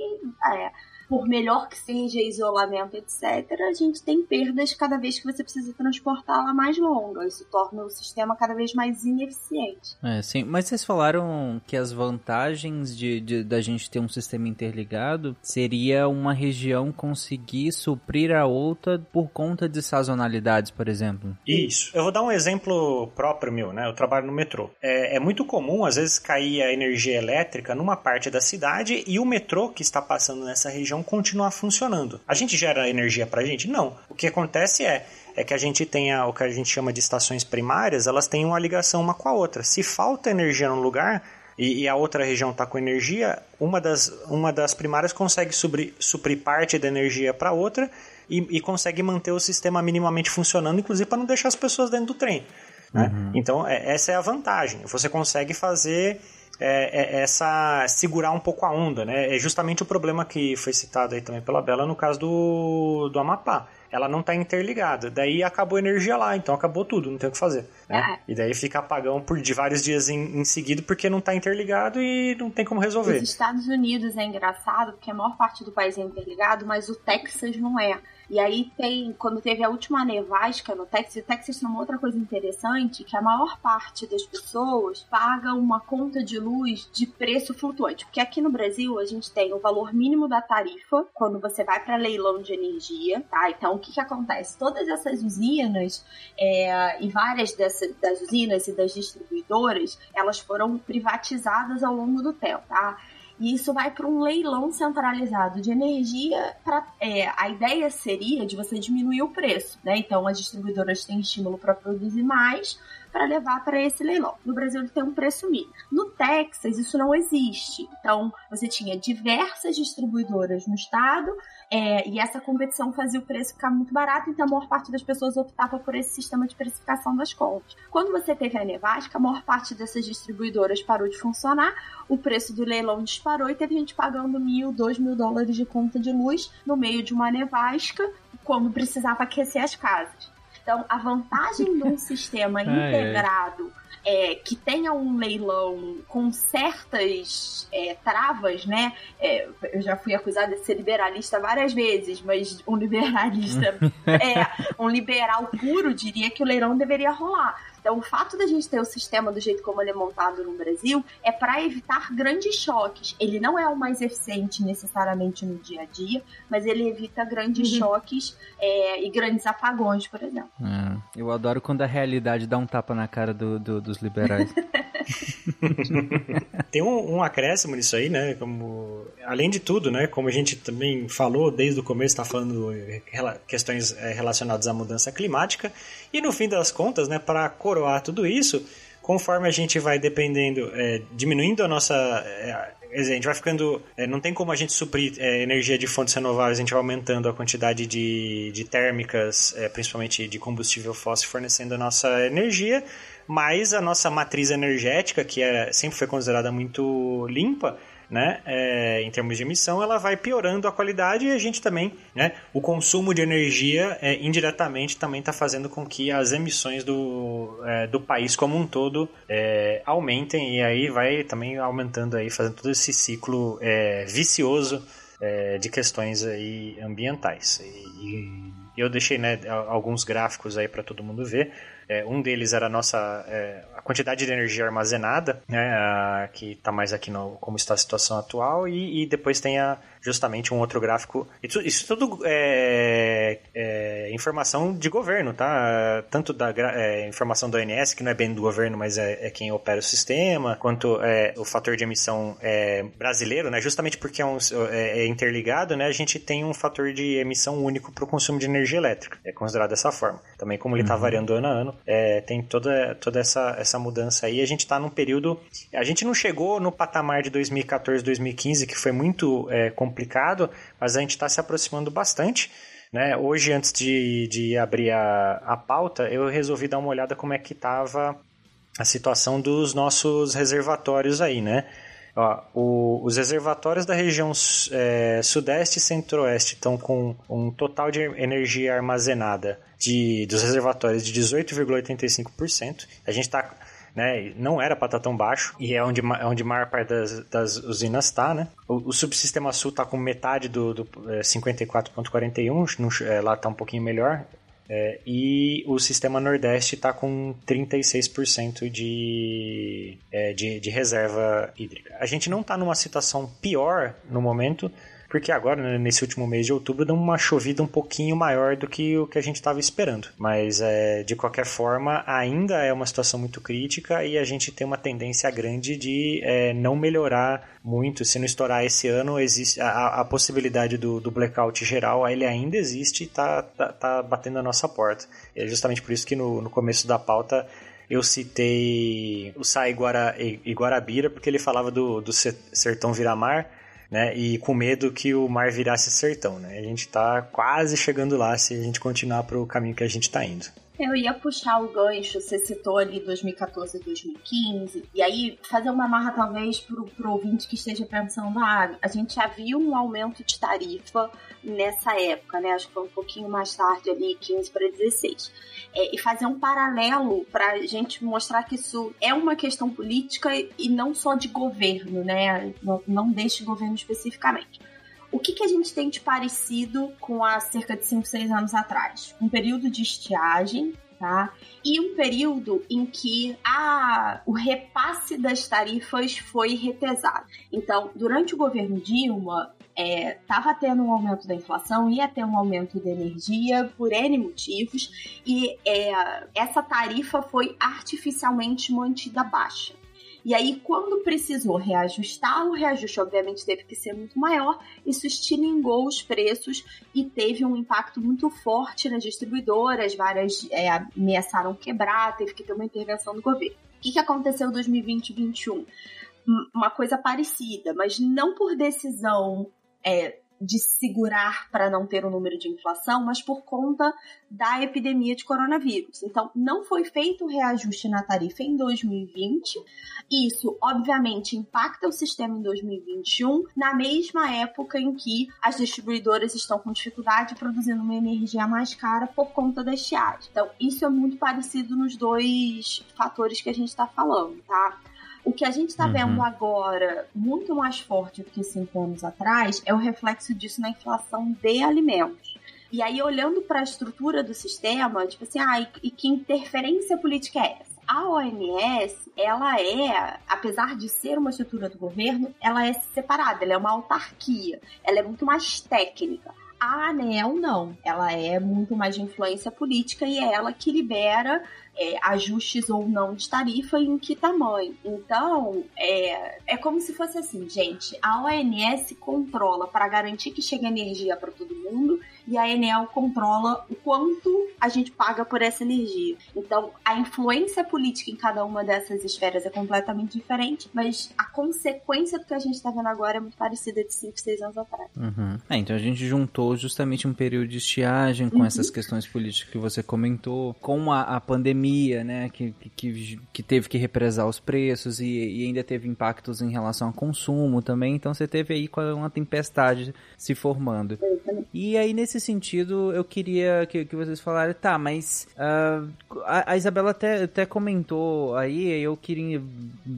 É, por melhor que seja isolamento, etc., a gente tem perdas cada vez que você precisa transportá-la mais longa. Isso torna o sistema cada vez mais ineficiente. É, sim. Mas vocês falaram que as vantagens de, de da gente ter um sistema interligado seria uma região conseguir suprir a outra por conta de sazonalidades, por exemplo. Isso. Eu vou dar um exemplo próprio meu, né? Eu trabalho no metrô. É, é muito comum, às vezes, cair a energia elétrica numa parte da cidade e o metrô que está passando nessa região continuar funcionando. A gente gera energia para a gente? Não. O que acontece é é que a gente tenha o que a gente chama de estações primárias, elas têm uma ligação uma com a outra. Se falta energia num lugar e, e a outra região está com energia, uma das, uma das primárias consegue suprir, suprir parte da energia para a outra e, e, consegue manter o sistema minimamente funcionando, inclusive para não deixar as pessoas dentro do trem. Né? Uhum. Então, é, essa é a vantagem. Você consegue fazer é, é, essa segurar um pouco a onda, né? É justamente o problema que foi citado aí também pela Bela no caso do, do Amapá. Ela não está interligada, daí acabou a energia lá, então acabou tudo, não tem o que fazer. Né? É. E daí fica apagão por de vários dias em, em seguida porque não está interligado e não tem como resolver. Os Estados Unidos é engraçado porque a maior parte do país é interligado, mas o Texas não é. E aí tem, quando teve a última nevasca no Texas, o Texas tem uma outra coisa interessante, que a maior parte das pessoas paga uma conta de luz de preço flutuante. Porque aqui no Brasil a gente tem o valor mínimo da tarifa quando você vai para leilão de energia, tá? Então o que que acontece? Todas essas usinas é, e várias dessas, das usinas e das distribuidoras, elas foram privatizadas ao longo do tempo, tá? E isso vai para um leilão centralizado de energia. Pra, é, a ideia seria de você diminuir o preço, né? Então as distribuidoras têm estímulo para produzir mais para levar para esse leilão. No Brasil ele tem um preço mínimo. No Texas isso não existe. Então você tinha diversas distribuidoras no estado é, e essa competição fazia o preço ficar muito barato, então a maior parte das pessoas optava por esse sistema de precificação das contas. Quando você teve a nevasca, a maior parte dessas distribuidoras parou de funcionar, o preço do leilão disparou e teve gente pagando mil, dois mil dólares de conta de luz no meio de uma nevasca, quando precisava aquecer as casas. Então, a vantagem de um sistema integrado é, que tenha um leilão com certas é, travas, né? É, eu já fui acusada de ser liberalista várias vezes, mas um liberalista, é, um liberal puro diria que o leilão deveria rolar. Então, o fato da gente ter o sistema do jeito como ele é montado no Brasil é para evitar grandes choques. Ele não é o mais eficiente necessariamente no dia a dia, mas ele evita grandes uhum. choques é, e grandes apagões, por exemplo. É, eu adoro quando a realidade dá um tapa na cara do, do, dos liberais. Tem um, um, acréscimo nisso aí, né? Como, além de tudo, né? Como a gente também falou desde o começo, está falando questões é, relacionadas à mudança climática. E no fim das contas, né? Para coroar tudo isso, conforme a gente vai dependendo, é, diminuindo a nossa. É, a gente vai ficando. É, não tem como a gente suprir é, energia de fontes renováveis, a gente vai aumentando a quantidade de, de térmicas, é, principalmente de combustível fóssil, fornecendo a nossa energia mas a nossa matriz energética, que é, sempre foi considerada muito limpa, né, é, em termos de emissão, ela vai piorando a qualidade e a gente também, né, o consumo de energia é, indiretamente também está fazendo com que as emissões do, é, do país como um todo é, aumentem e aí vai também aumentando aí, fazendo todo esse ciclo é, vicioso é, de questões aí ambientais. E, eu deixei né, alguns gráficos aí para todo mundo ver. Um deles era a nossa quantidade de energia armazenada, né, que está mais aqui no, como está a situação atual, e, e depois tem a, justamente um outro gráfico. Isso, isso tudo é, é, informação de governo, tá? Tanto da é, informação da ONS, que não é bem do governo, mas é, é quem opera o sistema, quanto é, o fator de emissão é, brasileiro, né? Justamente porque é, um, é, interligado, né? A gente tem um fator de emissão único para o consumo de energia elétrica. É considerado dessa forma. Também como ele está uhum. variando ano a ano, tem toda, toda essa, essa mudança aí. A gente está num período... A gente não chegou no patamar de 2014, 2015, que foi muito é, complicado, mas a gente está se aproximando bastante. Né? Hoje, antes de, de abrir a, a pauta, eu resolvi dar uma olhada como é que estava a situação dos nossos reservatórios aí, né? Ó, o, os reservatórios da região é, sudeste e centro-oeste estão com um total de energia armazenada de, dos reservatórios de 18,85%. A gente está né? Não era para estar tá tão baixo e é onde, é onde a maior parte das, das usinas está, né? O, o, subsistema sul está com metade do, do é, 54.41, é, lá está um pouquinho melhor. É, e o sistema Nordeste está com 36% de, é, de, de reserva hídrica. A gente não está numa situação pior no momento, porque agora, né, nesse último mês de outubro, deu uma chovida um pouquinho maior do que o que a gente estava esperando. Mas, é, de qualquer forma, ainda é uma situação muito crítica e a gente tem uma tendência grande de é, não melhorar muito. Se não estourar esse ano, existe a, a possibilidade do, do, blackout geral, ele ainda existe e está tá, tá batendo a nossa porta. É justamente por isso que no, no começo da pauta eu citei o Sai Iguara, Iguarabira, porque ele falava do, do sertão viramar né? E com medo que o mar virasse sertão, né? A gente está quase chegando lá se a gente continuar para o caminho que a gente está indo. Eu ia puxar o gancho, você citou ali 2014 e 2015, e aí fazer uma marra talvez pro, pro ouvinte que esteja pensando, ah, a gente já viu um aumento de tarifa nessa época, né? Acho que foi um pouquinho mais tarde ali, 15 para 16 é, e fazer um paralelo para a gente mostrar que isso é uma questão política e não só de governo, né? Não, não deste governo especificamente. O que, que a gente tem de parecido com há cerca de 5, 6 anos atrás? Um período de estiagem, Tá? E um período em que a, o repasse das tarifas foi retesado. Então, durante o governo Dilma, estava é, tendo um aumento da inflação, ia ter um aumento da energia por N motivos, e é, essa tarifa foi artificialmente mantida baixa. E aí, quando precisou reajustar, o reajuste obviamente teve que ser muito maior, isso estilingou os preços e teve um impacto muito forte nas distribuidoras, várias é, ameaçaram quebrar, teve que ter uma intervenção do governo. O que, que aconteceu em 2020 e 2021? Uma coisa parecida, mas não por decisão é, de segurar para não ter o um número de inflação, mas por conta da epidemia de coronavírus. Então, não foi feito o reajuste na tarifa em 2020. Isso, obviamente, impacta o sistema em 2021, na mesma época em que as distribuidoras estão com dificuldade produzindo uma energia mais cara por conta da estiagem. Então, isso é muito parecido nos dois fatores que a gente está falando, tá? O que a gente está uhum. vendo agora, muito mais forte do que cinco anos atrás, é o reflexo disso na inflação de alimentos. E aí, olhando para a estrutura do sistema, tipo assim, ah, e, e que interferência política é essa? A OMS, ela é, apesar de ser uma estrutura do governo, ela é separada, ela é uma autarquia, ela é muito mais técnica. A ANEL não, ela é muito mais de influência política e é ela que libera é, ajustes ou não de tarifa e em que tamanho. Então, é, é como se fosse assim, gente, a ONS controla para garantir que chegue energia para todo mundo e a Enel controla o quanto a gente paga por essa energia. Então, a influência política em cada uma dessas esferas é completamente diferente, mas a consequência do que a gente está vendo agora é muito parecida de 5, 6 anos atrás. Uhum. É, então a gente juntou justamente um período de estiagem com uhum. essas questões políticas que você comentou, com a, a pandemia, né, que, que, que, teve que represar os preços e, e ainda teve impactos em relação ao consumo também, então você teve aí uma tempestade se formando. E aí, nesse sentido, eu queria que, que vocês falaram, tá, mas uh, a, a, Isabela até, até comentou aí, eu queria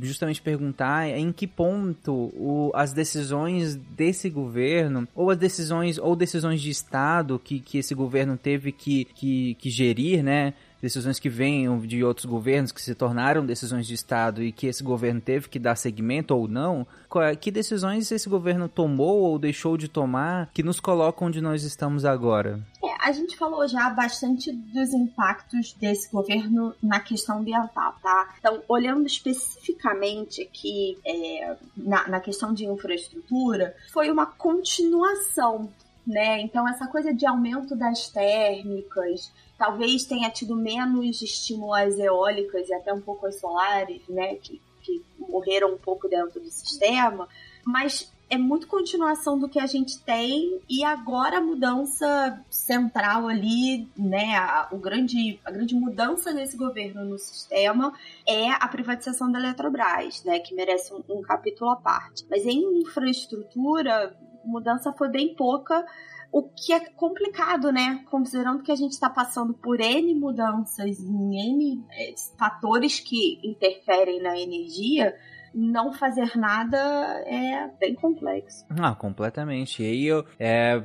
justamente perguntar em que ponto o, as decisões desse governo, ou as decisões, ou decisões de Estado que, que esse governo teve que, que, que gerir, né? Decisões que venham de outros governos que se tornaram decisões de Estado e que esse governo teve que dar seguimento ou não, é, que decisões esse governo tomou ou deixou de tomar que nos colocam onde nós estamos agora? É, a gente falou já bastante dos impactos desse governo na questão ambiental, tá? Então, olhando especificamente aqui é, na, na questão de infraestrutura, foi uma continuação né? Então essa coisa de aumento das térmicas, talvez tenha tido menos estímulo às eólicas e até um pouco às solares, né? Que, que morreram um pouco dentro do sistema, mas é muito continuação do que a gente tem e agora a mudança central ali, né, a, o grande, a grande mudança nesse governo no sistema é a privatização da Eletrobras, né, que merece um, um capítulo à parte. Mas em infraestrutura, mudança foi bem pouca, o que é complicado, né? Considerando que a gente está passando por N mudanças em N é, fatores que interferem na energia, não fazer nada é bem complexo. Ah, completamente. E aí eu. É,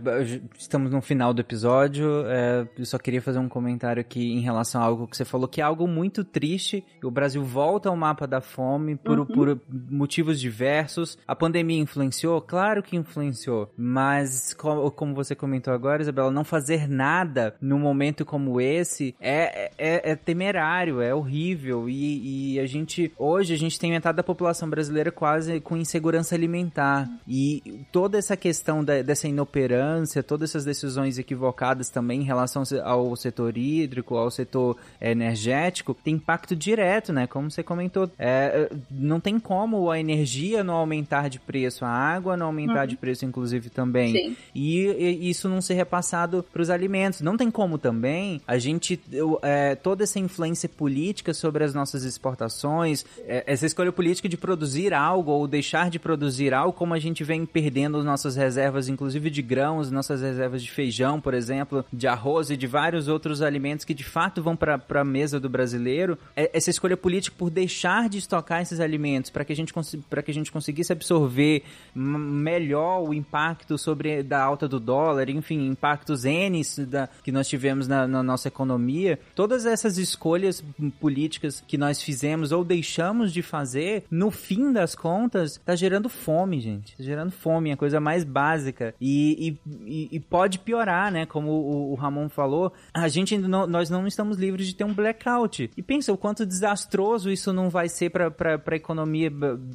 estamos no final do episódio. É, eu só queria fazer um comentário aqui em relação a algo que você falou, que é algo muito triste. O Brasil volta ao mapa da fome por, uhum. por motivos diversos. A pandemia influenciou? Claro que influenciou. Mas, como, como você comentou agora, Isabela, não fazer nada num momento como esse é, é, é temerário, é horrível. E, e a gente. Hoje a gente tem metade da população população brasileira quase com insegurança alimentar. E toda essa questão da, dessa inoperância, todas essas decisões equivocadas também em relação ao setor hídrico, ao setor energético, tem impacto direto, né? Como você comentou. É, não tem como a energia não aumentar de preço, a água não aumentar uhum. de preço, inclusive, também. E, e, isso não ser repassado para os alimentos. Não tem como também a gente. É, toda essa influência política sobre as nossas exportações, é, essa escolha política de produzir algo ou deixar de produzir algo, como a gente vem perdendo nossas reservas, inclusive de grãos, nossas reservas de feijão, por exemplo, de arroz e de vários outros alimentos que de fato vão para a mesa do brasileiro. É, essa escolha política por deixar de estocar esses alimentos para que a gente para que a gente conseguisse absorver melhor o impacto sobre da alta do dólar, enfim, impactos N da, que nós tivemos na, na nossa economia. Todas essas escolhas políticas que nós fizemos ou deixamos de fazer no fim das contas, tá gerando fome, gente. Tá gerando fome, é a coisa mais básica. E, e, e pode piorar, né? Como o, o, Ramon falou, a gente ainda não, nós não estamos livres de ter um blackout. E pensa o quanto desastroso isso não vai ser para a economia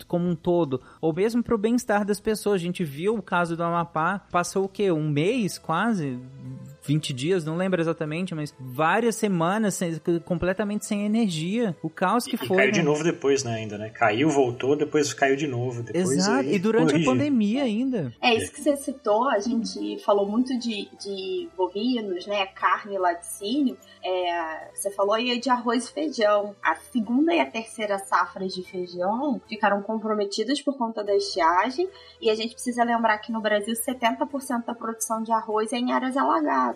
como um todo, ou mesmo para o bem-estar das pessoas. A gente viu o caso do Amapá, passou o quê? Um mês quase? 20 dias, não lembro exatamente, mas várias semanas sem, completamente sem energia. O caos que e foi. Caiu né? de novo depois, né, ainda, né? Caiu, voltou, depois caiu de novo. Depois Exato, aí, e durante corrigiu. a pandemia ainda. É isso que você citou, a gente falou muito de, de bovinos, né? Carne e laticínio. É, você falou aí de arroz e feijão. A segunda e a terceira safras de feijão ficaram comprometidas por conta da estiagem. E a gente precisa lembrar que no Brasil 70% da produção de arroz é em áreas alagadas.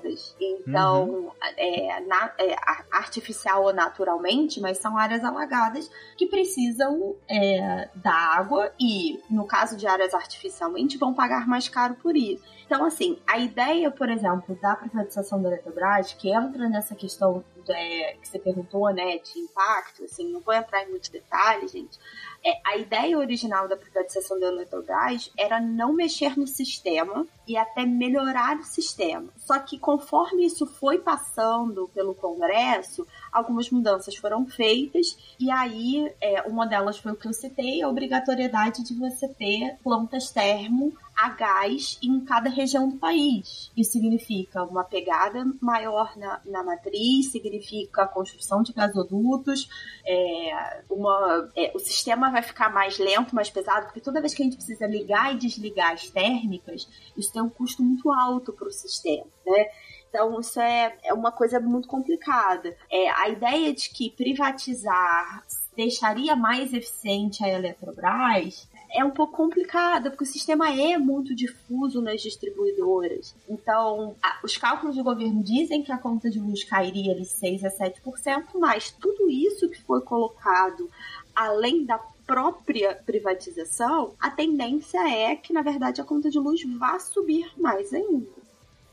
Então, é, na- é, artificial ou naturalmente, mas são áreas alagadas que precisam é, da água e, no caso de áreas artificialmente, vão pagar mais caro por isso. Então, assim, a ideia, por exemplo, da privatização da Eletrobras, que entra nessa questão é, que você perguntou, né, de impacto, assim, não vou entrar em muitos detalhes, gente. É, a ideia original da privatização da Eletrobras era não mexer no sistema e até melhorar o sistema. Só que conforme isso foi passando pelo Congresso, algumas mudanças foram feitas e aí é, uma delas foi o que eu citei, a obrigatoriedade de você ter plantas termo a gás em cada região do país. Isso significa uma pegada maior na, na matriz, significa a construção de gasodutos, é, uma, é, o sistema vai ficar mais lento, mais pesado, porque toda vez que a gente precisa ligar e desligar as térmicas, isso tem um custo muito alto para o sistema, né? Então, isso é, é uma coisa muito complicada. É, a ideia de que privatizar deixaria mais eficiente a Eletrobras é um pouco complicada, porque o sistema é muito difuso nas distribuidoras. Então, a- os cálculos do governo dizem que a conta de luz cairia ali 6 a 7%, mas tudo isso que foi colocado além da própria privatização, a tendência é que, na verdade, a conta de luz vá subir mais ainda.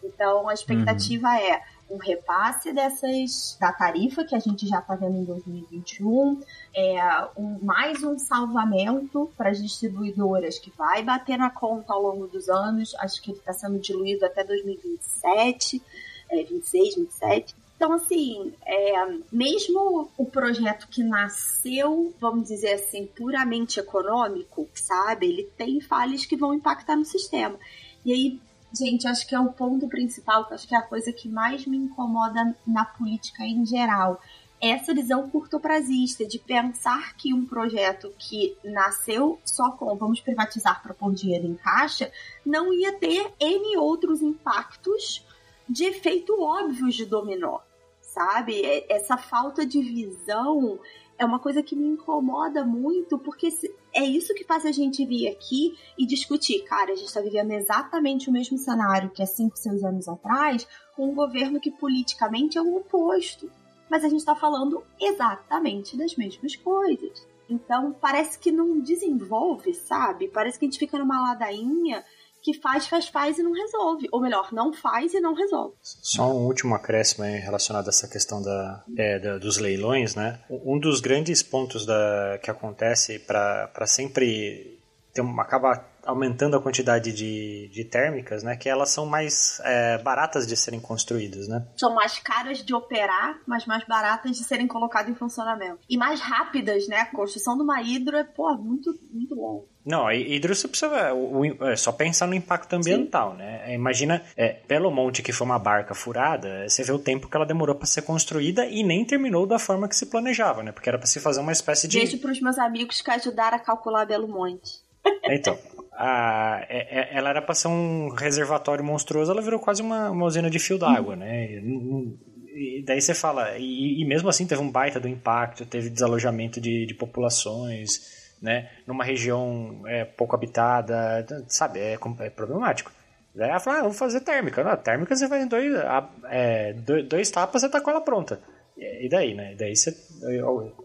Então, a expectativa é um repasse dessas da tarifa que a gente já está vendo em 2021, é, um, mais um salvamento para as distribuidoras que vai bater na conta ao longo dos anos. Acho que ele está sendo diluído até 2027, é, 26, 27. Então, assim, é, mesmo o projeto que nasceu, vamos dizer assim, puramente econômico, sabe? Ele tem falhas que vão impactar no sistema. E aí, gente, acho que é o ponto principal, que acho que é a coisa que mais me incomoda na política em geral. Essa visão curtoprazista de pensar que um projeto que nasceu só com vamos privatizar para pôr dinheiro em caixa não ia ter N outros impactos de efeito óbvios de dominó, sabe? Essa falta de visão é uma coisa que me incomoda muito, porque é isso que faz a gente vir aqui e discutir. Cara, a gente está vivendo exatamente o mesmo cenário que há 5, 6 anos atrás, com um governo que politicamente é o oposto. Mas a gente está falando exatamente das mesmas coisas. Então, parece que não desenvolve, sabe? Parece que a gente fica numa ladainha que faz, faz, faz e não resolve. Ou melhor, não faz e não resolve. Só um último acréscimo aí relacionado a essa questão da, é, da- dos leilões, né? Um dos grandes pontos da, que acontece para sempre ter uma, acaba aumentando a quantidade de, de térmicas, né? Que elas são mais é, baratas de serem construídas, né? São mais caras de operar, mas mais baratas de serem colocadas em funcionamento. E mais rápidas, né? A construção de uma hidro é, pô, muito, muito longo. Não, hidro você precisa o- o- é só pensar no impacto ambiental, né? É, Imagina, é, Belo Monte, que foi uma barca furada, você vê o tempo que ela demorou para ser construída e nem terminou da forma que se planejava, né? Porque era para se fazer uma espécie de Beijo pros meus amigos que ajudaram a calcular Belo Monte. Então, a- é- é- ela era para ser um reservatório monstruoso, ela virou quase uma, uma usina de fio d'água, né? E, e daí você fala, e, e mesmo assim teve um baita do impacto, teve desalojamento de, de populações, né? Numa região é, pouco habitada, sabe? É, é problemático. Daí ela fala, ah, vamos fazer térmica. Não, térmica você faz em dois, é, dois, dois tapas, você tá com ela pronta. E daí, né? Daí você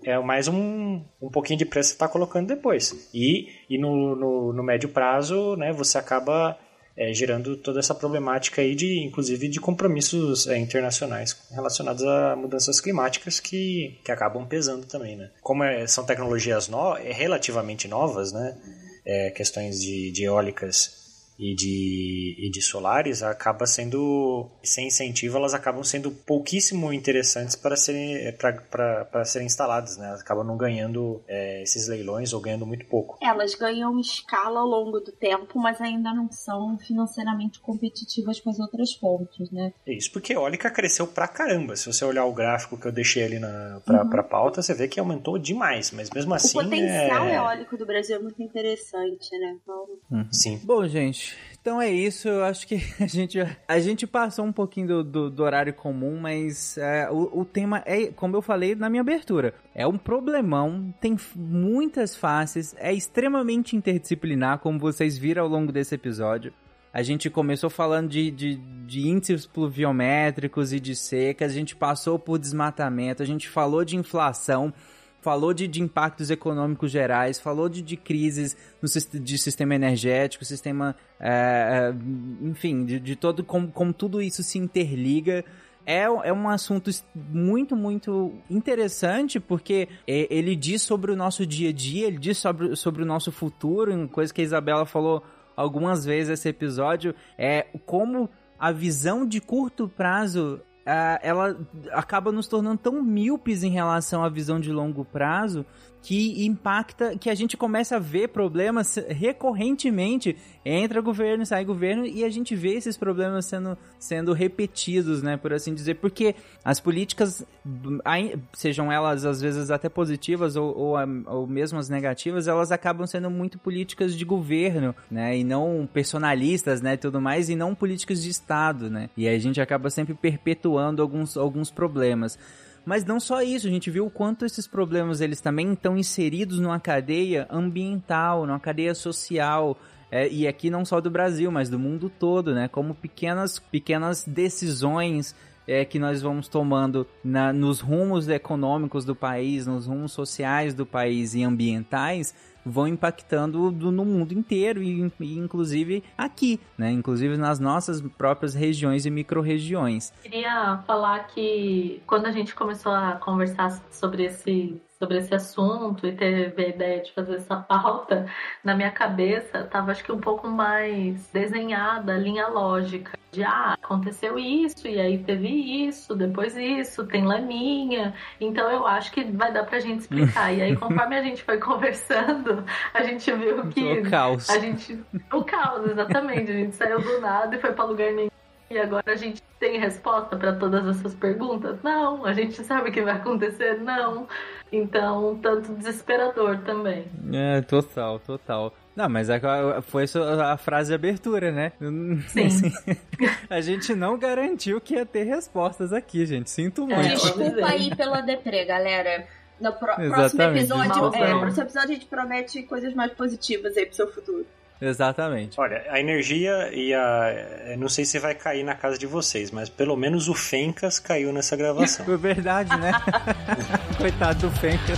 é mais um, um pouquinho de preço que você está colocando depois. E, e no, no, no médio prazo, né, você acaba é, gerando toda essa problemática aí de, inclusive, de compromissos é, internacionais relacionados a mudanças climáticas que, que acabam pesando também, né? Como é- são tecnologias no, é, relativamente novas, né? É, questões de, de eólicas e de, e de solares, acaba sendo, sem incentivo, elas acabam sendo pouquíssimo interessantes para serem, para serem instaladas, né? Elas acabam não ganhando é, esses leilões ou ganhando muito pouco. Elas ganham escala ao longo do tempo, mas ainda não são financeiramente competitivas com as outras fontes, né? Isso porque a eólica cresceu pra caramba. Se você olhar o gráfico que eu deixei ali na, pra, uhum. pra pauta, você vê que aumentou demais, mas mesmo assim. O potencial é... eólico do Brasil é muito interessante, né? Então... Uhum. Sim. Bom, gente, então é isso. Eu acho que a gente, a gente passou um pouquinho do, do, do horário comum, mas é, o, o tema é, como eu falei na minha abertura, é um problemão, tem muitas faces, é extremamente interdisciplinar, como vocês viram ao longo desse episódio. A gente começou falando de, de, de, índices pluviométricos e de secas, a gente passou por desmatamento, a gente falou de inflação, falou de, de impactos econômicos gerais, falou de, de crises no, de sistema energético, sistema. É, enfim, de, de todo como, como tudo isso se interliga. É, é um assunto muito, muito interessante, porque ele diz sobre o nosso dia a dia, ele diz sobre, sobre o nosso futuro, coisa que a Isabela falou algumas vezes esse episódio, é como a visão de curto prazo ela acaba nos tornando tão míopes em relação à visão de longo prazo que impacta, que a gente começa a ver problemas recorrentemente. Entra governo, sai governo e a gente vê esses problemas sendo, sendo repetidos, né, por assim dizer, porque as políticas, sejam elas às vezes até positivas ou, ou, ou mesmo as negativas, elas acabam sendo muito políticas de governo, né, e não personalistas, né, tudo mais, e não políticas de Estado, né, e a gente acaba sempre perpetuando alguns, alguns problemas. Mas não só isso, a gente viu o quanto esses problemas eles também estão inseridos numa cadeia ambiental, numa cadeia social, é, e aqui não só do Brasil, mas do mundo todo, né? Como pequenas, pequenas decisões é, que nós vamos tomando na, nos rumos econômicos do país, nos rumos sociais do país e ambientais, vão impactando no mundo inteiro e, e inclusive aqui, né? Inclusive nas nossas próprias regiões e micro-regiões. Queria falar que quando a gente começou a conversar sobre esse sobre esse assunto e teve a ideia de fazer essa pauta, na minha cabeça estava acho que um pouco mais desenhada a linha lógica de ah, aconteceu isso e aí teve isso, depois isso, tem laminha. Então eu acho que vai dar pra gente explicar. e aí conforme a gente foi conversando, a gente viu que o caos. a gente o caos exatamente, a gente saiu do nada e foi para lugar nenhum. E agora a gente tem resposta para todas essas perguntas? Não. A gente sabe o que vai acontecer? Não. Então, tanto desesperador também. É, total, total. Não, mas foi a frase de abertura, né? Sim. Assim, a gente não garantiu que ia ter respostas aqui, gente. Sinto muito. Desculpa aí pela deprê, galera. No pro próximo episódio, é, no próximo episódio a gente promete coisas mais positivas aí pro seu futuro. Exatamente. Olha, a energia e a. Não sei se vai cair na casa de vocês, mas pelo menos o Fencas caiu nessa gravação. É verdade, né? Coitado do Fencas.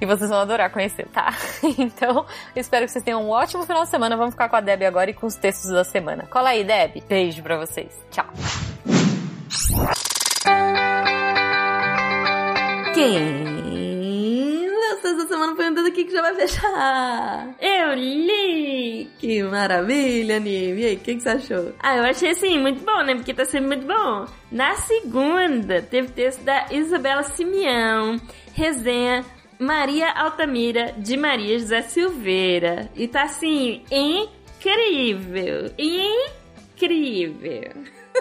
e vocês vão adorar conhecer, tá? então, espero que vocês tenham um ótimo final de semana. Vamos ficar com a Deb agora e com os textos da semana. Cola aí, Deb. Beijo pra vocês. Tchau. Quem? Essa semana foi um aqui que já vai fechar. Eu li! Que maravilha, anime. E aí, o que, que você achou? Ah, eu achei assim, muito bom, né? Porque tá sendo muito bom. Na segunda, teve texto da Isabela Simeão, resenha Maria Altamira, de Maria José Silveira. E tá assim, incrível! Incrível!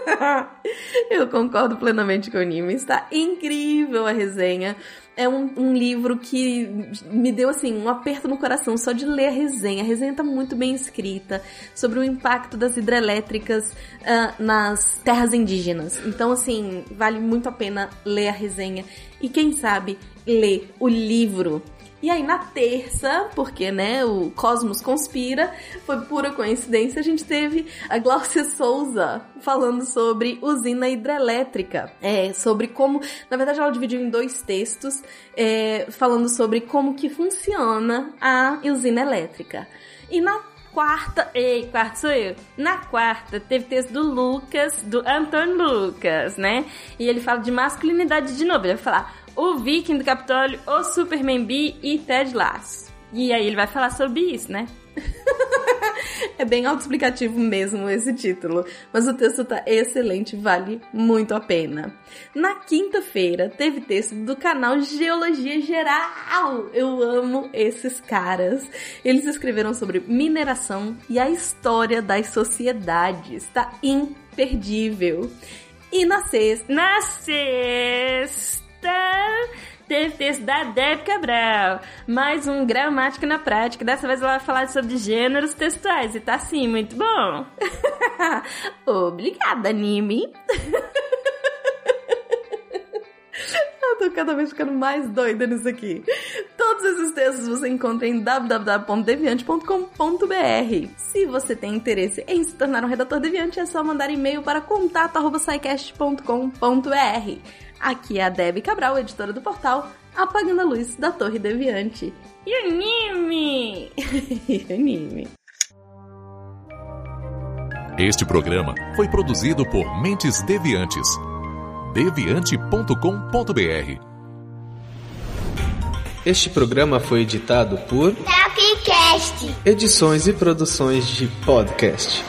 Eu concordo plenamente com o Nime. Está incrível a resenha. É um, um, livro que me deu assim um aperto no coração só de ler a resenha. A resenha está muito bem escrita sobre o impacto das hidrelétricas uh, nas terras indígenas. Então, assim, vale muito a pena ler a resenha e quem sabe ler o livro e aí na terça, porque né, o Cosmos conspira, foi pura coincidência, a gente teve a Glaucia Souza falando sobre usina hidrelétrica. É, sobre como, na verdade ela dividiu em dois textos, é, falando sobre como que funciona a usina elétrica. E na quarta. Ei, quarta sou eu. Na quarta, teve texto do Lucas, do Antônio Lucas, né? E ele fala de masculinidade de novo. Ele vai falar: o Viking do Capitólio, o Superman B e Ted Lasso. E aí ele vai falar sobre isso, né? é bem autoexplicativo mesmo esse título, mas o texto tá excelente, vale muito a pena. Na quinta-feira teve texto do canal Geologia Geral. Eu amo esses caras. Eles escreveram sobre mineração e a história das sociedades. Tá imperdível. E na sexta, na sexta teve texto da Deb Cabral. Mais um Gramática na Prática. Dessa vez ela vai falar sobre gêneros textuais. E tá assim, muito bom. Obrigada, anime. Eu tô cada vez ficando mais doida nisso aqui. Todos esses textos você encontra em www.deviante.com.br. Se você tem interesse em se tornar um redator deviante, é só mandar e-mail para contato.sicast.com.br. Aqui é a Debbie Cabral, editora do portal Apagando a Luz da Torre Deviante. E anime! e anime. Este programa foi produzido por Mentes Deviantes. deviante.com.br Este programa foi editado por Tapcast. Edições e produções de podcast.